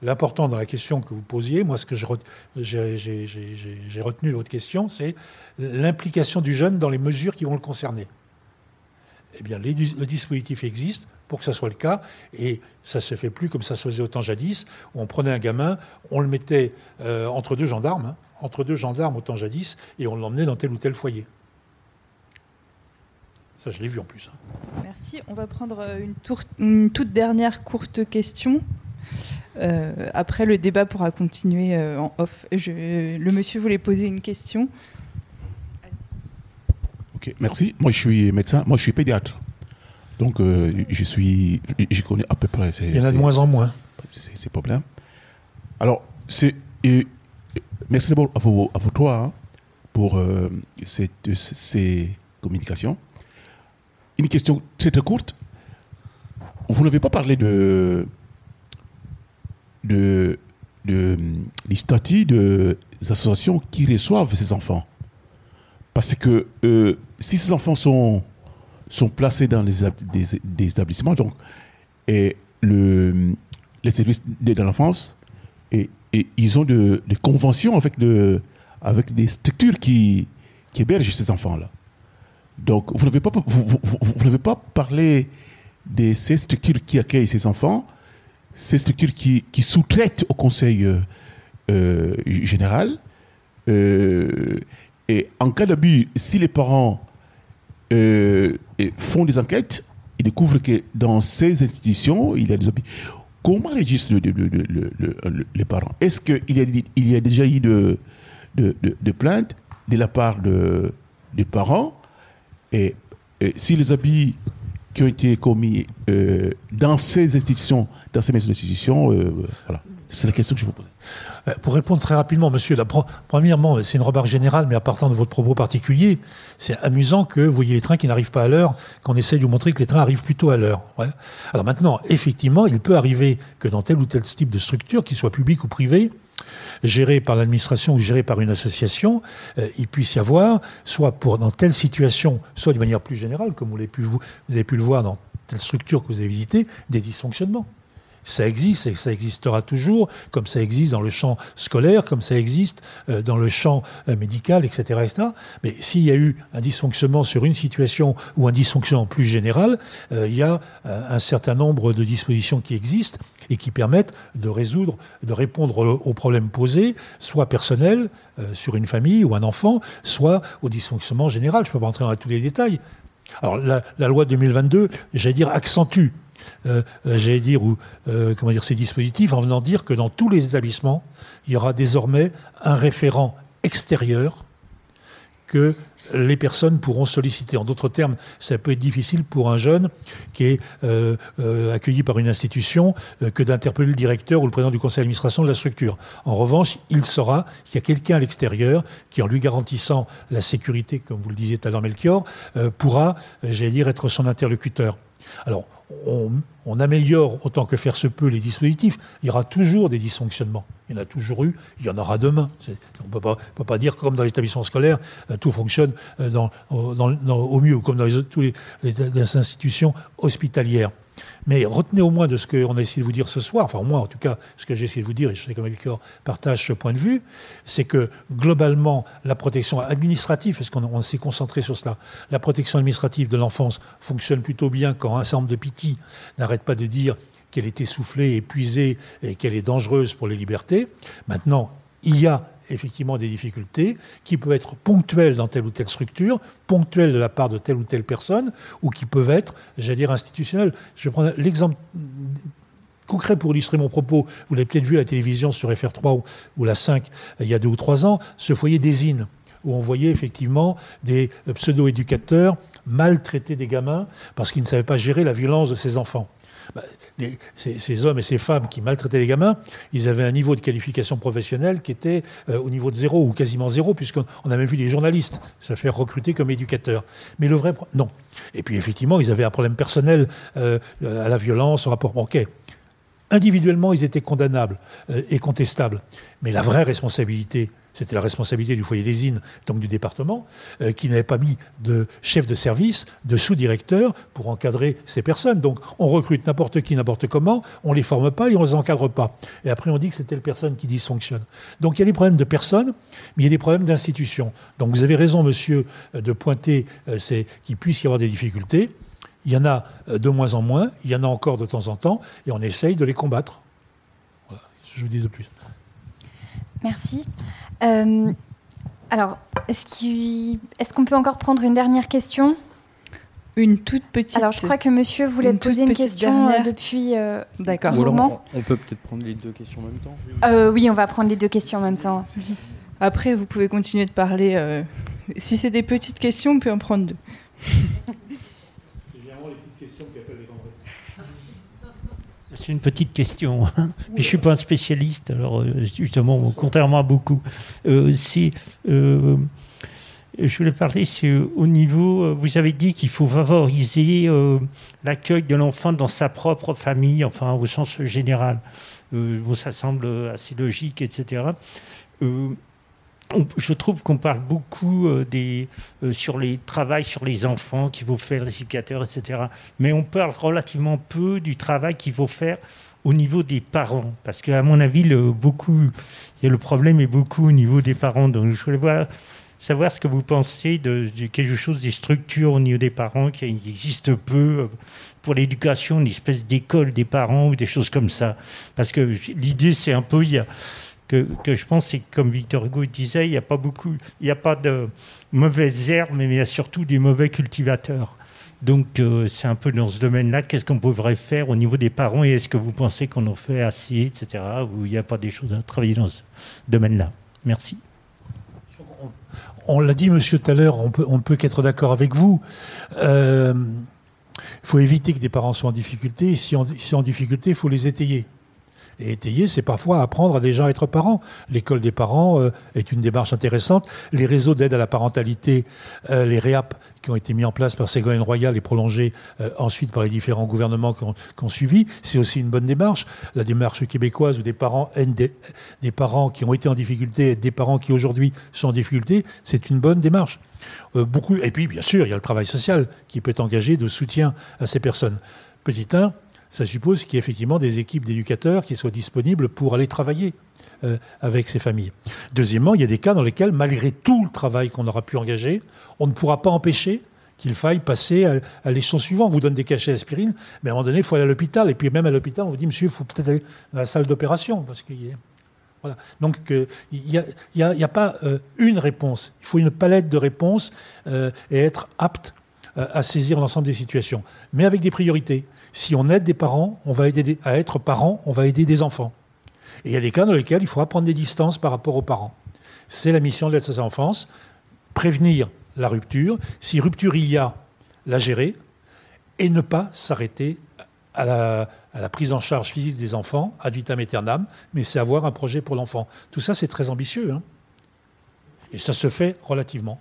L'important dans la question que vous posiez, moi, ce que j'ai retenu de votre question, c'est l'implication du jeune dans les mesures qui vont le concerner. Eh bien, le dispositif existe pour que ça soit le cas, et ça se fait plus comme ça se faisait autant jadis, où on prenait un gamin, on le mettait euh, entre deux gendarmes, hein, entre deux gendarmes autant jadis, et on l'emmenait dans tel ou tel foyer. Ça, je l'ai vu en plus. hein. Merci. On va prendre euh, une, tour- une toute dernière courte question. Euh, après, le débat pourra continuer euh, en off. Je- le monsieur voulait poser une question. Ok, merci. Moi, je suis médecin. Moi, je suis pédiatre. Donc, euh, je suis, je connais à peu près. ces- Il y en a de ces- moins en moins. Ces, ces problèmes. Alors, c'est, merci d'abord à vous, à vous trois hein, pour euh, cette- ces communications. Une question très très courte. Vous n'avez pas parlé de, de, de, des statuts des associations qui reçoivent ces enfants. Parce que euh, si ces enfants sont, sont placés dans des, des établissements, donc, et le, les services d'aide à l'enfance, et, et ils ont de- des conventions avec, de, avec des structures qui, qui hébergent ces enfants-là. Donc, vous n'avez pas, vous, vous- vous- vous n'avez pas parlé de ces structures qui accueillent ces enfants, ces structures qui, sous-traitent au conseil euh, euh, général. Euh, et en cas d'abus, si les parents font des enquêtes, ils découvrent que dans ces institutions, il y a des abus. Comment le- les parents? Est-ce qu'il y, a- déjà eu de, de, plaintes de la part de, des parents? Et si les abus qui ont été commis euh, dans ces institutions, dans ces maisons d'institutions, euh, voilà. C'est la question que je vous pose. Euh, Pour répondre très rapidement, monsieur, premièrement, c'est une remarque générale, mais à partir de votre propos particulier, c'est amusant que vous voyez les trains qui n'arrivent pas à l'heure, qu'on essaie de vous montrer que les trains arrivent plutôt à l'heure. Alors maintenant, effectivement, il peut arriver que dans tel ou tel type de structure, qu'il soit public ou privé, géré par l'administration ou géré par une association, euh, il puisse y avoir, soit pour dans telle situation, soit de manière plus générale, comme vous, l'avez pu, vous avez pu le voir dans telle structure que vous avez visitée, des dysfonctionnements. Ça existe et ça existera toujours, comme ça existe dans le champ scolaire, comme ça existe euh, dans le champ euh, médical, etc.. Mais s'il y a eu un dysfonctionnement sur une situation ou un dysfonctionnement plus général, euh, il y a un certain nombre de dispositions qui existent et qui permettent de résoudre, de répondre aux problèmes posés, soit personnels sur une famille ou un enfant, soit au dysfonctionnement général. Je ne peux pas rentrer dans tous les détails. Alors la, loi 2022, j'allais dire, accentue. Euh, euh, j'allais dire, ou, euh, comment dire, ces dispositifs en venant dire que dans tous les établissements, il y aura désormais un référent extérieur que les personnes pourront solliciter. En d'autres termes, ça peut être difficile pour un jeune qui est euh, euh, accueilli par une institution euh, que d'interpeller le directeur ou le président du conseil d'administration de la structure. En revanche, il saura qu'il y a quelqu'un à l'extérieur qui, en lui garantissant la sécurité, comme vous le disiez tout à l'heure, Melchior, pourra, j'allais dire, être son interlocuteur. Alors, on, améliore autant que faire se peut les dispositifs. Il y aura toujours des dysfonctionnements. Il y en a toujours eu, il y en aura demain. On ne peut pas, dire comme dans l'établissement scolaire, euh, tout fonctionne euh, au- mieux, comme dans les- les institutions hospitalières. Mais retenez au moins de ce qu'on a essayé de vous dire ce soir, enfin moi en tout cas, ce que j'ai essayé de vous dire, et je sais que Melchior partage ce point de vue, c'est que globalement, la protection administrative, parce qu'on on s'est concentré sur cela, la protection administrative de l'enfance fonctionne plutôt bien quand un certain de petits n'arrêtent pas de dire qu'elle est essoufflée, épuisée et qu'elle est dangereuse pour les libertés. Maintenant, il y a effectivement des difficultés qui peuvent être ponctuelles dans telle ou telle structure, ponctuelles de la part de telle ou telle personne, ou qui peuvent être, j'allais dire, institutionnelles. Je vais prendre l'exemple concret pour illustrer mon propos. Vous l'avez peut-être vu à la télévision sur FR3 ou, la 5 il y a deux ou trois ans, ce foyer d'Ésine, où on voyait effectivement des pseudo-éducateurs maltraiter des gamins parce qu'ils ne savaient pas gérer la violence de ces enfants. Bah, ces, hommes et ces femmes qui maltraitaient les gamins, ils avaient un niveau de qualification professionnelle qui était euh, au niveau de zéro ou quasiment zéro, puisqu'on on a même vu des journalistes se faire recruter comme éducateurs. Mais le vrai, pro- non. Et puis effectivement, ils avaient un problème personnel euh, à la violence, au rapport. Ok. Individuellement, ils étaient condamnables euh, et contestables. Mais la vraie responsabilité, c'était la responsabilité du foyer des INE, donc du département, euh, qui n'avait pas mis de chef de service, de sous-directeur pour encadrer ces personnes. Donc on recrute n'importe qui, n'importe comment, on les forme pas et on les encadre pas. Et après on dit que c'est telle personne qui dysfonctionne. Donc il y a des problèmes de personnes, mais il y a des problèmes d'institutions. Donc vous avez raison, monsieur, euh, de pointer euh, qu'il puisse y avoir des difficultés. Il y en a de moins en moins, il y en a encore de temps en temps, et on essaye de les combattre. Voilà, je vous dis de plus. Merci. Euh, alors, est-ce qu'on peut encore prendre une dernière question? Une toute petite. Alors, je crois que monsieur voulait Une poser une question euh, dernière. depuis. euh, D'accord. on, on peut peut-être prendre les deux questions en même temps. euh, oui, on va prendre les deux questions en même temps. Après, vous pouvez continuer de parler. euh, Si c'est des petites questions, on peut en prendre deux. C'est une petite question. hein. Puis je suis pas un spécialiste, alors euh, justement, contrairement à beaucoup. Euh, c'est, euh, je voulais parler, c'est au niveau. Vous avez dit qu'il faut favoriser euh, l'accueil de l'enfant dans sa propre famille, enfin au sens général. Bon, ça semble assez logique, etc. Je trouve qu'on parle beaucoup euh, des, euh, sur les travail sur les enfants qu'il faut faire, les éducateurs, etc. Mais on parle relativement peu du travail qu'il faut faire au niveau des parents. Parce qu'à mon avis, le, beaucoup, le problème est beaucoup au niveau des parents. Donc je voulais voir, savoir ce que vous pensez de, de quelque chose des structures au niveau des parents qui existe peu euh, pour l'éducation, une espèce d'école des parents ou des choses comme ça. Parce que l'idée, c'est un peu, il y a, que, je pense, c'est comme Victor Hugo disait, il n'y a pas beaucoup, il n'y a pas de mauvaises herbes, mais il y a surtout des mauvais cultivateurs. Donc euh, c'est un peu dans ce domaine-là. Qu'est-ce qu'on pourrait faire au niveau des parents et est-ce que vous pensez qu'on en fait assez, etc. Ou il n'y a pas des choses à travailler dans ce domaine-là? Merci. On l'a dit, monsieur, tout à l'heure, on, peut, on ne peut qu'être d'accord avec vous. Euh, Il faut éviter que des parents soient en difficulté. Et si en, si en difficulté, il faut les étayer. Et étayé, c'est parfois apprendre à déjà être parents. L'école des parents euh, est une démarche intéressante. Les réseaux d'aide à la parentalité, euh, les REAP, qui ont été mis en place par Ségolène Royal et prolongés euh, ensuite par les différents gouvernements qui ont, suivi, c'est aussi une bonne démarche. La démarche québécoise où des parents aident des, des parents qui ont été en difficulté et des parents qui aujourd'hui sont en difficulté, c'est une bonne démarche. Beaucoup, et puis, bien sûr, il y a le travail social qui peut être engagé de soutien à ces personnes. Petit 1, ça suppose qu'il y ait effectivement des équipes d'éducateurs qui soient disponibles pour aller travailler euh, avec ces familles. Deuxièmement, il y a des cas dans lesquels, malgré tout le travail qu'on aura pu engager, on ne pourra pas empêcher qu'il faille passer à, l'échelon suivant. On vous donne des cachets d'aspirine, mais à un moment donné, il faut aller à l'hôpital. Et puis même à l'hôpital, on vous dit, monsieur, il faut peut-être aller dans la salle d'opération. Parce. Voilà. Donc euh, il n'y a, a- pas euh, une réponse. Il faut une palette de réponses et être apte à saisir l'ensemble des situations. Mais avec des priorités. Si on aide des parents, on va aider à être parents, on va aider des enfants. Et il y a des cas dans lesquels il faudra prendre des distances par rapport aux parents. C'est la mission de l'aide à l'enfance, prévenir la rupture. Si rupture il y a, la gérer et ne pas s'arrêter à la, à la prise en charge physique des enfants, ad vitam aeternam, mais c'est avoir un projet pour l'enfant. Tout ça, c'est très ambitieux. hein. Et ça se fait relativement.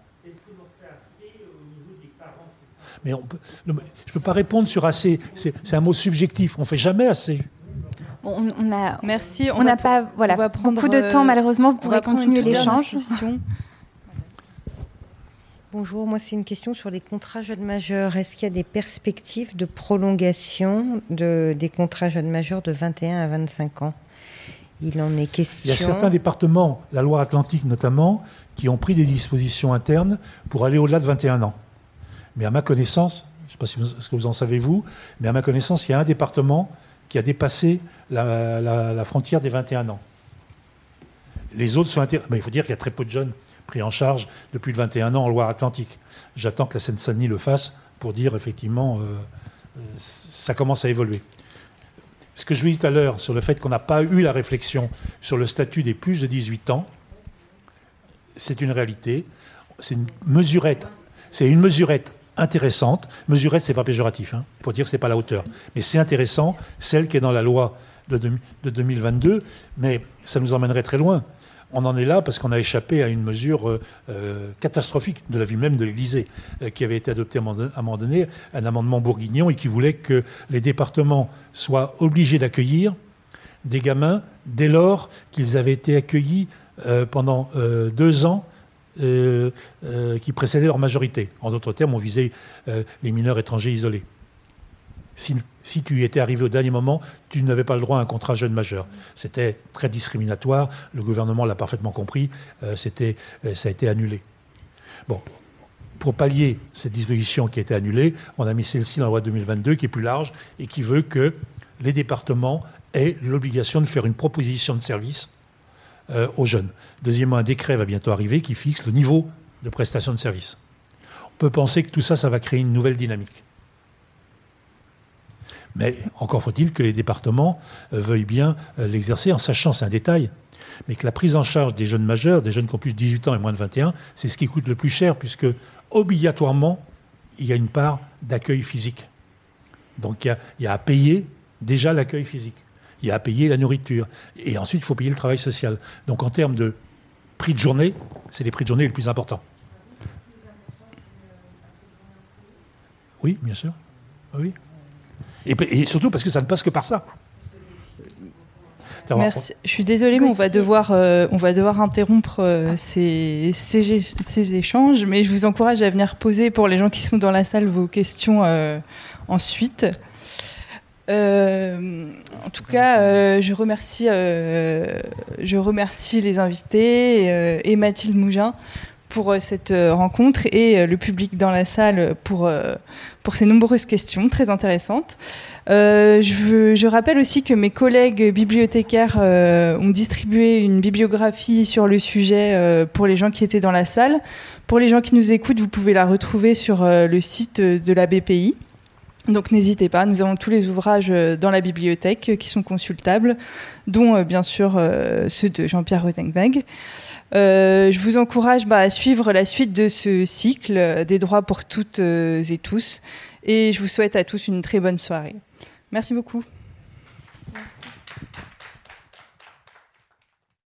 Mais on peut- non, mais je ne peux pas répondre sur assez. C'est un mot subjectif. On fait jamais assez. Bon, on, on a, Merci. on n'a pas voilà, on va prendre, beaucoup de euh, temps, malheureusement. Vous pourrez continuer l'échange. Bonjour, moi c'est une question sur les contrats jeunes majeurs. Est-ce qu'il y a des perspectives de prolongation de, des contrats jeunes majeurs de 21 à 25 ans? Il en est question. Il y a certains départements, la Loire-Atlantique notamment, qui ont pris des dispositions internes pour aller au-delà de 21 ans. Mais à ma connaissance, je ne sais pas si ce que vous en savez vous, mais à ma connaissance, il y a un département qui a dépassé la, frontière des 21 ans. Les autres sont inter... Mais il faut dire qu'il y a très peu de jeunes pris en charge depuis le 21 ans en Loire-Atlantique. J'attends que la Seine-Saint-Denis le fasse pour dire effectivement, euh, euh, ça commence à évoluer. Ce que je vous dis tout à l'heure sur le fait qu'on n'a pas eu la réflexion sur le statut des plus de 18 ans, c'est une réalité. C'est une mesurette. C'est une mesurette intéressante. Mesurette, c'est pas péjoratif, hein, pour dire que c'est pas la hauteur. Mais c'est intéressant, celle qui est dans la loi de, deux- de 2022, mais ça nous emmènerait très loin. On en est là parce qu'on a échappé à une mesure euh, euh, catastrophique de la vie même de l'Élysée, euh, qui avait été adoptée à un moment donné, un amendement bourguignon, et qui voulait que les départements soient obligés d'accueillir des gamins dès lors qu'ils avaient été accueillis pendant deux ans euh, euh, qui précédaient leur majorité. En d'autres termes, on visait euh, les mineurs étrangers isolés. Si, si tu y étais arrivé au dernier moment, tu n'avais pas le droit à un contrat jeune majeur. C'était très discriminatoire. Le gouvernement l'a parfaitement compris. c'était, ça a été annulé. Pour pallier cette disposition qui a été annulée, on a mis celle-ci dans la loi 2022 qui est plus large et qui veut que les départements aient l'obligation de faire une proposition de service euh, aux jeunes. Deuxièmement, un décret va bientôt arriver qui fixe le niveau de prestation de service. On peut penser que tout ça, ça va créer une nouvelle dynamique. Mais encore faut-il que les départements euh, veuillent bien euh, l'exercer en sachant, c'est un détail, mais que la prise en charge des jeunes majeurs, des jeunes qui ont plus de 18 ans et moins de 21, c'est ce qui coûte le plus cher, puisque obligatoirement, il y a une part d'accueil physique. Donc il y, a, il y a à payer déjà l'accueil physique. Il y a à payer la nourriture. Et ensuite, il faut payer le travail social. Donc en termes de prix de journée, c'est les prix de journée les plus importants. Oui, bien sûr. Oui. Et, et surtout parce que ça ne passe que par ça. Merci. Je suis désolée, mais on va devoir, euh, on va devoir interrompre euh, ces, ces, ces échanges. Mais je vous encourage à venir poser pour les gens qui sont dans la salle vos questions euh, ensuite. Euh, en tout cas, euh, je, remercie, euh, je remercie les invités et Mathilde Mougin pour cette rencontre et le public dans la salle pour, pour ces nombreuses questions très intéressantes. Je, rappelle aussi que mes collègues bibliothécaires ont distribué une bibliographie sur le sujet pour les gens qui étaient dans la salle. Pour les gens qui nous écoutent, vous pouvez la retrouver sur le site de la BPI. Donc n'hésitez pas, nous avons tous les ouvrages euh, dans la bibliothèque euh, qui sont consultables, dont euh, bien sûr ceux de Jean-Pierre Rosenberg. Euh, je vous encourage bah, à suivre la suite de ce cycle des droits pour toutes et tous, et je vous souhaite à tous une très bonne soirée. Merci beaucoup.